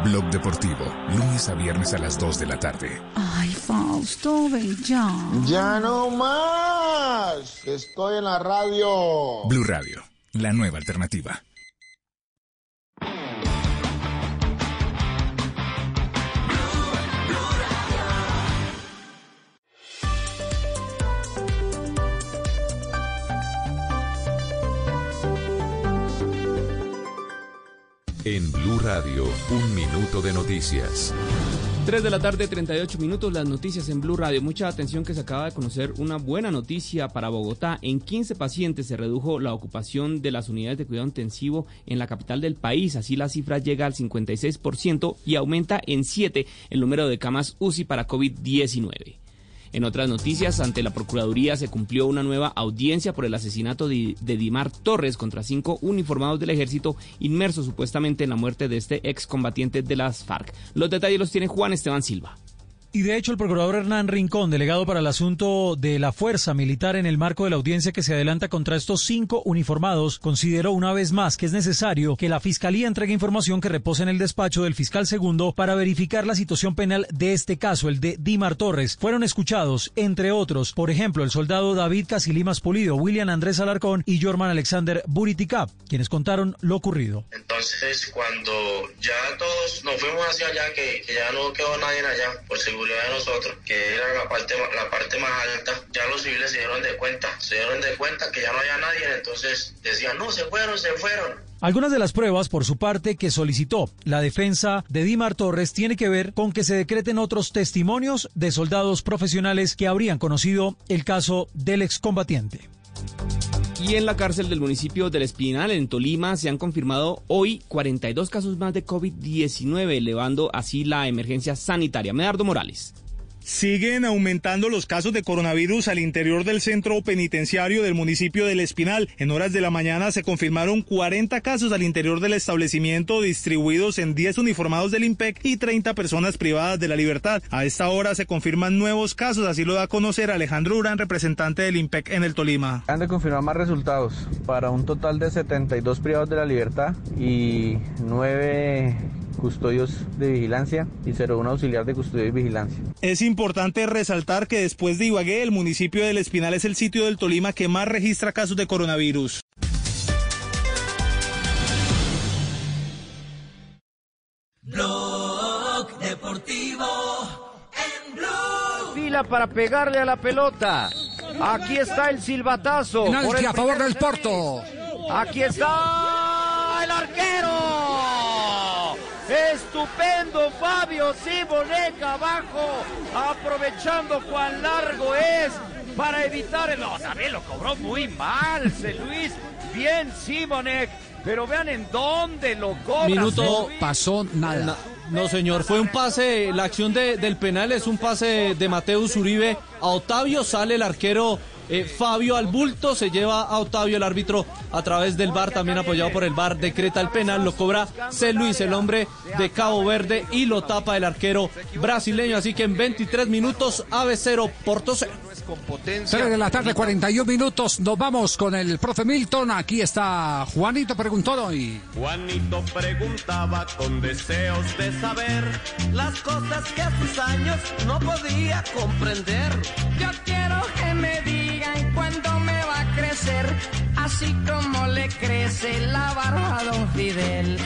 Blog Deportivo, lunes a viernes a las 2 de la tarde. Ay, Fausto, ven ya. Ya no más. Estoy en la radio. Blue Radio, la nueva alternativa. En Blue Radio, un minuto de noticias. 3 de la tarde, 38 minutos, las noticias en Blue Radio. Mucha atención que se acaba de conocer una buena noticia para Bogotá. En 15 pacientes se redujo la ocupación de las unidades de cuidado intensivo en la capital del país. Así la cifra llega al 56% y aumenta en 7 el número de camas UCI para COVID-19. En otras noticias, ante la Procuraduría se cumplió una nueva audiencia por el asesinato de, Dimar Torres contra cinco uniformados del ejército inmersos supuestamente en la muerte de este excombatiente de las FARC. Los detalles los tiene Juan Esteban Silva. Y de hecho el procurador Hernán Rincón, delegado para el asunto de la fuerza militar en el marco de la audiencia que se adelanta contra estos cinco uniformados, consideró una vez más que es necesario que la Fiscalía entregue información que reposa en el despacho del fiscal segundo para verificar la situación penal de este caso, el de Dimar Torres. Fueron escuchados, entre otros, por ejemplo, el soldado David Casilimas Pulido, William Andrés Alarcón y Jorman Alexander Buriticap, quienes contaron lo ocurrido. Entonces, cuando ya todos nos fuimos hacia allá, que, que ya no quedó nadie allá, por seguridad de nosotros, que era la parte, la parte más alta, ya los civiles se dieron de cuenta, se dieron de cuenta que ya no había nadie, entonces decían, no, se fueron, se fueron. Algunas de las pruebas, por su parte, que solicitó la defensa de Dimar Torres tiene que ver con que se decreten otros testimonios de soldados profesionales que habrían conocido el caso del excombatiente. Y en la cárcel del municipio del Espinal, en Tolima, se han confirmado hoy 42 casos más de COVID-19, elevando así la emergencia sanitaria. Medardo Morales. Siguen aumentando los casos de coronavirus al interior del centro penitenciario del municipio del Espinal. En horas de la mañana se confirmaron 40 casos al interior del establecimiento distribuidos en 10 uniformados del IMPEC y 30 personas privadas de la libertad. A esta hora se confirman nuevos casos, así lo da a conocer Alejandro Urán, representante del IMPEC en el Tolima. Han de confirmar más resultados para un total de 72 privados de la libertad y 9 custodios de vigilancia y 01 auxiliar de custodia y vigilancia. Es importante resaltar que después de Ibagué, el municipio del Espinal es el sitio del Tolima que más registra casos de coronavirus. Blog Deportivo en Blue. Fila para pegarle a la pelota. Aquí está el silbatazo. Penalti a favor del Porto. Aquí está el arquero. Estupendo Fabio Simoneca abajo, aprovechando cuán largo es para evitar el... No, también lo cobró muy mal, C. Luis. Bien Simonek, pero vean en dónde lo cobra. Minuto pasó nada. No, señor, fue un pase, la acción de- del penal es un pase de Mateus Uribe a Otavio, sale el arquero eh, Fabio al bulto, se lleva a Otavio el árbitro a través del VAR, también apoyado por el VAR, decreta el penal, lo cobra C. Luis, el hombre de Cabo Verde, y lo tapa el arquero brasileño, así que en 23 minutos, ave 0, Porto 0. 3 de la tarde, 41 minutos. Nos vamos con el profe Milton. Aquí está Juanito Preguntón hoy. Juanito preguntaba con deseos de saber las cosas que a sus años no podía comprender. Yo quiero que me digan cuándo me va a crecer, así como le crece la barba a don Fidel.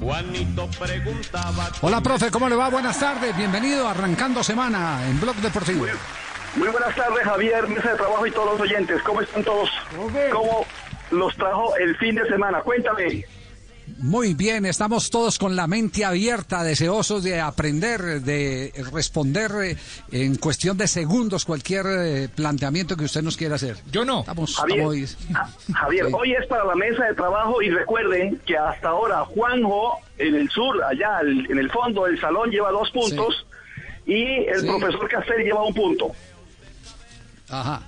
Juanito preguntaba. Hola, profe, ¿cómo le va? Buenas tardes. Bienvenido arrancando semana en Blog Deportivo. Muy buenas tardes, Javier, mesa de trabajo y todos los oyentes. ¿Cómo están todos? ¿Cómo los trajo el fin de semana? Cuéntame. Muy bien, estamos todos con la mente abierta, deseosos de aprender, de responder eh, en cuestión de segundos cualquier eh, planteamiento que usted nos quiera hacer. Yo no. Estamos, Javier, estamos- Ja- Javier, Sí. hoy es para la mesa de trabajo y recuerden que hasta ahora Juanjo en el sur, allá al- en el fondo del salón, lleva dos puntos y el Sí. profesor Castel lleva un punto. Ajá.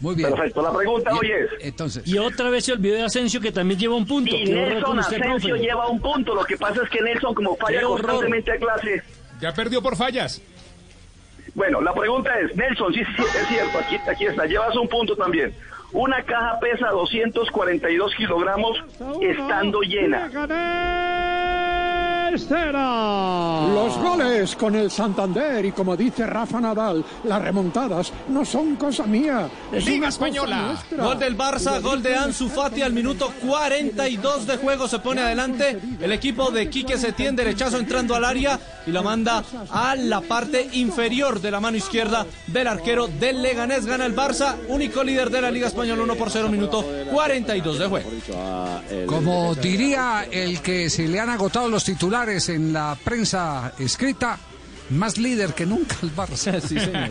Muy bien. Perfecto. La pregunta hoy es. Entonces. Y otra vez se olvidó de Asensio que también lleva un punto. Y Nelson usted, Asensio profe. lleva un punto. Lo que pasa es que Nelson, como falla constantemente a clase, Ya perdió por fallas. Bueno, la pregunta es, Nelson, sí, sí, es cierto, aquí, aquí está, llevas un punto también. Una caja pesa 242 kilogramos estando llena. Estera. Los goles con el Santander y como dice Rafa Nadal, las remontadas no son cosa mía. Es Liga Española. nuestra. Gol del Barça, gol de Ansu Fati al minuto 42 de juego se pone adelante el equipo de Quique Setién, derechazo entrando al área y la manda a la parte inferior de la mano izquierda del arquero del Leganés. Gana el Barça, único líder de la Liga Española 1 por 0 minuto 42 de juego. Como diría el que se le han agotado los titulares en la prensa escrita, más líder que nunca el Barça. Sí, señor.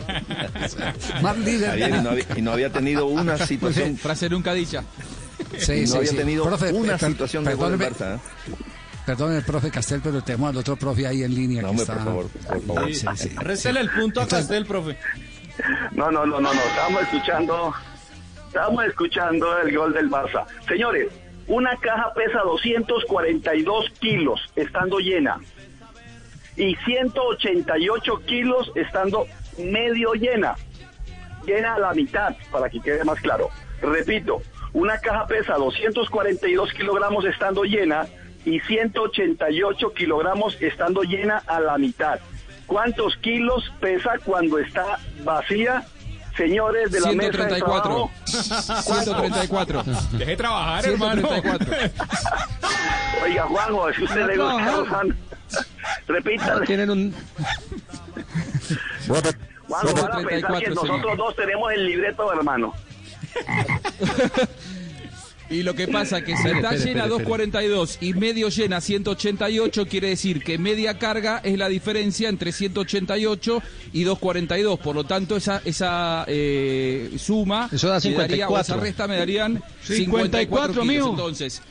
más líder. Javier, y, no había, y no había tenido una situación. Frase nunca dicha. Sí, no sí, había sí. tenido Profe, una per- situación de gol del perdóneme. Barça. ¿eh? Perdón el profe Castel, pero tenemos al otro profe ahí en línea. No, que hombre, está... por favor, por favor. Sí, el punto a Castel, profe. No, no, no, no, no. Estábamos escuchando, estábamos escuchando el gol del Barça. Señores, una caja pesa 242 kilos estando llena y 188 kilos estando medio llena. Llena a la mitad, para que quede más claro. Repito, una caja pesa 242 kilogramos estando llena y 188 kilogramos estando llena a la mitad. ¿Cuántos kilos pesa cuando está vacía? Señores de la mesa de 134. trabajo. 134. Deje trabajar, hermano. 134. Oiga, Juanjo, que usted le gusta Lozano. Repítale. Tienen un. Juanjo, van a pensar que 134 nosotros dos tenemos el libreto, hermano. Y lo que pasa que si Espere, está espere, llena espere, 242 y medio llena 188, quiere decir que media carga es la diferencia entre 188 y 242. Por lo tanto, esa esa eh, suma Eso da me daría, o 54. esa resta me darían 54, 54, kilos. mijo. Entonces,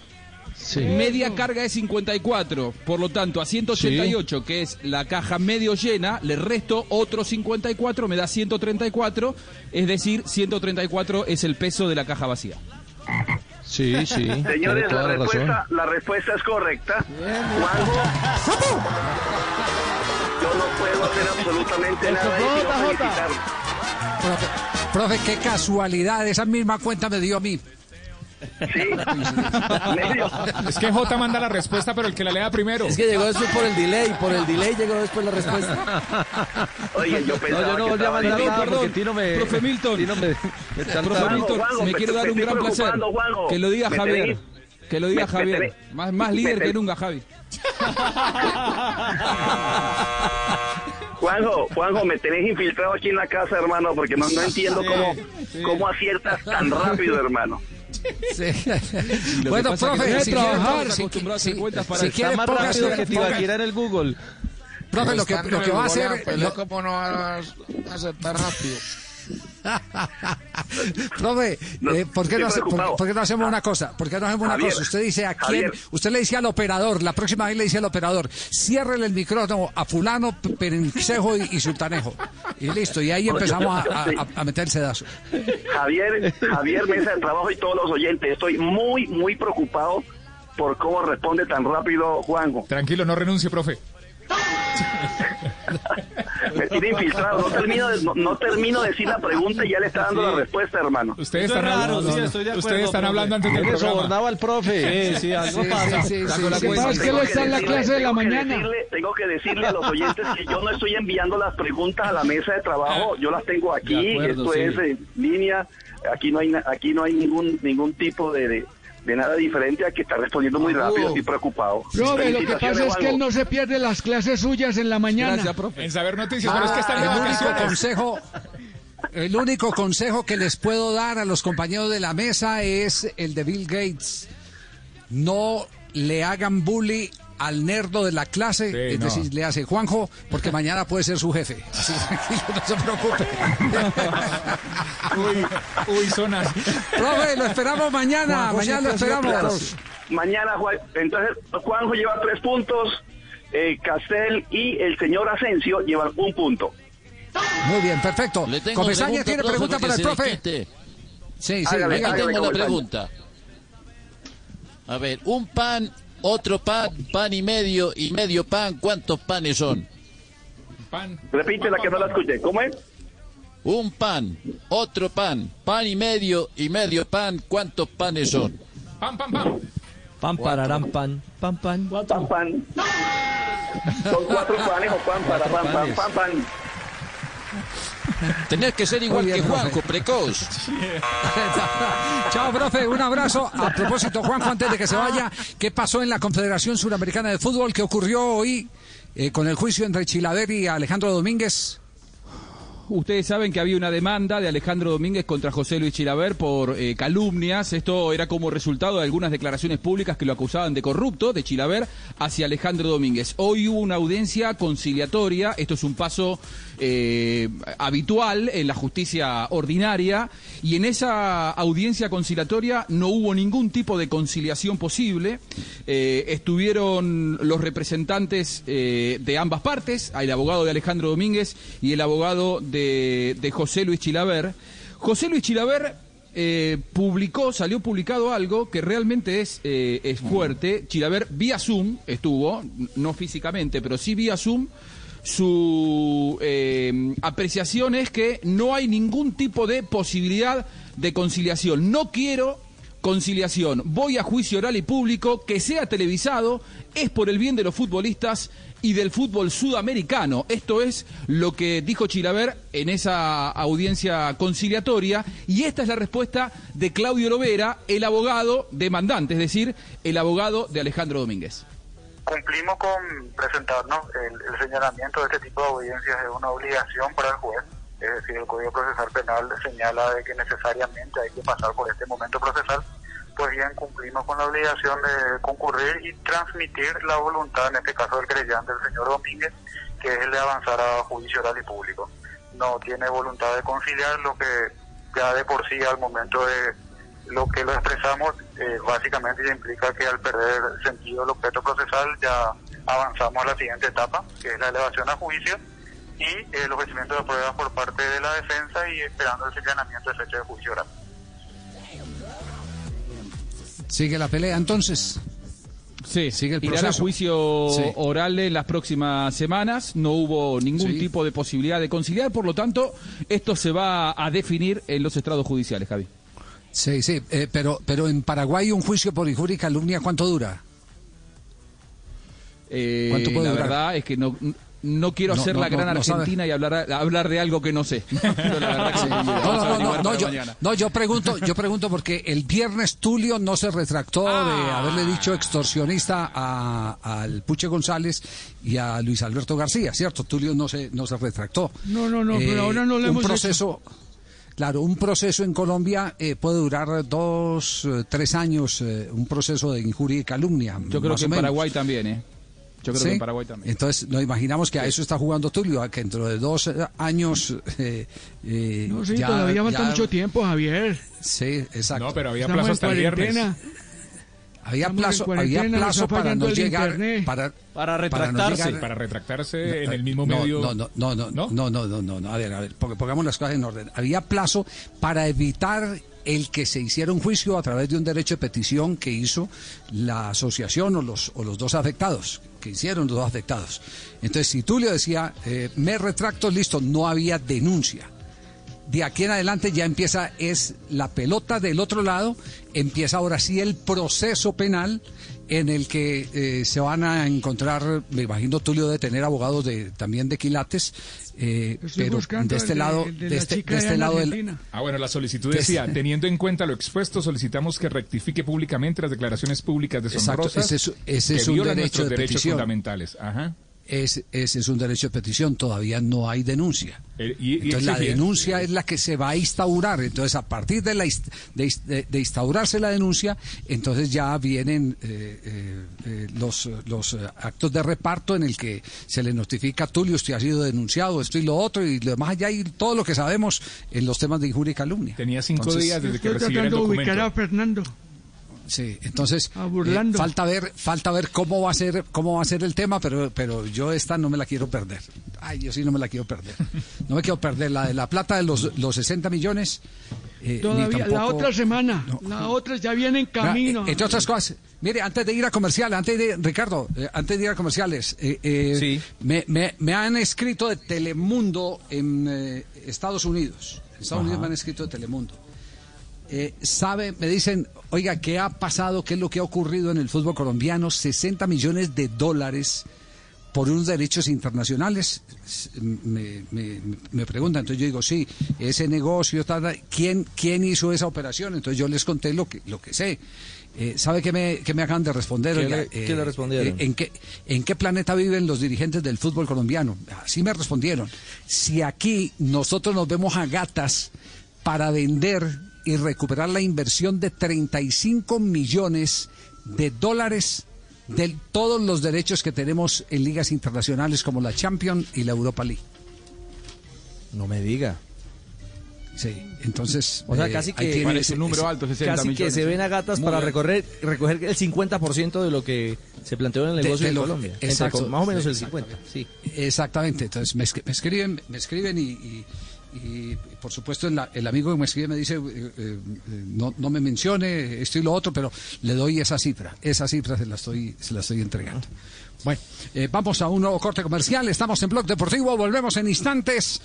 Sí. media carga es 54. Por lo tanto, a 188, que es la caja medio llena, le resto otro 54, me da 134. Es decir, 134 es el peso de la caja vacía. Sí, sí. Señores, la razón. respuesta, la respuesta es correcta. Juanjo, yo no puedo hacer absolutamente nada. Profe, profe, qué casualidad. Esa misma cuenta me dio a mí. Sí, medio. Es que J manda la respuesta, pero el que la lea primero. Es que llegó después por el delay, por el delay llegó después la respuesta. Oye, yo pensaba No, yo no que volví a mandar nada perdón. Tino me... Profe Milton. Tino me, me Profe saltaba. Milton, Juanjo, me me- quiero dar un gran placer. Juanjo. Que lo diga Me Javier. tenéis- Que lo diga me- Javier. Más, más me líder que nunca, Javi. Juanjo, Juanjo, me tenés infiltrado aquí en la casa, hermano, porque no, no entiendo Sí, cómo, sí. cómo aciertas tan rápido, hermano. Y lo que Bueno, profe, si quiere, si, a si- para si quiere, más póngase- rápido que ponga- Tibaquira en el Google. Profe, lo que, lo que va a hacer... ¿Cómo no vas a aceptar rápido? Profe, No, eh, ¿por, qué no hace- por- por qué no hacemos una cosa? ¿Por qué no hacemos una Javier, cosa? Usted dice a quién, Javier. usted le dice al operador, la próxima vez le dice al operador, ciérrele el micrófono a fulano, P- perencejo y, y sultanejo. Y listo, y ahí empezamos a, a- a meter el sedazo. Javier, Javier, mesa de trabajo y todos los oyentes, estoy muy, muy preocupado por cómo responde tan rápido Juanjo. Tranquilo, no renuncie, profe. Me tiene infiltrado, no termino, de, no, no termino de decir la pregunta y ya le está dando la respuesta, hermano. Ustedes es están, raro, hablando, sí, estoy de acuerdo, ustedes están hablando antes del programa. sobornado al profe. Sí, sí, algo Sí, pasa. sí. Tengo que él está en la decirle- clase de la tengo que mañana. decirle- tengo que decirle a los oyentes que yo no estoy enviando las preguntas a la mesa de trabajo, yo las tengo aquí, acuerdo, esto sí. es en línea, aquí no hay na- aquí no hay ningún ningún tipo de, de, de nada diferente a que está respondiendo muy rápido, estoy preocupado. Profe, lo que pasa es que él no se pierde las clases suyas en la mañana. Gracias, profe. En saber noticias, pero es que están de el único consejo, el único consejo que les puedo dar a los compañeros de la mesa es el de Bill Gates. No le hagan bully al nerdo de la clase, Sí, es no. decir, le hace Juanjo, porque mañana puede ser su jefe. Así tranquilo, no se preocupe. Uy, uy, zonas. Profe, lo esperamos mañana, Juanjo mañana lo esperamos. claro. Mañana, Juan, entonces Juanjo lleva tres puntos, eh, Castel y el señor Asensio llevan un punto. Muy bien, perfecto. Comesaña tiene pregunta para el profe. Sí, sí, Hágale, venga. Hágale, tengo la Comesaña. pregunta. A ver, un pan, otro pan, pan y medio y medio pan, ¿cuántos panes son? Pan. Repite la que no la escuché, ¿cómo es? Un pan, otro pan, pan y medio y medio pan, ¿cuántos panes son? Pam, pam, pam. Pam, pararán, pan, pan, pan. Pan, pan. Son cuatro panes o pan para pan, pan, pan, pan. Tenés que ser igual bien, que Juanjo, profe. precoz. Chao, profe, un abrazo. A propósito, Juanjo, antes de que se vaya, ¿qué pasó en la Confederación Suramericana de Fútbol? ¿Qué ocurrió hoy eh, con el juicio entre Chilaver y Alejandro Domínguez? Ustedes saben que había una demanda de Alejandro Domínguez contra José Luis Chilaver por eh, calumnias. Esto era como resultado de algunas declaraciones públicas que lo acusaban de corrupto, de Chilaver, hacia Alejandro Domínguez. Hoy hubo una audiencia conciliatoria. Esto es un paso eh, habitual en la justicia ordinaria. Y en esa audiencia conciliatoria no hubo ningún tipo de conciliación posible. Eh, estuvieron los representantes eh, de ambas partes, el abogado de Alejandro Domínguez y el abogado de, José Luis Chilaver. José Luis Chilaver publicó, salió publicado algo que realmente es, eh, es fuerte. Chilaver vía Zoom estuvo, no físicamente, pero sí vía Zoom. Su eh, apreciación es que no hay ningún tipo de posibilidad de conciliación. No quiero conciliación. Voy a juicio oral y público, que sea televisado, es por el bien de los futbolistas y del fútbol sudamericano. Esto es lo que dijo Chilaver en esa audiencia conciliatoria y esta es la respuesta de Claudio Lovera, el abogado demandante, es decir, el abogado de Alejandro Domínguez. Cumplimos con presentarnos. El, señalamiento de este tipo de audiencias es una obligación para el juez. Es decir, el Código Procesal Penal señala de que necesariamente hay que pasar por este momento procesal. Pues bien, cumplimos con la obligación de concurrir y transmitir la voluntad, en este caso del creyente, el señor Domínguez, que es el de avanzar a juicio oral y público. No tiene voluntad de conciliar, lo que ya de por sí al momento de lo que lo expresamos eh, básicamente implica que al perder sentido el objeto procesal ya avanzamos a la siguiente etapa, que es la elevación a juicio y el ofrecimiento de pruebas por parte de la defensa y esperando el señalamiento de fecha de juicio oral. ¿Sigue la pelea entonces? Sí, sigue el irán a proceso. juicio Sí. oral en las próximas semanas. No hubo ningún Sí. tipo de posibilidad de conciliar, por lo tanto, esto se va a definir en los estrados judiciales, Javi. Sí, sí, eh, pero, pero en Paraguay un juicio por injuria y calumnia, ¿cuánto dura? Eh, ¿Cuánto puede la durar? verdad es que no, no quiero No, no, la gran no. Argentina y hablar, hablar de algo que no sé. No, yo, pregunto, yo pregunto porque el viernes Tulio no se retractó de Ah. haberle dicho extorsionista a- al Puche González y a Luis Alberto García, ¿cierto? Tulio no se, no se retractó. No, no, no, pero ahora no lo un hemos proceso, Claro, un proceso en Colombia eh, puede durar dos, eh, tres años, eh, un proceso de injuria y calumnia. Yo creo que en. Paraguay también, ¿eh? Yo creo ¿Sí? que en Paraguay también. Entonces, nos imaginamos que a eso está jugando Tulio, a que dentro de dos eh, años. eh, eh, No, sí, ya- todavía falta ya- mucho tiempo, Javier. Sí, exacto. No, pero había Estamos plazo en hasta el viernes. Había plazo, había plazo para no llegar para, para retractarse, para, retractarse en el eh, mismo medio. No, no, no, no, no, no, no, no, a ver, a ver, porque pongamos las cosas en orden. Había plazo para evitar el que se hiciera un juicio a través de un derecho de petición que hizo la asociación o los, o los dos afectados, que hicieron los dos afectados. Entonces, si Tulio decía, eh, me retracto, listo, no había denuncia. De aquí en adelante ya empieza, es la pelota del otro lado, empieza ahora sí el proceso penal en el que eh, se van a encontrar, me imagino Tulio de tener abogados de, también de quilates, eh, pero de este el lado, el de de la este, de este lado del. Ah, bueno, la solicitud Des- decía, teniendo en cuenta lo expuesto, solicitamos que rectifique públicamente las declaraciones públicas Exacto, deshonrosas ese es- ese que es un violan derecho nuestros de derechos petición. fundamentales. Ajá. Es- ese es un derecho de petición, todavía no hay denuncia. Eh, y- y Entonces la denuncia es la que se va a instaurar. Entonces a partir de, la de, inst- de- de instaurarse la denuncia, entonces ya vienen eh, eh, los, los actos de reparto en el que se le notifica a Tulio usted ha sido denunciado, esto y lo otro, y lo demás allá y todo lo que sabemos en los temas de injuria y calumnia. Tenía cinco Entonces- días desde que Estoy recibiera el tratando de ubicar documento. a Fernando. Sí, entonces Ah, eh, falta ver, falta ver cómo va a ser, cómo va a ser el tema, pero, pero yo esta no me la quiero perder. Ay, yo sí no me la quiero perder. No me quiero perder la de la plata de los, los 60 millones. eh, Todavía, la otra semana. La otra ya viene en camino. Vea, Entre otras cosas, mire, antes de ir a comerciales, antes de, Ricardo, eh, antes de ir a comerciales, eh, eh, me, me- me han escrito de Telemundo en eh, Estados Unidos. En Estados Ajá. Unidos me han escrito de Telemundo. Eh, sabe, me dicen, oiga, ¿qué ha pasado? ¿Qué es lo que ha ocurrido en el fútbol colombiano? 60 millones de dólares por unos derechos internacionales. Me, me- me preguntan, entonces yo digo, sí, ese negocio, tal, ¿quién, ¿quién hizo esa operación? Entonces yo les conté lo que, lo que sé. Eh, ¿Sabe qué me, qué me acaban de responder? ¿Qué le- qué le respondieron? eh, ¿en, qué, ¿En qué planeta viven los dirigentes del fútbol colombiano? Así me respondieron. Si aquí nosotros nos vemos a gatas para vender y recuperar la inversión de 35 millones de dólares de todos los derechos que tenemos en ligas internacionales como la Champions y la Europa League. No me diga. Sí, entonces. O sea, eh, casi que. tiene ese- ese- Casi que se ven a gatas Muy para bien. recorrer, recoger el 50% de lo que se planteó en el negocio de Colombia. Exacto. más o menos el Exacto. 50%. Sí. Exactamente, entonces me, me escriben, me escriben y, y- y, por supuesto el, amigo que me escribe me dice eh, eh, no, no me mencione esto y lo otro, pero le doy esa cifra, esa cifra se la estoy, se la estoy entregando. Bueno, eh, vamos a un nuevo corte comercial, estamos en Blog Deportivo, volvemos en instantes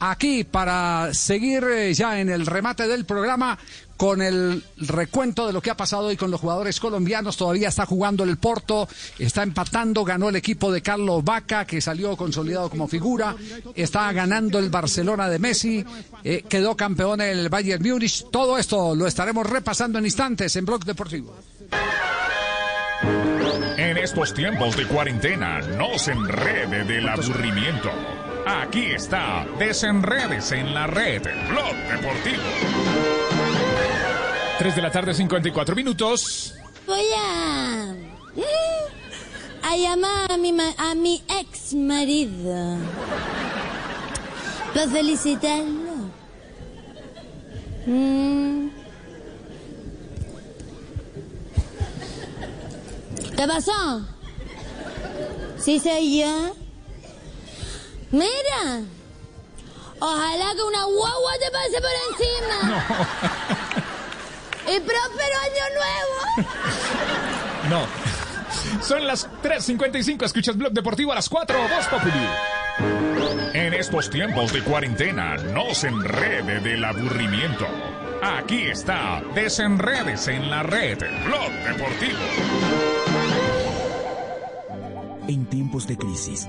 aquí para seguir eh, ya en el remate del programa con el recuento de lo que ha pasado hoy con los jugadores colombianos. Todavía está jugando el Porto, está empatando, ganó el equipo de Carlos Vaca, que salió consolidado como figura. Está ganando el Barcelona de Messi, eh, quedó campeón el Bayern Múnich. Todo esto lo estaremos repasando en instantes en Blog Deportivo. En estos tiempos de cuarentena, no se enrede del aburrimiento. Aquí está Desenredes en la red, Blog Deportivo. 3 de la tarde, 54 minutos. Voy a. llamar a mi, ma- a mi ex marido. Para felicitarlo. Mm. ¿Qué pasó? ¿Sí soy yo? Mira. Ojalá que una guagua te pase por encima. Y próspero año nuevo. No. Son las 3.55, escuchas Blog Deportivo a las 4, Voz Populi. En estos tiempos de cuarentena, no se enrede del aburrimiento. Aquí está Desenredes en la red, Blog Deportivo. En tiempos de crisis,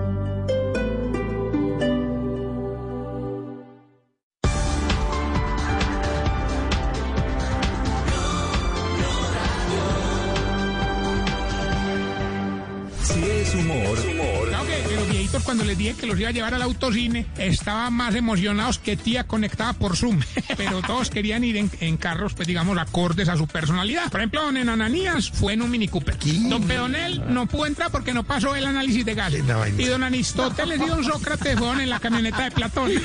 Cuando les dije que los iba a llevar al autocine estaban más emocionados que tía conectada por Zoom. Pero todos querían ir en, en carros, pues digamos, acordes a su personalidad. Por ejemplo, don Ananías fue en un Mini Cooper. Don Pedonel no pudo entrar porque no pasó el análisis de gases. Y don Aristóteles y don Sócrates fueron en la camioneta de Platón.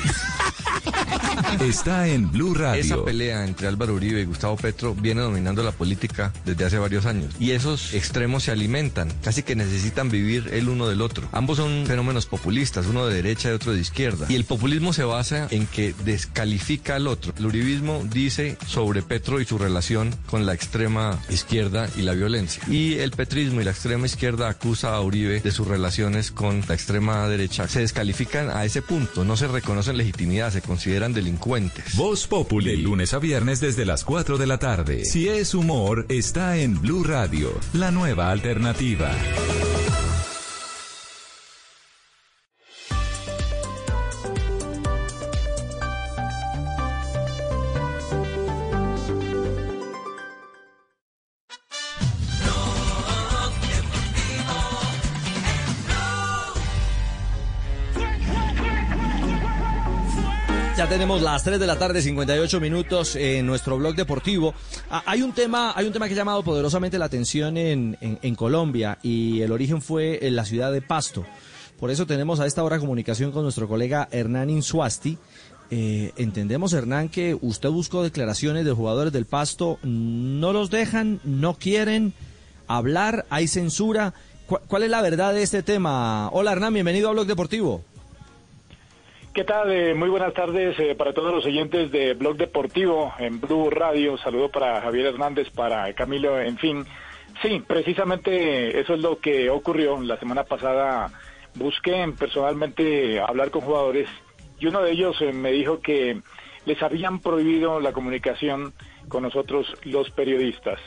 está en Blue Radio. Esa pelea entre Álvaro Uribe y Gustavo Petro viene dominando la política desde hace varios años. Y esos extremos se alimentan, casi que necesitan vivir el uno del otro. Ambos son fenómenos populistas, uno de derecha y otro de izquierda. Y el populismo se basa en que descalifica al otro. El uribismo dice sobre Petro y su relación con la extrema izquierda y la violencia. Y el petrismo y la extrema izquierda acusa a Uribe de sus relaciones con la extrema derecha. Se descalifican a ese punto, no se reconocen legitimidad, se consideran delincuentes. Voz Populi, de lunes a viernes desde las 4 de la tarde. Si es humor, está en Blue Radio, la nueva alternativa. Las 3 de la tarde, 58 minutos en nuestro blog deportivo. Ah, hay un tema, hay un tema que ha llamado poderosamente la atención en, en, en Colombia y el origen fue en la ciudad de Pasto. Por eso tenemos a esta hora comunicación con nuestro colega Hernán Insuasti. Eh, entendemos, Hernán, que usted buscó declaraciones de jugadores del Pasto. No los dejan, no quieren hablar, hay censura. ¿Cuál, cuál es la verdad de este tema? Hola, Hernán, bienvenido a Blog Deportivo. ¿Qué tal? Eh, muy buenas tardes eh, para todos los oyentes de Blog Deportivo en Blue Radio. Saludo para Javier Hernández, para Camilo, en fin. Sí, precisamente eso es lo que ocurrió. La semana pasada busqué personalmente hablar con jugadores y uno de ellos eh, me dijo que les habían prohibido la comunicación con nosotros los periodistas.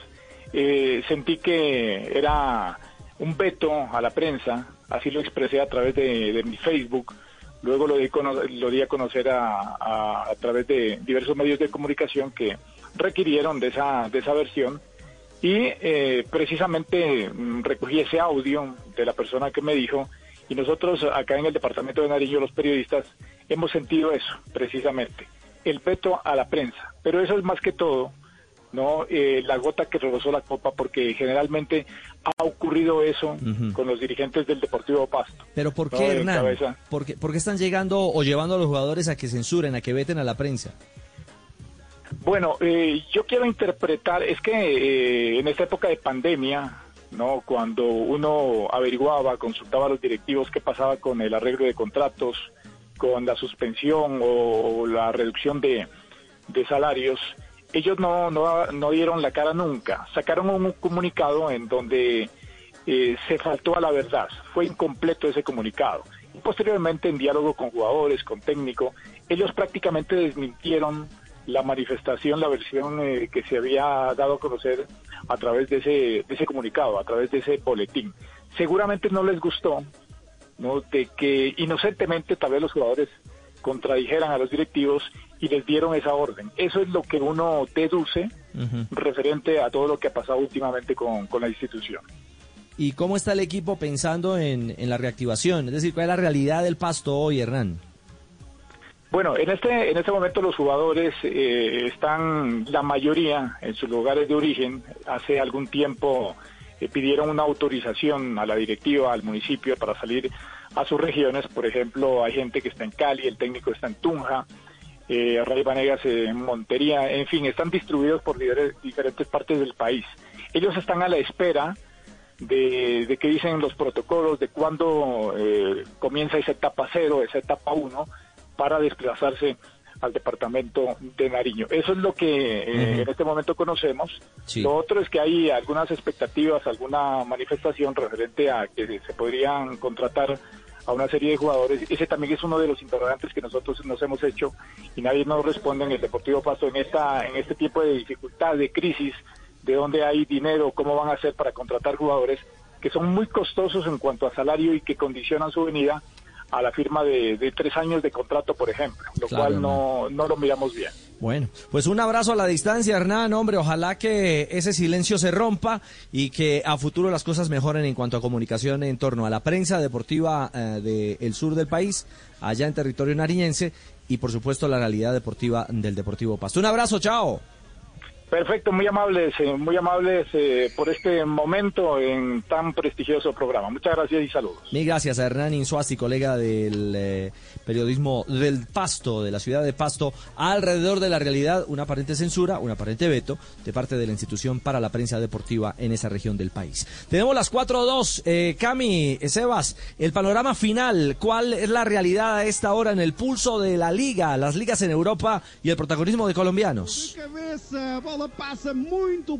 Sentí que era un veto a la prensa, así lo expresé a través de mi Facebook Luego lo di, lo di a conocer a, a, través de diversos medios de comunicación que requirieron de esa, de esa versión y eh, precisamente mm, recogí ese audio de la persona que me dijo y nosotros acá en el departamento de Nariño, los periodistas, hemos sentido eso precisamente, el veto a la prensa. Pero eso es más que todo no eh, la gota que rebosó la copa porque generalmente ha ocurrido eso uh -huh. con los dirigentes del Deportivo Pasto. Pero ¿por qué, ¿no? Hernán? ¿Por qué, ¿Por qué, están llegando o llevando a los jugadores a que censuren, a que veten a la prensa? Bueno, eh, yo quiero interpretar, es que eh, en esta época de pandemia, no, cuando uno averiguaba, consultaba a los directivos qué pasaba con el arreglo de contratos, con la suspensión o, o la reducción de, de salarios, ellos no, no, no, dieron la cara nunca. Sacaron un comunicado en donde eh, se faltó a la verdad. Fue incompleto ese comunicado. Y posteriormente, en diálogo con jugadores, con técnico, ellos prácticamente desmintieron la manifestación, la versión eh, que se había dado a conocer a través de ese, de ese comunicado, a través de ese boletín. Seguramente no les gustó, ¿no? De que inocentemente tal vez los jugadores contradijeran a los directivos y les dieron esa orden. Eso es lo que uno deduce uh -huh. referente a todo lo que ha pasado últimamente con, con, la institución. ¿Y cómo está el equipo pensando en, en, la reactivación? Es decir, ¿cuál es la realidad del pasto hoy, Hernán? Bueno, en este, en este momento los jugadores eh, están, la mayoría, en sus lugares de origen. Hace algún tiempo eh, pidieron una autorización a la directiva, al municipio, para salir a sus regiones. Por ejemplo, hay gente que está en Cali, el técnico está en Tunja, eh, Ray Vanegas en Montería, en fin, están distribuidos por diferentes partes del país. Ellos están a la espera de, de que dicen los protocolos, de cuándo eh, comienza esa etapa cero, esa etapa uno, para desplazarse al departamento de Nariño. Eso es lo que eh, uh -huh. en este momento conocemos. Sí. Lo otro es que hay algunas expectativas, alguna manifestación referente a que se podrían contratar a una serie de jugadores. Ese también es uno de los interrogantes que nosotros nos hemos hecho y nadie nos responde en el Deportivo Pasto en esta en este tipo de dificultad, de crisis, de dónde hay dinero, cómo van a hacer para contratar jugadores que son muy costosos en cuanto a salario y que condicionan su venida a la firma de, de tres años de contrato, por ejemplo, lo claro, cual no, no lo miramos bien. Bueno, pues un abrazo a la distancia, Hernán. Hombre, ojalá que ese silencio se rompa y que a futuro las cosas mejoren en cuanto a comunicación en torno a la prensa deportiva eh, del sur del país, allá en territorio nariñense, y por supuesto la realidad deportiva del Deportivo Pasto. Un abrazo, chao. Perfecto, muy amables, eh, muy amables eh, por este momento en tan prestigioso programa. Muchas gracias y saludos. Mil gracias a Hernán Insuasti, colega del eh, periodismo del Pasto, de la ciudad de Pasto, alrededor de la realidad, una aparente censura, un aparente veto de parte de la institución para la prensa deportiva en esa región del país. Tenemos las 4-2. Eh, Cami, Sebas, el panorama final, ¿cuál es la realidad a esta hora en el pulso de la liga, las ligas en Europa y el protagonismo de colombianos? Bola passa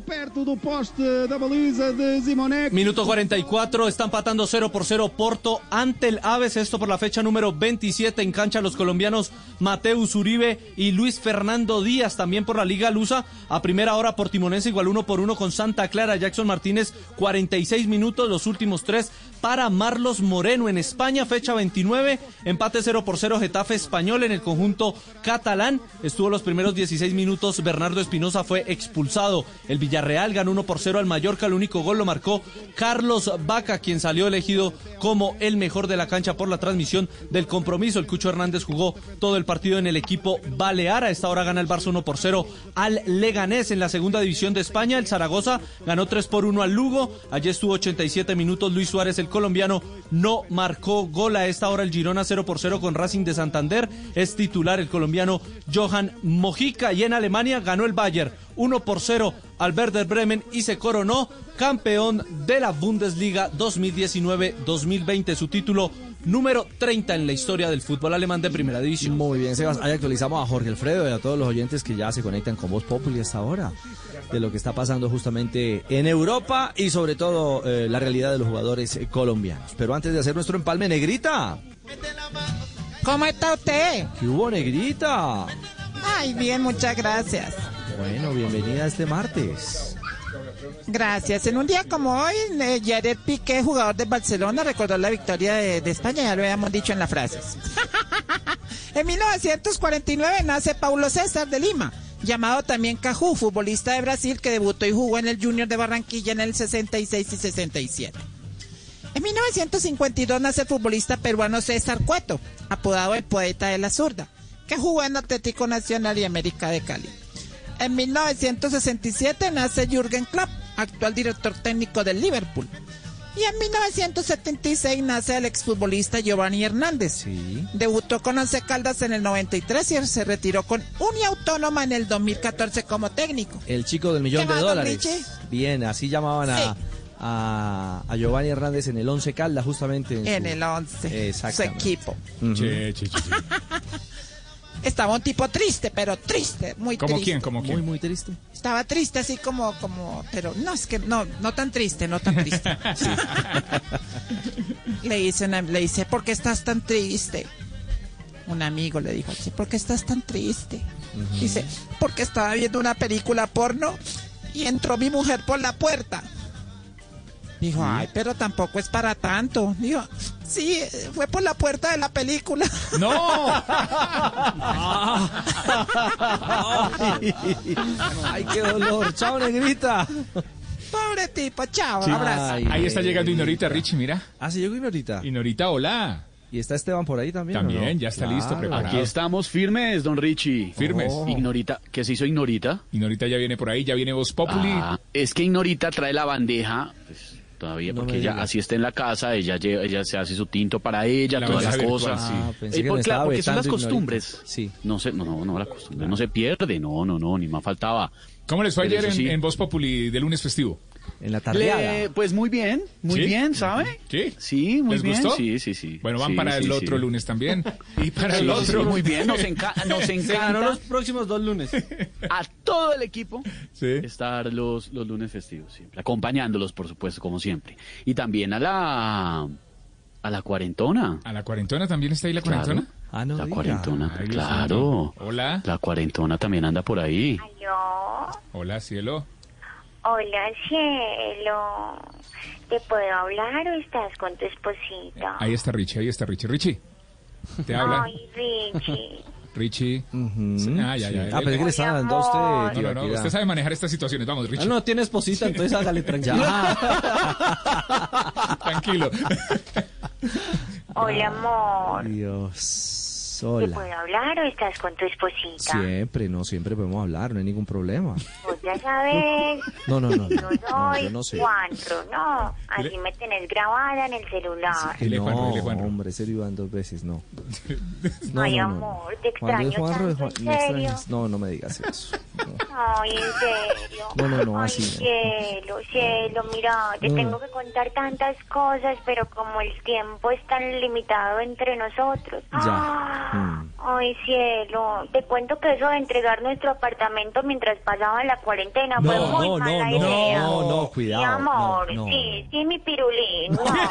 perto do poste da baliza de Zimonek. Minuto 44, está empatando 0 por 0 Porto ante el Aves, esto por la fecha número 27 en cancha los colombianos Mateus Uribe y Luis Fernando Díaz, también por la Liga Lusa, a primera hora Portimonense igual uno por uno con Santa Clara, Jackson Martínez 46 minutos, los últimos tres para Marlos Moreno en España, fecha 29, empate 0 por 0 Getafe Español en el conjunto catalán. Estuvo los primeros 16 minutos, Bernardo Espinosa fue expulsado. El Villarreal ganó 1 por 0 al Mallorca, el único gol lo marcó Carlos Vaca, quien salió elegido como el mejor de la cancha por la transmisión del compromiso. El Cucho Hernández jugó todo el partido en el equipo Balear. A esta hora gana el Barça 1 por 0 al Leganés en la segunda división de España. El Zaragoza ganó 3 por 1 al Lugo. Allí estuvo 87 minutos. Luis Suárez, el colombiano, no marcó gol. A esta hora el Girona 0 por 0 con Racing de Santander. Es titular el colombiano Johan Mojica. Y en Alemania ganó el Bayern 1 por 0 al Werder Bremen y se coronó campeón de la Bundesliga 2019-2020. Su título número 30 en la historia del fútbol alemán de primera división. Muy bien, Sebas. Ahí actualizamos a Jorge Alfredo y a todos los oyentes que ya se conectan con Voz Populi hasta ahora de lo que está pasando justamente en Europa y sobre todo eh, la realidad de los jugadores eh, colombianos. Pero antes de hacer nuestro empalme, Negrita. ¿Cómo está usted? ¿Qué hubo, Negrita? Ay, bien, muchas gracias. Bueno, bienvenida este martes. Gracias. En un día como hoy, eh, Jared Piqué, jugador de Barcelona, recordó la victoria de, España, ya lo habíamos dicho en las frases. en 1949 nace Paulo César de Lima, llamado también Cajú, futbolista de Brasil que debutó y jugó en el Junior de Barranquilla en el 66 y 67. En 1952 nace el futbolista peruano César Cueto, apodado el poeta de la zurda, que jugó en Atlético Nacional y América de Cali. En 1967 nace Jürgen Klopp, actual director técnico del Liverpool. Y en 1976 nace el exfutbolista Giovanni Hernández. Debutó con Once Caldas en el 93 y se retiró con Uniautónoma en el 2014 como técnico. El chico del millón ¿Qué de dólares. Bien, así llamaban a, a, a Giovanni Hernández en el Once Caldas, justamente. En su- el 11, su equipo. Che, che, che. Estaba un tipo triste, pero triste, muy ¿Cómo triste. quién? ¿Cómo quién? Muy, muy triste. Estaba triste así como, como, pero no, es que no, no tan triste, no tan triste. le dice, una- le dice, ¿por qué estás tan triste? Un amigo le dijo así, ¿por qué estás tan triste? Dice, porque estaba viendo una película porno y entró mi mujer por la puerta. Dijo, ay, pero tampoco es para tanto. Dijo, sí, fue por la puerta de la película. ¡No! Ay, qué dolor. Chao, Negrita. Pobre tipo, chao, Sí. abrazo. Ahí está llegando Inorita, Rich, mira. Ah, sí llegó Inorita. Inorita, hola. ¿Y está Esteban por ahí también? También, no? ya está listo, preparado. Aquí estamos firmes, don Richie. Firmes. Oh. Ignorita, ¿qué se hizo Ignorita? Ignorita ya viene por ahí, ya viene Voz Populi. Ah, es que Ignorita trae la bandeja, pues, todavía, No porque ella así está en la casa, ella lle- ella se hace su tinto para ella, La toda la bandeja cosa. virtual, sí. Ah, Eh, por- claro, porque son las costumbres. Sí. No sé, no, no, no, la costumbre no se pierde, no, no, no, ni más faltaba. ¿Cómo les fue Pero ayer en, sí. en Voz Populi de lunes festivo? En la Le- tardeada. pues muy bien, muy ¿Sí? bien, ¿sabe? ¿Sí? Sí, muy ¿Les bien. gustó? Sí, sí, sí. Bueno, van Sí, para el otro sí. lunes también. Y para Sí, el sí, otro. muy bien, nos, enca- nos encanta los próximos dos lunes. a todo el equipo Sí. estar los, los lunes festivos siempre, acompañándolos, por supuesto, como siempre. Y también a la a la cuarentona. ¿A la cuarentona también está ahí la Claro. cuarentona? Ah, no La diga. cuarentona, Ay, claro. Hola. La cuarentona también anda por ahí. Hola, cielo. Hola cielo. ¿Te puedo hablar o estás con tu esposita? Ahí está Richie, ahí está Richie. Richie, te habla. Ay, Richie. Richie. Ah, ya, ya. Ah, pensé que le estaban dando a usted. No, no, no, usted sabe manejar estas situaciones. Vamos, Ah, Richie. no, tiene esposita, entonces hágale tranquilo. Tranquilo. Hola, amor. Dios. ¿Te Hola. puedo hablar o estás con tu esposita? Siempre, no, siempre podemos hablar, no hay ningún problema. Vos ya sabes. No, no, no. Yo No, soy no sé. Juanro, no. Así me tenés grabada en el celular. Dile, no, Juanro, hombre, lo iban dos veces, no. No, Ay, no, no, amor, te Cuando es extraño Juanro, tanto, Juan- en me serio. extrañas. No, no me digas eso. Ay, en serio. No, no, no, Ay, así no. cielo, cielo, mira, te No. tengo que contar tantas cosas, pero como el tiempo es tan limitado entre nosotros. Ya. Ah, Mm. Ay, cielo, te cuento que eso de entregar nuestro apartamento mientras pasaba la cuarentena fue muy no, mala no, idea. no, no, cuidado, Mi amor, sí, sí, mi pirulín. No, no.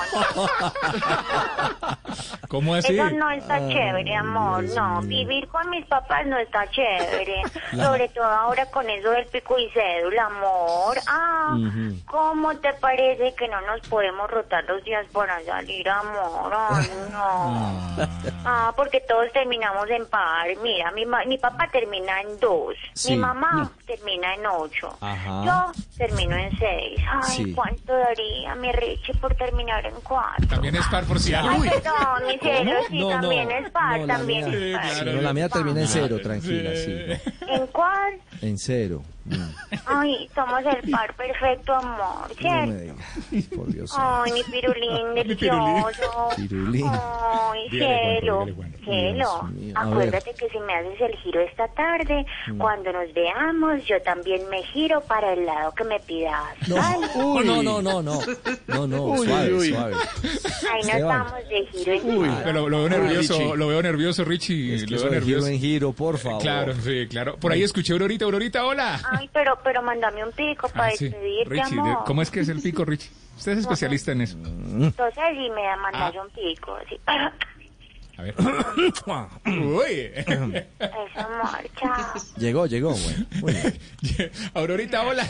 ¿Cómo así? Eso no está Ah, chévere, amor. No, vivir con mis papás no está chévere. Sobre todo ahora con eso del pico y cédula, amor. Ah, Ujú. ¿cómo te parece que no nos podemos rotar los días para salir, amor? Ay, no. Ah, porque todos terminamos en par. Mira, mi, ma- mi papá termina en dos. Sí, Mi mamá no. termina en ocho. Ajá. Yo termino en seis. Ay, Sí. ¿cuánto daría mi Richie por terminar en cuatro? También es par por si Ay, algo. perdón, mi cielo, sí, No, no, también es par, no, también mía- es par. no, la mía termina en cero, tranquila, sí. ¿En cuál? En cero. Ay, somos el par perfecto, amor, No ¿cierto? me digas, por Dios. Ay, mi pirulín delicioso. Pirulín. Ay, cielo, cielo. Acuérdate que si me haces el giro esta tarde, Mm. cuando nos veamos, yo también me giro para el lado que me pidas. No, no, no, no, no. No, no, Uy, suave, uy. suave. Ahí nos vamos de giro en Uy, pero lo veo nervioso, lo veo nervioso, Richie. Es que lo veo nervioso. giro en giro, por favor. Claro, sí, claro. Por ahí escuché Aurorita, Aurorita, hola. Ay, pero, pero mándame un pico para Ah, sí. despedirte, Richie, amor. ¿cómo es que es el pico, Richie? Usted es especialista en eso. Entonces, si me mandas un pico, así. A ver. Uy. Eso. Llegó, llegó, bien. Aurorita, hola.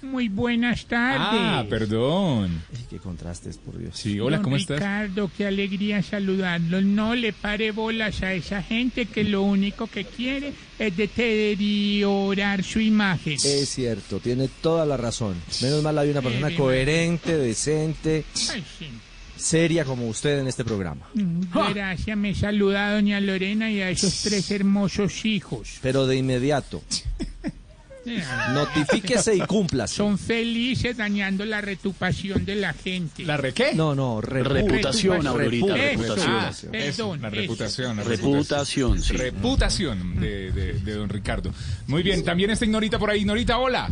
Muy buenas tardes. Ah, perdón. Qué contrastes, por Dios. Sí, hola, Don ¿cómo estás? Ricardo, qué alegría saludarlo. No le pare bolas a esa gente que lo único que quiere es deteriorar su imagen. Es cierto, tiene toda la razón. Menos mal hay una persona coherente, decente, Ay, sí. Seria como usted en este programa. Mm, Gracias, me saluda a doña Lorena y a esos tres hermosos hijos. Pero de inmediato, notifíquese y cúmplase. Son felices dañando la reputación de la gente. ¿La re qué? No, no, repu- Reputación, Aurorita, Eso, reputación. ah, perdón, la reputación. la Reputación, sí. Reputación de, de, de don Ricardo. Muy bien, también está Ignorita por ahí. Ignorita, hola.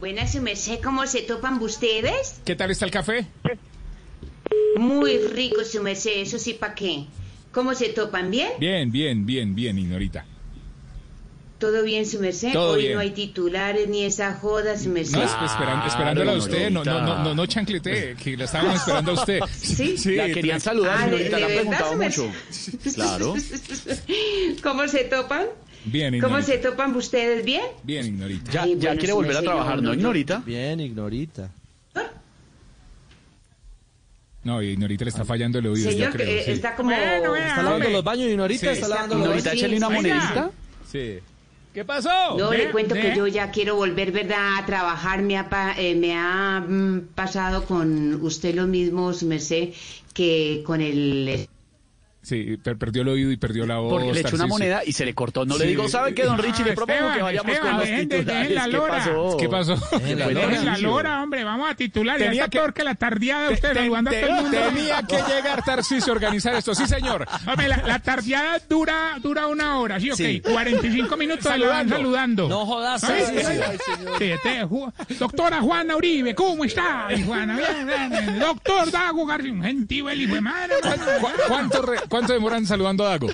Buenas, su merced, ¿cómo se topan ustedes? ¿Qué tal está el café? Muy rico, su merced, eso sí, ¿pa' qué? ¿Cómo se topan? ¿Bien? Bien, bien, bien, bien, Ignorita. ¿Todo bien, su merced? Todo Hoy bien. no hay titulares ni esa joda, su merced. No, es- esperándola a usted, no, no, no, no, no chanclete, que la estábamos esperando a usted. ¿Sí? La querían saludar, Ah, ¿de- señorita, de le han verdad, preguntado mucho. Claro. ¿Cómo se topan? Bien, ¿Cómo Ignorita. se topan ustedes? ¿Bien? Bien, Ignorita. Ya, Ay, ya quiere sí, volver a trabajar, no, ¿no, no, no. Ignorita? Bien, ignorita. No, Ignorita le está fallando el oído. Señor, ya creo, eh, sí. está como... ¿Está lavando los baños, ignorita? Sí. ¿Está lavando los baños? échale una monedita. Sí. ¿Qué pasó? No, le cuento de- que yo ya quiero volver, ¿verdad?, a trabajar. Me ha, pa- eh, me ha mm, pasado con usted lo mismo, su merced, que con el... Sí, per- perdió el oído y perdió la voz. Porque le echó una moneda y se le cortó. No le digo, ¿sabe qué, don Richie? Le Ah, propongo que vayamos Esteban, con los dejen de- dejen titulares. la ¿Qué lora. pasó? ¿Qué pasó? ¿Qué don Dejen la lora, hombre, vamos a titular. Ya Tenía está que- peor que la tardeada de usted Te- saludando a te- todo el mundo. tenía que llegar Tarcisio a organizar esto. Sí, señor. Hombre, la, la tardeada dura, dura una hora, ¿sí? Ok, Sí. 45 minutos saludando. Saludando. saludando. No jodas, Ay, sí, sí, sí. ay, sí, este, Ju- doctora Juana Uribe, ¿cómo está? Ay, Juana, bien, bien, bien. Doctor Dago García, un gentío el hijo de madre. ¿Cu- ¿Cuánto, re- ¿Cuánto demoran saludando a Dago?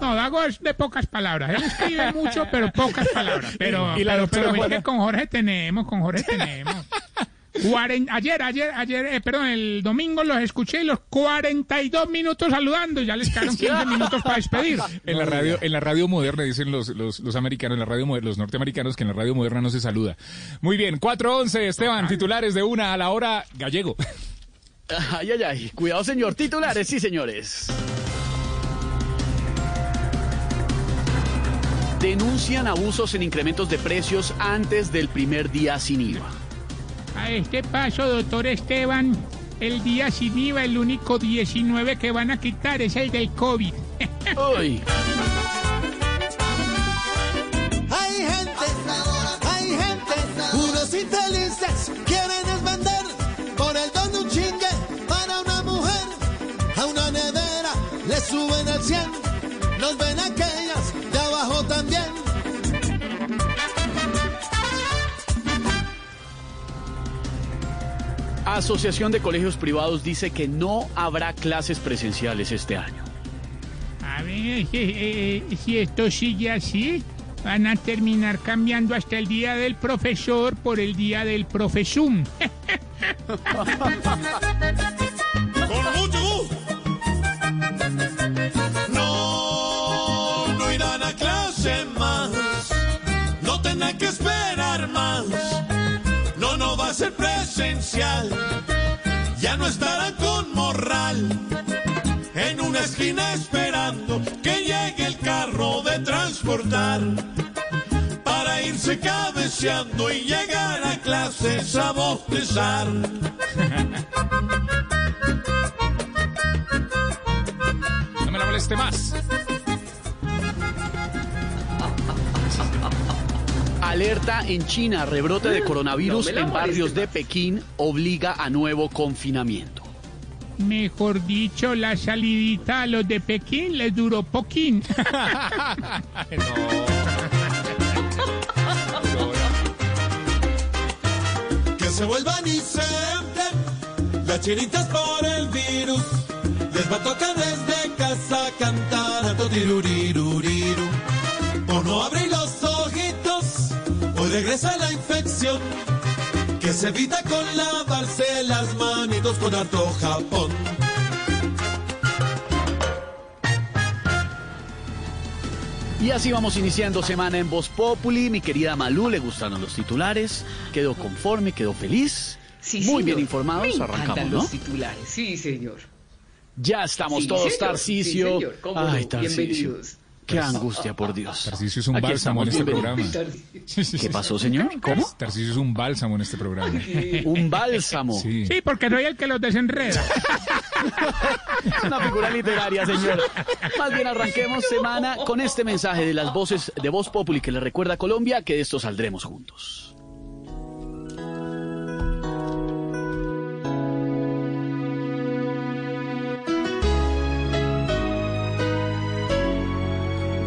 No, Dago es de pocas palabras. Él escribe mucho, pero pocas palabras. Pero, ¿Y la pero, pero es que con Jorge tenemos, con Jorge tenemos. Cuaren- ayer, ayer, ayer, eh, perdón, el domingo los escuché y los 42 minutos saludando. Ya les quedaron 15 minutos para despedir. En la radio, en la radio moderna dicen los, los, los americanos, en la radio, los norteamericanos que en la radio moderna no se saluda. Muy bien, 4.11, Esteban, titulares de una a la hora gallego. Ay, ay, ay. Cuidado, señor. Titulares, sí, señores. Denuncian abusos en incrementos de precios antes del primer día sin IVA. A este paso, doctor Esteban, el día sin IVA, el único 19 que van a quitar es el del COVID. Uy. Hay gente, hay gente, unos le suben al 100, nos ven aquellas de abajo también. Asociación de Colegios Privados dice que no habrá clases presenciales este año. A ver, eh, eh, si esto sigue así, van a terminar cambiando hasta el día del profesor por el día del profesum. No, no irán a clase más. No tendrán que esperar más. No, no va a ser presencial. Ya no estarán con morral. En una esquina esperando que llegue el carro de transportar. Para irse cabeceando y llegar a clases a bostezar. Moleste más. Alerta en China, rebrote de coronavirus No me la en barrios de Pekín obliga a nuevo confinamiento. Mejor dicho, la salidita a los de Pekín les duró poquín. Que se vuelvan y se las chinitas por el virus. Les va a tocar desde casa cantar a totiruriruriru. O no abrir los ojitos, hoy regresa la infección. Que se evita con lavarse las manitos con harto Japón. Y así vamos iniciando semana en Voz Populi. Mi querida Malú, le gustaron los titulares. Quedó conforme, quedó feliz. Sí, Muy señor. bien informados. Me Arrancamos, ¿no? los titulares. Sí, señor. Ya estamos Sí, todos, señor. Tarcisio. Sí, señor. ¿Cómo Ay, no? Bienvenidos. Qué angustia, por Dios. Tarcisio es un Aquí bálsamo en este programa. ¿Qué pasó, señor? ¿Cómo? Tarcisio es un bálsamo en este programa. Un bálsamo. Sí. Sí, porque soy el que los desenreda. Una figura literaria, señor. Más bien arranquemos semana con este mensaje de las voces de Voz Populi que le recuerda a Colombia que de esto saldremos juntos.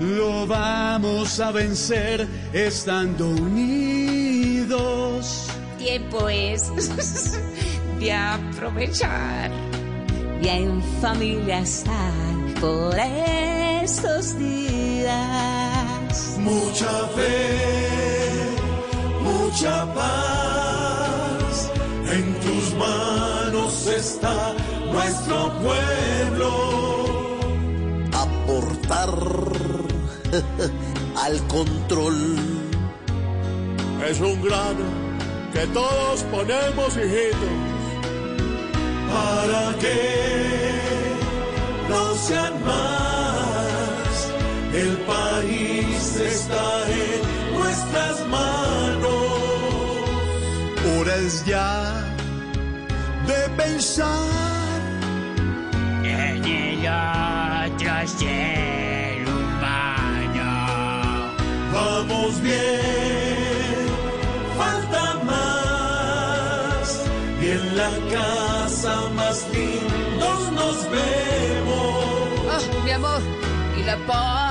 lo vamos a vencer estando unidos. Tiempo es de aprovechar y en familia estar por estos días. Mucha fe, mucha paz, en tus manos está nuestro pueblo. aportar al control. Es un grano que todos ponemos, hijitos, para que no sean más. El país está en nuestras manos. Hora es ya de pensar En el otro ser Vamos bien, falta más. Y en la casa más lindos nos vemos. Ah, mi amor, y la paz.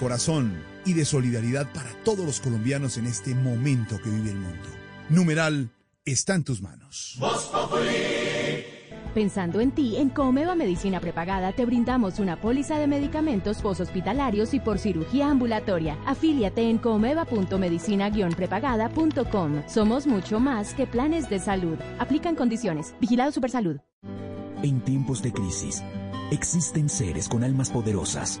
Corazón y de solidaridad para todos los colombianos en este momento que vive el mundo. Numeral está en tus manos. Pensando en ti, en Comeva Medicina Prepagada te brindamos una póliza de medicamentos poshospitalarios y por cirugía ambulatoria. Afíliate en comeva.medicina-prepagada.com. Somos mucho más que planes de salud. Aplican condiciones. Vigilado Supersalud. En tiempos de crisis, existen seres con almas poderosas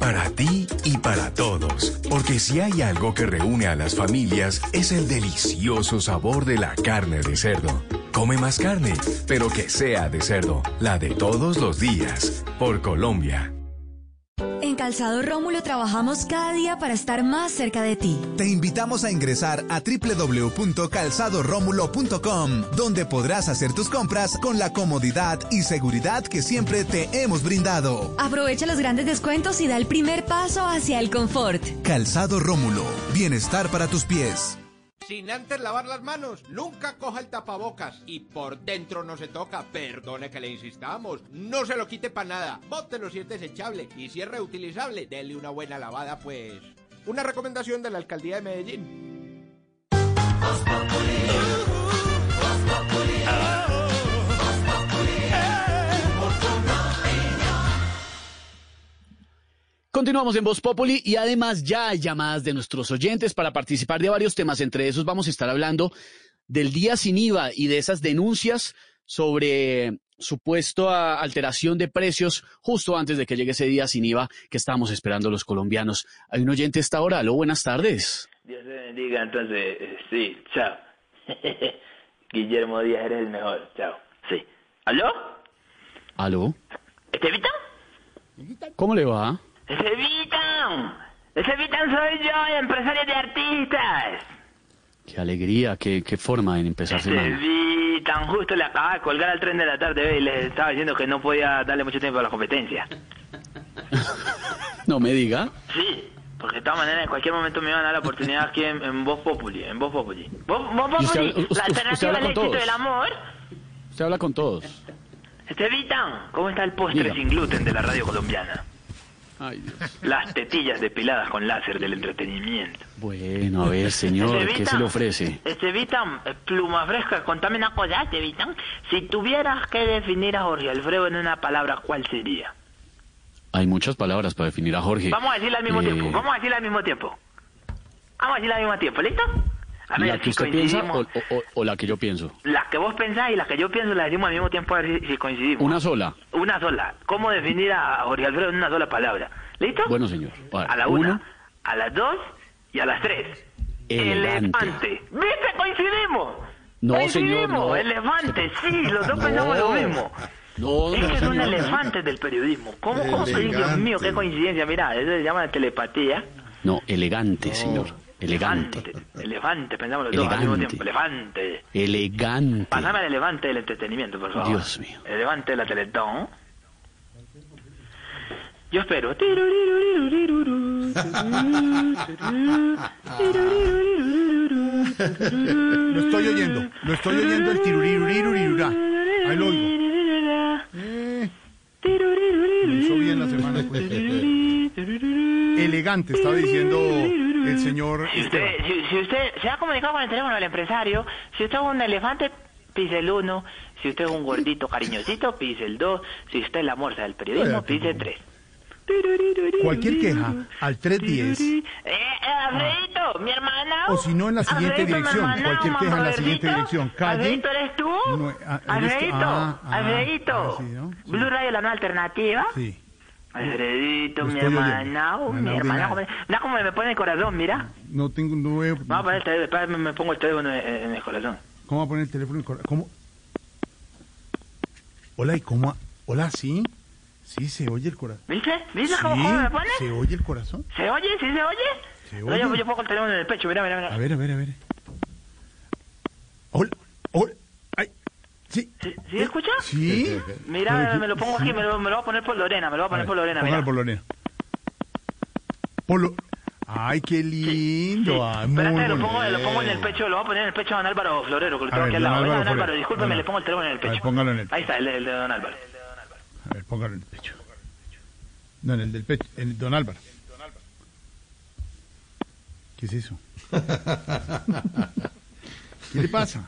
Para ti y para todos, porque si hay algo que reúne a las familias es el delicioso sabor de la carne de cerdo. Come más carne, pero que sea de cerdo, la de todos los días, por Colombia. Calzado Rómulo trabajamos cada día para estar más cerca de ti. Te invitamos a ingresar a www.calzadoromulo.com, donde podrás hacer tus compras con la comodidad y seguridad que siempre te hemos brindado. Aprovecha los grandes descuentos y da el primer paso hacia el confort. Calzado Rómulo, bienestar para tus pies. Sin antes lavar las manos, nunca coja el tapabocas y por dentro no se toca. Perdone que le insistamos. No se lo quite para nada. Bótelo si es desechable y si es reutilizable, dele una buena lavada, pues. Una recomendación de la alcaldía de Medellín. Continuamos en Voz Populi y además ya hay llamadas de nuestros oyentes para participar de varios temas. Entre esos vamos a estar hablando del día sin IVA y de esas denuncias sobre supuesta alteración de precios justo antes de que llegue ese día sin IVA que estábamos esperando los colombianos. Hay un oyente a esta hora. Aló, buenas tardes. Dios te bendiga, entonces, eh, sí, chao. Guillermo Díaz, eres el mejor, chao. Sí. ¿Aló? Aló. ¿Estevita? ¿Cómo le va? ¡Estevitan! ¡Estevitan soy yo, empresario de artistas! Qué alegría, qué, qué forma en empezar semana. Estevitan, justo le acaba de colgar al tren de la tarde ve, y le estaba diciendo que no podía darle mucho tiempo a la competencia. No me diga. Sí, porque de todas maneras en cualquier momento me iban a dar la oportunidad aquí en, en Voz Populi, en Voz Populi. Voz, Voz ¿Y usted- Populi, usted- la alternativa con éxito del amor. Usted habla con todos. Estevitan, ¿cómo está el postre Diga. sin gluten de la radio colombiana? Ay, Dios. Las tetillas depiladas con láser del entretenimiento. Bueno, a ver, señor, ¿qué se le ofrece? Estevitan, eh, pluma fresca, contame una cosa, Estevitan. Si tuvieras que definir a Jorge Alfredo en una palabra, ¿cuál sería? Hay muchas palabras para definir a Jorge. Vamos a decirla al mismo Eh, tiempo, vamos a decirla al mismo tiempo. Vamos a decirla al mismo tiempo, ¿listo? A ver ¿La si que usted piensa o, o- o- la que yo pienso? La que vos pensás y la que yo pienso la decimos al mismo tiempo a ver si, si coincidimos. Una sola. Una sola. ¿Cómo definir a Jorge Alfredo en una sola palabra? ¿Listo? Bueno, señor. A, ver, A la uno, una, a las dos y a las tres. Elegante. Elefante. ¿Viste? Coincidimos. No, Coincidimos. señor, no. Elefante, sí, los dos No. pensamos lo mismo. No, es no, que son señor. elefantes del periodismo. ¿Cómo, cómo? Dios Elegante. mío, qué coincidencia. Mira, eso se llama telepatía. No, elegante, señor. Elegante. Elefante, pensamos los dos al mismo Elegante. tiempo. Elefante. Elegante. Pásame al elefante del entretenimiento, por favor. Dios mío. El elefante de la Teletón. Yo espero. Lo estoy oyendo, lo estoy oyendo el tirurirurirurá. Ahí lo oigo. Eh, lo hizo bien la semana. pues. Elegante, estaba diciendo el señor Si usted, Esteban. si, si usted se ha comunicado con el teléfono del empresario, si usted es un elefante, pise el uno. Si usted es un gordito cariñosito, pise el dos. Si usted es la morsa del periodismo, pise el tres. Cualquier queja al 310 Eh, eh, Alfredito, mi hermana. o si no en la siguiente Alfredito, dirección. hermana, Cualquier queja en la siguiente dirección. Calle. Alfredito, ¿eres tú? No, ah, eres tú. Alfredito, Ah, ah, Alfredito. ah, sí, ¿no? Blue Radio, la nueva alternativa. Sí. Alfredito, mi hermana, oh, mi hermana. Mira cómo me pone el corazón, mira. No tengo, no veo. Vamos a poner el teléfono, espérame, me pongo el teléfono en, el corazón. ¿Cómo va a poner el teléfono? en cor- ¿Cómo? Hola, ¿y cómo? Hola, sí. Sí, se oye el corazón. ¿Viste? ¿Viste Sí, cómo, cómo me pone? se oye el corazón. ¿Se oye? ¿Sí se oye? Se No, yo, oye. yo pongo el teléfono en el pecho, mira, mira, mira. A ver, a ver, a ver. Hola, hola. Ay, sí. ¿Sí, ¿sí escucha? Sí. Mira, me lo pongo aquí, me lo, me lo voy a poner por Lorena, me lo voy a poner por Lorena, mira. por Lorena. Por lo- Ay, qué lindo. Ay, muy Espérate, lo pongo, lo pongo en el pecho, lo voy a poner en el pecho a don Álvaro Florero, que lo tengo aquí al lado. Álvaro don Álvaro, Florero. discúlpeme, le pongo el teléfono en el ver, pecho. póngalo en el Ahí está, el, el de don Álvaro. A ver, póngalo en el pecho. No, en el del pecho. En el Don Álvaro. ¿Qué es eso? ¿Qué le pasa?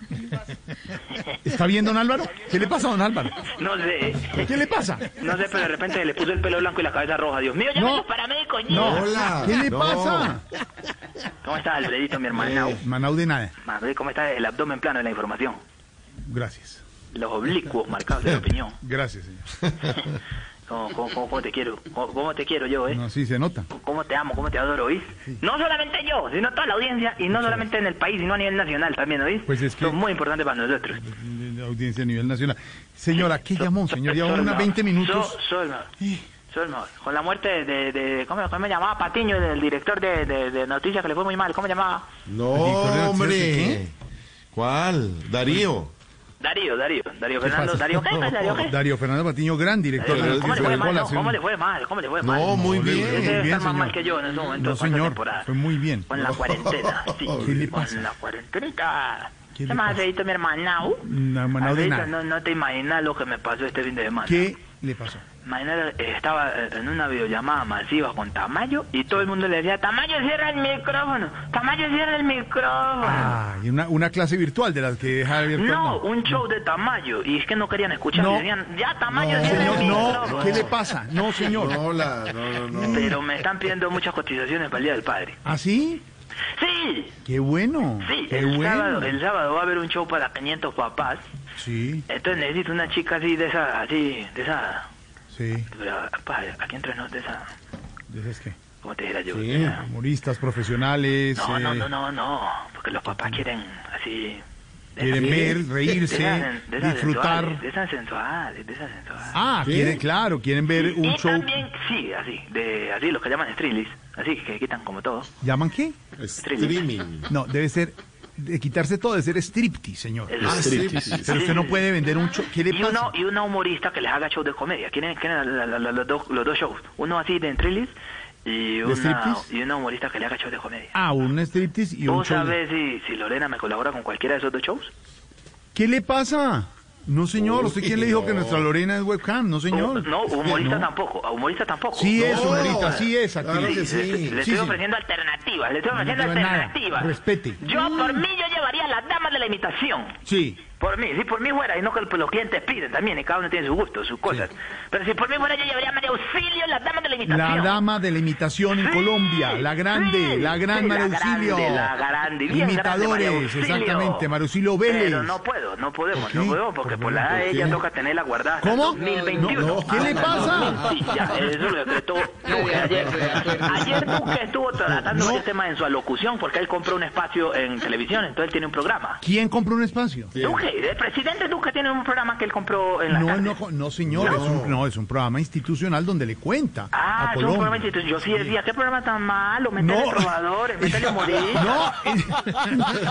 ¿Está bien, don Álvaro? ¿Qué le pasa, don Álvaro? No sé. ¿Qué le pasa? No sé, pero de repente le puso el pelo blanco y la cabeza roja. Dios mío, ya No. paramédico, No, Hola. ¿qué le No. pasa? ¿Cómo está, Alfredito, mi hermano? Manau de nada. Madre, ¿cómo está el abdomen plano de la información? Gracias. Los oblicuos marcados de la opinión. Gracias, señor. ¿Cómo, cómo, cómo- cómo te quiero? ¿Cómo, cómo te quiero yo, eh? No, sí, se nota. ¿Cómo te amo? ¿Cómo te adoro, oís? No solamente yo, sino toda la audiencia, y no solamente en el país, sino a nivel nacional también, oís? Pues es que- Son muy importantes para nosotros. De audiencia a nivel nacional. Señora, ¿qué llamó, señor? Lleva unas 20 minutos. So- con la muerte de, de, ¿cómo, cómo me llamaba? Patiño, del director de, de, de noticias que le fue muy mal, ¿cómo se llamaba? ¿Director de noticias hombre. ¿Cuál? Darío. Darío, Darío, Darío ¿Qué Fernando? Darío. ¿Qué? ¿Darío qué? Darío Fernando Patiño, gran director de ¿Cómo le fue noticias. mal? no? Hola, ¿Cómo le fue mal? ¿Cómo le fue mal? No, muy bien, muy bien, más señor. que yo en ese momento. No, ¿cuánta señor, temporada? fue muy bien. Con la cuarentena, sí. ¿Qué le Con pasa? la cuarentena. ¿Qué ¿Qué le más, pasa? Mi hermano? No, Manau de nada. no, no te imaginas lo que me pasó este fin de semana. ¿Qué le pasó? Imagínate, eh, estaba eh, en una videollamada masiva con Tamayo y todo el mundo le decía, Tamayo, cierra el micrófono, Tamayo, cierra el micrófono. Ah, y una, una clase virtual de las que deja abierto. no, un show de Tamayo. Y es que no querían escuchar. No. Decían, ya, Tamayo, No, cierra el no, micrófono. ¿qué le pasa? No, señor. No, no, no. Pero me están pidiendo muchas cotizaciones para el Día del Padre. ¿Ah, sí? Sí, Qué bueno. sí. Qué El, bueno. sábado, el sábado va a haber un show para 500 papás. Sí, Entonces necesito una chica así, de esa, así, de esa... sí. Pero, pa, aquí entre nos, de esa... ¿De esas qué? ¿Cómo te dijera yo? Sí, humoristas profesionales. No, no, eh, no, no, no, porque los papás quieren así... Quieren ver, reírse, de de disfrutar. De esas sensuales, de esas sensuales. Ah, ¿Qué? quieren, claro, quieren ver un y show. también, sí, así, de así, los que llaman strillis, así, que quitan como todo. ¿Llaman qué? Streaming. No, debe ser. De quitarse todo, debe ser striptease, señor. El Ah, striptease. sí, Pero usted no puede vender un show. ¿Qué le Y, pasa? uno, y una humorista que les haga show de comedia. ¿Quieren, quieren la- la- la- los, dos, los dos shows? Uno así de strillis y ¿De una, y una humorista que le haga show de comedia. Ah, un striptease y un ¿Vos show. de- sabés si, si Lorena me colabora con cualquiera de esos dos shows? ¿Qué le pasa? No, señor. ¿Usted quién le dijo que nuestra Lorena es webcam? No, señor. No, humorista No. tampoco, humorista tampoco. Sí es, humorista, sí es aquí. Le, le estoy ofreciendo alternativas, le estoy No ofreciendo alternativas. Respete. Yo, por mí, yo llevaría a las damas de la imitación. Sí. Por mí, si por mí fuera, y no que los clientes piden también, y cada uno tiene su gusto, sus cosas. Pero si por mí fuera, yo llevaría a María Auxilio, las damas de la imitación. La dama de la imitación en Colombia, la grande, la gran sí, la María Auxilio. grande, la grande, bien grande María Imitadores, Auxilio. exactamente, Marucilio Vélez. Pero no puedo, no podemos, ¿Por qué? no podemos, porque por, la ¿Por edad qué? ella toca tenerla guardada hasta el ¿Cómo? 2021. No, no, ¿qué le pasa? Sí, ya, eso lo decretó Duque ayer. Ayer Duque estuvo tratando el tema en su alocución, porque él compró un espacio en televisión, entonces él tiene un programa. ¿Quién compró un espacio? Duque, el presidente Duque tiene un programa que él compró en la No, tarde. no, no, señor, No. Es, un, no, es un programa institucional donde le cuenta Ah, a es un programa institucional. Yo sí decía, ¿qué programa tan malo? Métele No. trovadores, métele humoristas. No,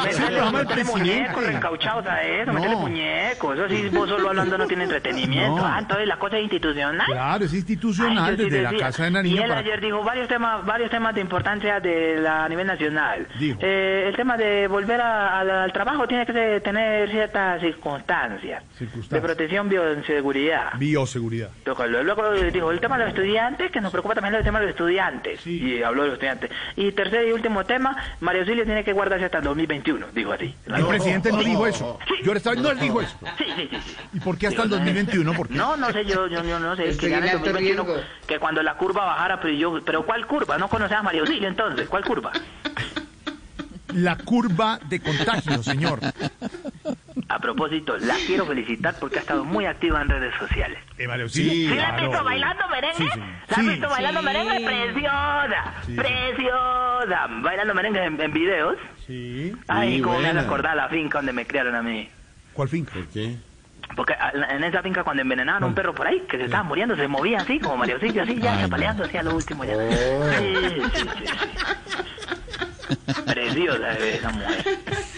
es el programa del presidente. muñecos recauchados a eso, No. métele muñecos. Eso sí, vos solo hablando no tiene entretenimiento. Ah, entonces la cosa es institucional. Claro, es Ay, institucional sí desde la decía. Casa de Y Nariño él para... ayer dijo varios temas, varios temas de importancia de la, a nivel nacional. Dijo. Eh, el tema de volver a- al- al trabajo tiene que tener circunstancias de protección bioseguridad. Bioseguridad. Luego, luego dijo el tema de los estudiantes, que nos preocupa también el tema de los estudiantes. Y habló de los estudiantes. Y tercer y último tema, Mario Auxilio tiene que guardarse hasta el 2021, dijo así. El presidente no dijo eso. Yo estaba, no, él dijo eso. Sí, sí, sí. sí. ¿Y por qué hasta el 2021? ¿Por qué? No, no sé, yo, yo, yo no sé. Que, el alto 2021, riesgo. que cuando la curva bajara, pero yo, pero ¿cuál curva? No conocías a Mario Auxilio entonces, ¿cuál curva? La curva de contagio, señor. A propósito, la quiero felicitar porque ha estado muy activa en redes sociales. Eh, María ¿Sí Auxilio. la has visto bailando merengue? Sí, sí. ¿La has Sí. visto bailando Sí. merengue? Preciosa, Sí. preciosa. Bailando merengue en, en videos. Sí. Ay, cómo me hace buena. acordar la finca donde me criaron a mí. ¿Cuál finca? ¿Por qué? Porque en esa finca cuando envenenaban a un perro por ahí, que se estaba muriendo, se movía así, como Mario así, ya, chapaleando así a lo último ya. Sí, sí, sí, sí. Preciosa esa mujer.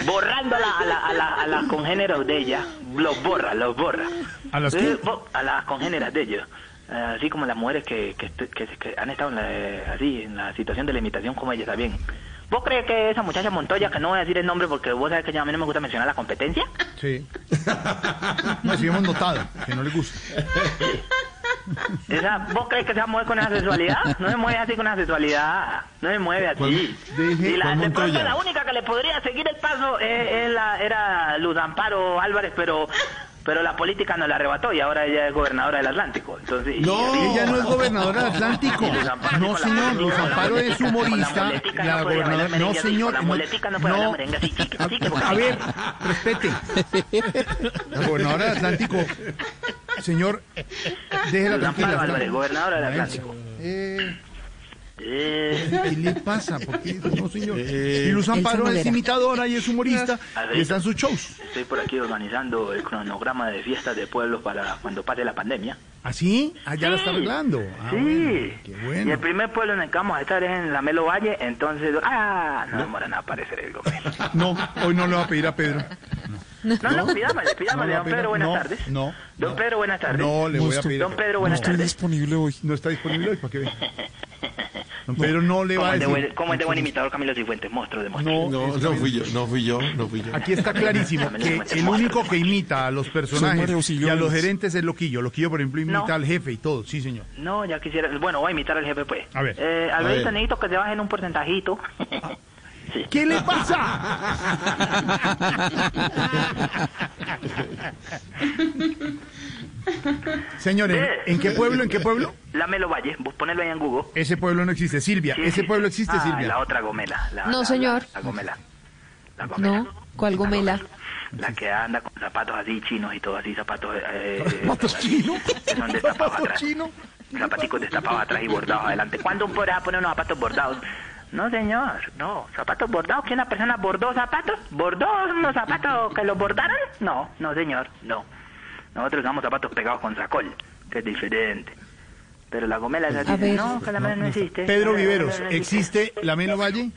Borrando a, la, a, la, a, la- a las congéneros de ella, los borra, los borra. ¿A las Eh, qué? A las congéneras de ellos. Eh, así como las mujeres que, que, estu- que- que han estado en la, eh, así, en la situación de la imitación como ella también. ¿Vos crees que esa muchacha Montoya, que no voy a decir el nombre porque vos sabés que ya a mí no me gusta mencionar la competencia? Sí. No, sí hemos notado que no le gusta. Esa, ¿Vos crees que se mueve con esa sexualidad? No se mueve así con esa sexualidad. No se mueve así. ¿Cuál- deje- y la, de pronto la única que le podría seguir el paso eh, es la- era Luz Amparo Álvarez, pero pero la política nos la arrebató y ahora ella es gobernadora del Atlántico. Entonces, No, ella no es gobernadora del Atlántico. No, señor, Luz Amparo es humorista. La no puede bailar gobernadora. No, señor. No, A ver, respete. La gobernadora del Atlántico. Señor, déjela tranquila. Gobernadora del. Atlántico. Eh, Eh, ¿Qué le pasa? ¿Por qué? No, señor. Eh, y Luz Amparo es imitadora y es humorista y están sus shows. Estoy por aquí organizando el cronograma de fiestas de pueblos para cuando pase la pandemia. ¿Así? Allá la está arreglando. Ah, sí. bueno, qué bueno. Y el primer pueblo en el que vamos a estar es en la Melo Valle, entonces... ¡Ah! No demora nada aparecer el gobierno. No, hoy no le va a pedir a Pedro. No, no, pidámosle, pidámosle. No, Don Pedro, buenas no, tardes. No, Don Pedro, buenas tardes. no le voy a pedir. Don Pedro. Buenas tardes. disponible hoy. No está disponible hoy, ¿para qué Pedro no le ¿Cómo va a decir. buen, cómo es de buen imitador Camilo Cifuentes? Monstruo de monstruo. No, No, no fui yo, no fui yo, no fui yo. Aquí está clarísimo que el único que imita a los personajes y a los gerentes es Loquillo. Loquillo, por ejemplo, imita No. al jefe y todo. Sí, señor. No, ya quisiera... Bueno, voy a imitar al jefe, pues. A ver. Eh, A Alberto, ver. necesito que se bajen un porcentajito. Sí. ¿Qué le pasa? Señores, ¿en qué pueblo? ¿En qué pueblo? La Melo Valle, vos ponelo ahí en Google. Ese pueblo no existe. Silvia, Sí, ese sí. pueblo existe, Ah, Silvia. La otra gomela. la- No, la- señor. La, la gomela. La gomela. No, ¿cuál gomela? La que anda con zapatos así chinos y todo así, zapatos... Eh, ¿Zapatos chinos? Son destapados ¿Zapatos atrás. chinos? Zapaticos destapados atrás y bordados adelante. ¿Cuándo podrá poner unos zapatos bordados? No, señor, no. ¿Zapatos bordados? ¿Que una persona bordó zapatos? ¿Bordó unos zapatos que los bordaron? No, no, señor, no. Nosotros usamos zapatos pegados con sacol, que es diferente. Pero la gomela esa A dice, ver. no, que la gomela no existe. Pedro Viveros, no existe. ¿existe la Melo Valle?